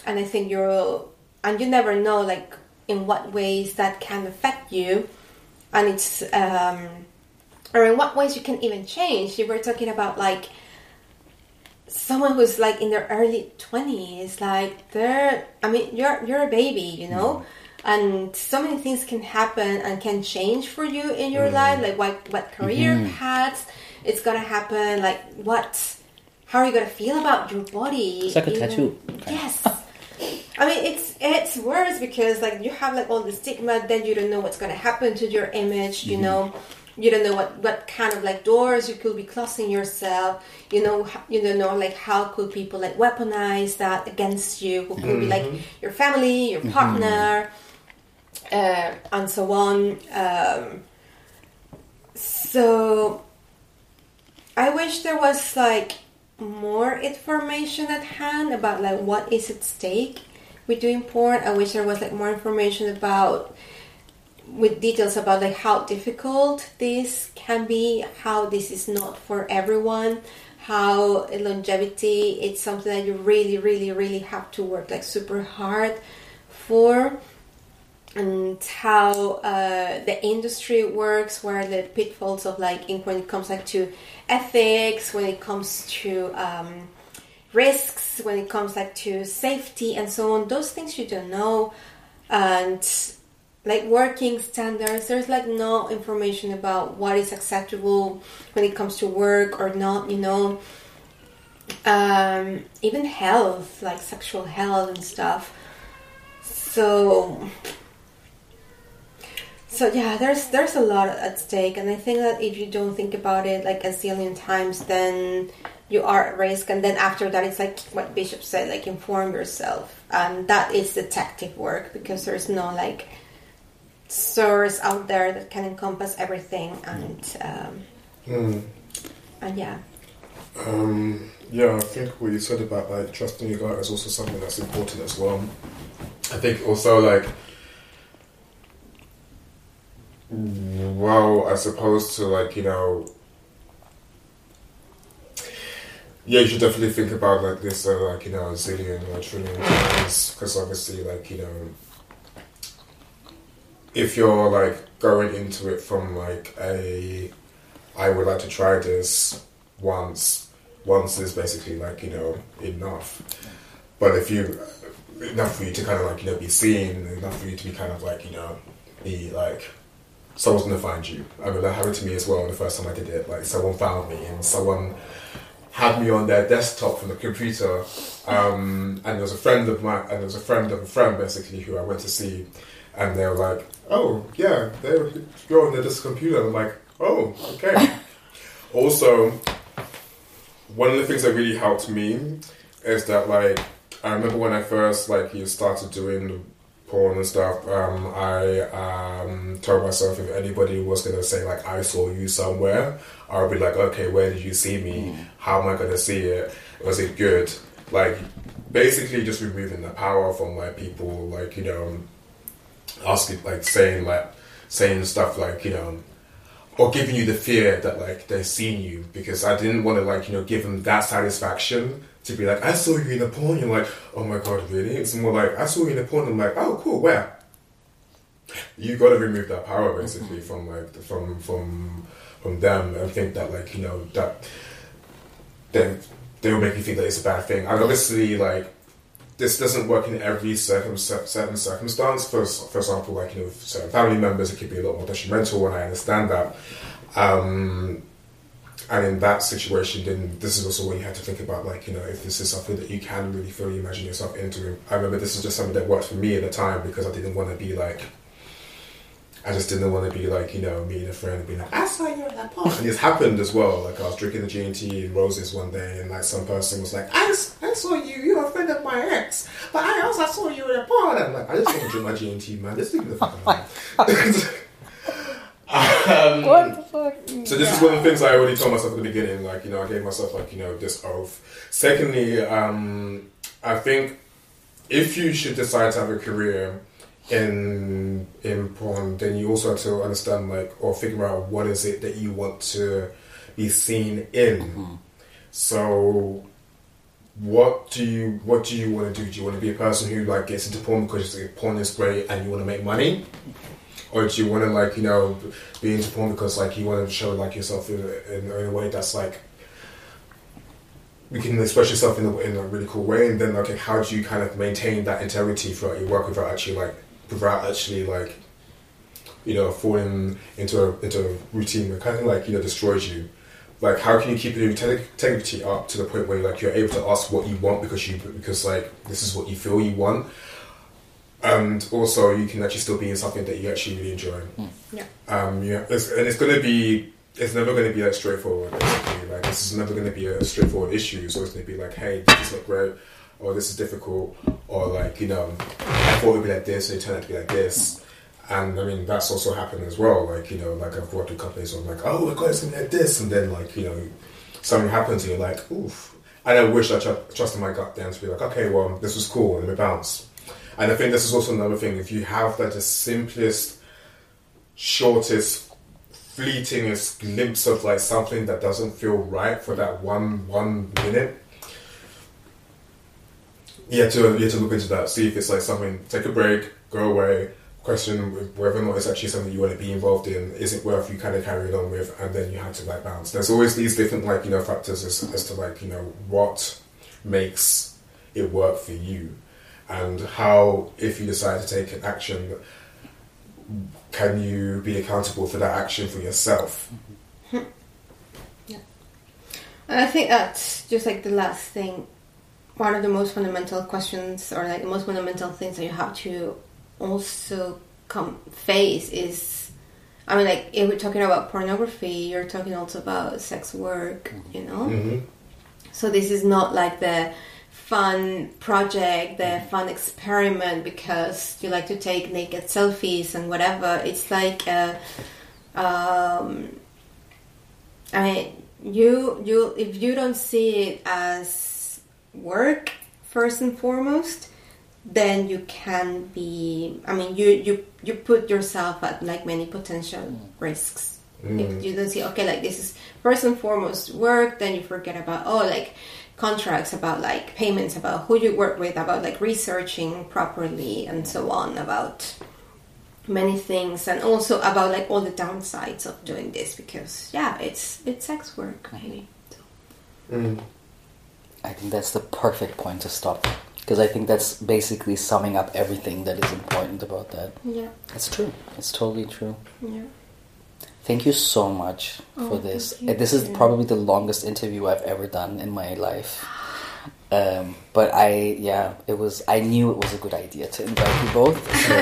Speaker 3: And I think you're, and you never know like in what ways that can affect you, and it's um, or in what ways you can even change. You were talking about like someone who's like in their early 20s like they're i mean you're you're a baby you know? Mm-hmm. And so many things can happen and can change for you in your mm-hmm. life like what what career mm-hmm. paths it's gonna happen like what how are you gonna feel about your body
Speaker 1: It's like a
Speaker 3: even-
Speaker 1: tattoo.
Speaker 3: yes. I mean, it's it's worse because like you have like all the stigma, then you don't know what's gonna happen to your image. You know, you don't know what what kind of like doors you could be closing yourself. You know, you don't know like how could people like weaponize that against you? Who could be like your family, your partner, uh, and so on. Um, so I wish there was like more information at hand about like what is at stake with doing porn. I wish there was like more information about with details about like how difficult this can be, how this is not for everyone, how longevity it's something that you really, really, really have to work like super hard for and how uh, the industry works, where the pitfalls of like in, when it comes like to ethics, when it comes to um, risks, when it comes like to safety and so on. Those things you don't know, and like working standards. There's like no information about what is acceptable when it comes to work or not. You know, um, even health, like sexual health and stuff. So so yeah, there's there's a lot at stake, and I think that if you don't think about it like a zillion times, then you are at risk. And then after that, it's like what Bishop said, like inform yourself, and that is detective work because there's no like source out there that can encompass everything, and um,
Speaker 2: Mm.
Speaker 3: and yeah,
Speaker 2: Um, yeah, I think what you said about like trusting your gut is also something that's important as well. I think also like, well, as opposed to like you know, yeah, you should definitely think about like this, uh, like you know, a zillion or a trillion times because obviously, like you know, if you're like going into it from like a, I would like to try this once once is basically like you know enough. But if you enough for you to kind of like you know be seen enough for you to be kind of like you know be like someone's gonna find you. I mean that happened to me as well the first time i did it. Like someone found me and someone had me on their desktop from the computer um, and there was a friend of mine and there was a friend of a friend basically who i went to see and they were like oh yeah they're you're on this computer and i'm like oh okay also one of the things that really helped me is that like I remember when I first like you started doing porn and stuff. Um, I um, told myself if anybody was gonna say like I saw you somewhere, I would be like, okay, where did you see me? How am I gonna see it? Was it good? Like basically just removing the power from like people like you know asking like saying like saying stuff like you know or giving you the fear that like they're seeing you because I didn't want to like you know give them that satisfaction to be like I saw you in a porn. You're like, oh my god, really? It's more like I saw you in a porn. I'm like, oh cool, where? You got to remove that power basically from like the- from from from them and think that like you know that they they will make you think that it's a bad thing. And obviously like this doesn't work in every circum- certain circumstance. For for example, like you know, with certain family members, it could be a lot more detrimental, and I understand that. Um, and in that situation, then this is also where you have to think about, like you know, if this is something that you can really fully imagine yourself into. I remember this is just something that worked for me at the time because I didn't want to be like. I just didn't want to be like, you know, me and a friend and be like, I saw you in that porn. And this happened as well. Like, I was drinking the G&T in Roses one day, and like, some person was like, I, I saw you, you're a friend of my ex, but I also saw you in a porn. I'm like, I just want to drink my G&T, man. Just leave me the fuck alone. um,
Speaker 1: What the fuck?
Speaker 2: so this is one of the things I already told myself at the beginning. Like you know, I gave myself like you know this oath. Secondly, um, I think if you should decide to have a career, in in porn, then you also have to understand like or figure out what is it that you want to be seen in. Mm-hmm. So what do you what do you want to do? Do you want to be a person who like gets into porn because like, porn is great and you want to make money, or do you want to like you know be into porn because like you want to show like yourself in, a- in, in a way that's like you can express yourself in a, in a really cool way, and then okay, how do you kind of maintain that integrity throughout your work without actually like without actually like you know falling into a into a routine that kind of like you know destroys you. Like, how can you keep your integrity up to the point where like you're able to ask what you want because you because like this is what you feel you want, and also you can actually still be in something that you actually really enjoy.
Speaker 3: Yeah.
Speaker 2: Um, yeah, it's, and it's going to be, it's never going to be like straightforward. Basically, like this is never going to be a straightforward issue. It's always going to be like, hey, this is not great, or this is difficult, or like you know, I thought it would be like this, and it turned out to be like this. And I mean, that's also happened as well. Like you know, like I've worked with companies where I'm like, oh my god, it's gonna be like this, and then like you know, something happens, and you're like, oof. And I wish I tr- trusted my gut then to be like, okay, well, this was cool, and we bounce. And I think this is also another thing. If you have like the simplest shortest, fleetingest glimpse of like something that doesn't feel right for that one one minute. You have to you have to look into that, see if it's like something. Take a break, go away, question whether or not it's actually something you want to be involved in. Is it worth you kind of carrying on with, and then you have to like bounce. There's always these different like you know factors as, as to like you know what makes it work for you, and how if you decide to take an action can you be accountable for that action for yourself? Mm-hmm. Yeah.
Speaker 3: And I think that's just like the last thing. One of the most fundamental questions, or like the most fundamental things that you have to also come face is, I mean, like if we're talking about pornography, you're talking also about sex work, you know.
Speaker 2: Mm-hmm.
Speaker 3: So this is not like the fun project, the fun experiment because you like to take naked selfies and whatever. It's like a, um, I mean, you you if you don't see it as work first and foremost, then you can be. I mean, you you you put yourself at like many potential risks. If you don't see, okay, like this is first and foremost work, then you forget about oh, like contracts, about like payments, about who you work with, about like researching properly, and so on, about many things, and also about like all the downsides of doing this because yeah, it's it's sex work, maybe.
Speaker 2: Mm.
Speaker 1: I think that's the perfect point to stop because I think that's basically summing up everything that is important about that.
Speaker 3: Yeah,
Speaker 1: It's true. It's totally true.
Speaker 3: yeah.
Speaker 1: Thank you so much for
Speaker 3: Oh,
Speaker 1: this.
Speaker 3: thank
Speaker 1: This is
Speaker 3: too.
Speaker 1: probably the longest interview I've ever done in my life. Um, but I, yeah, it was. I knew it was a good idea to invite you both. So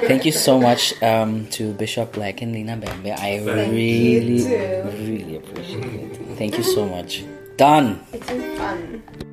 Speaker 1: thank you so much um, to Bishop Black and Lina Bambe. I
Speaker 3: Thank
Speaker 1: really, really appreciate it. Thank you so much. Done.
Speaker 3: It's been fun.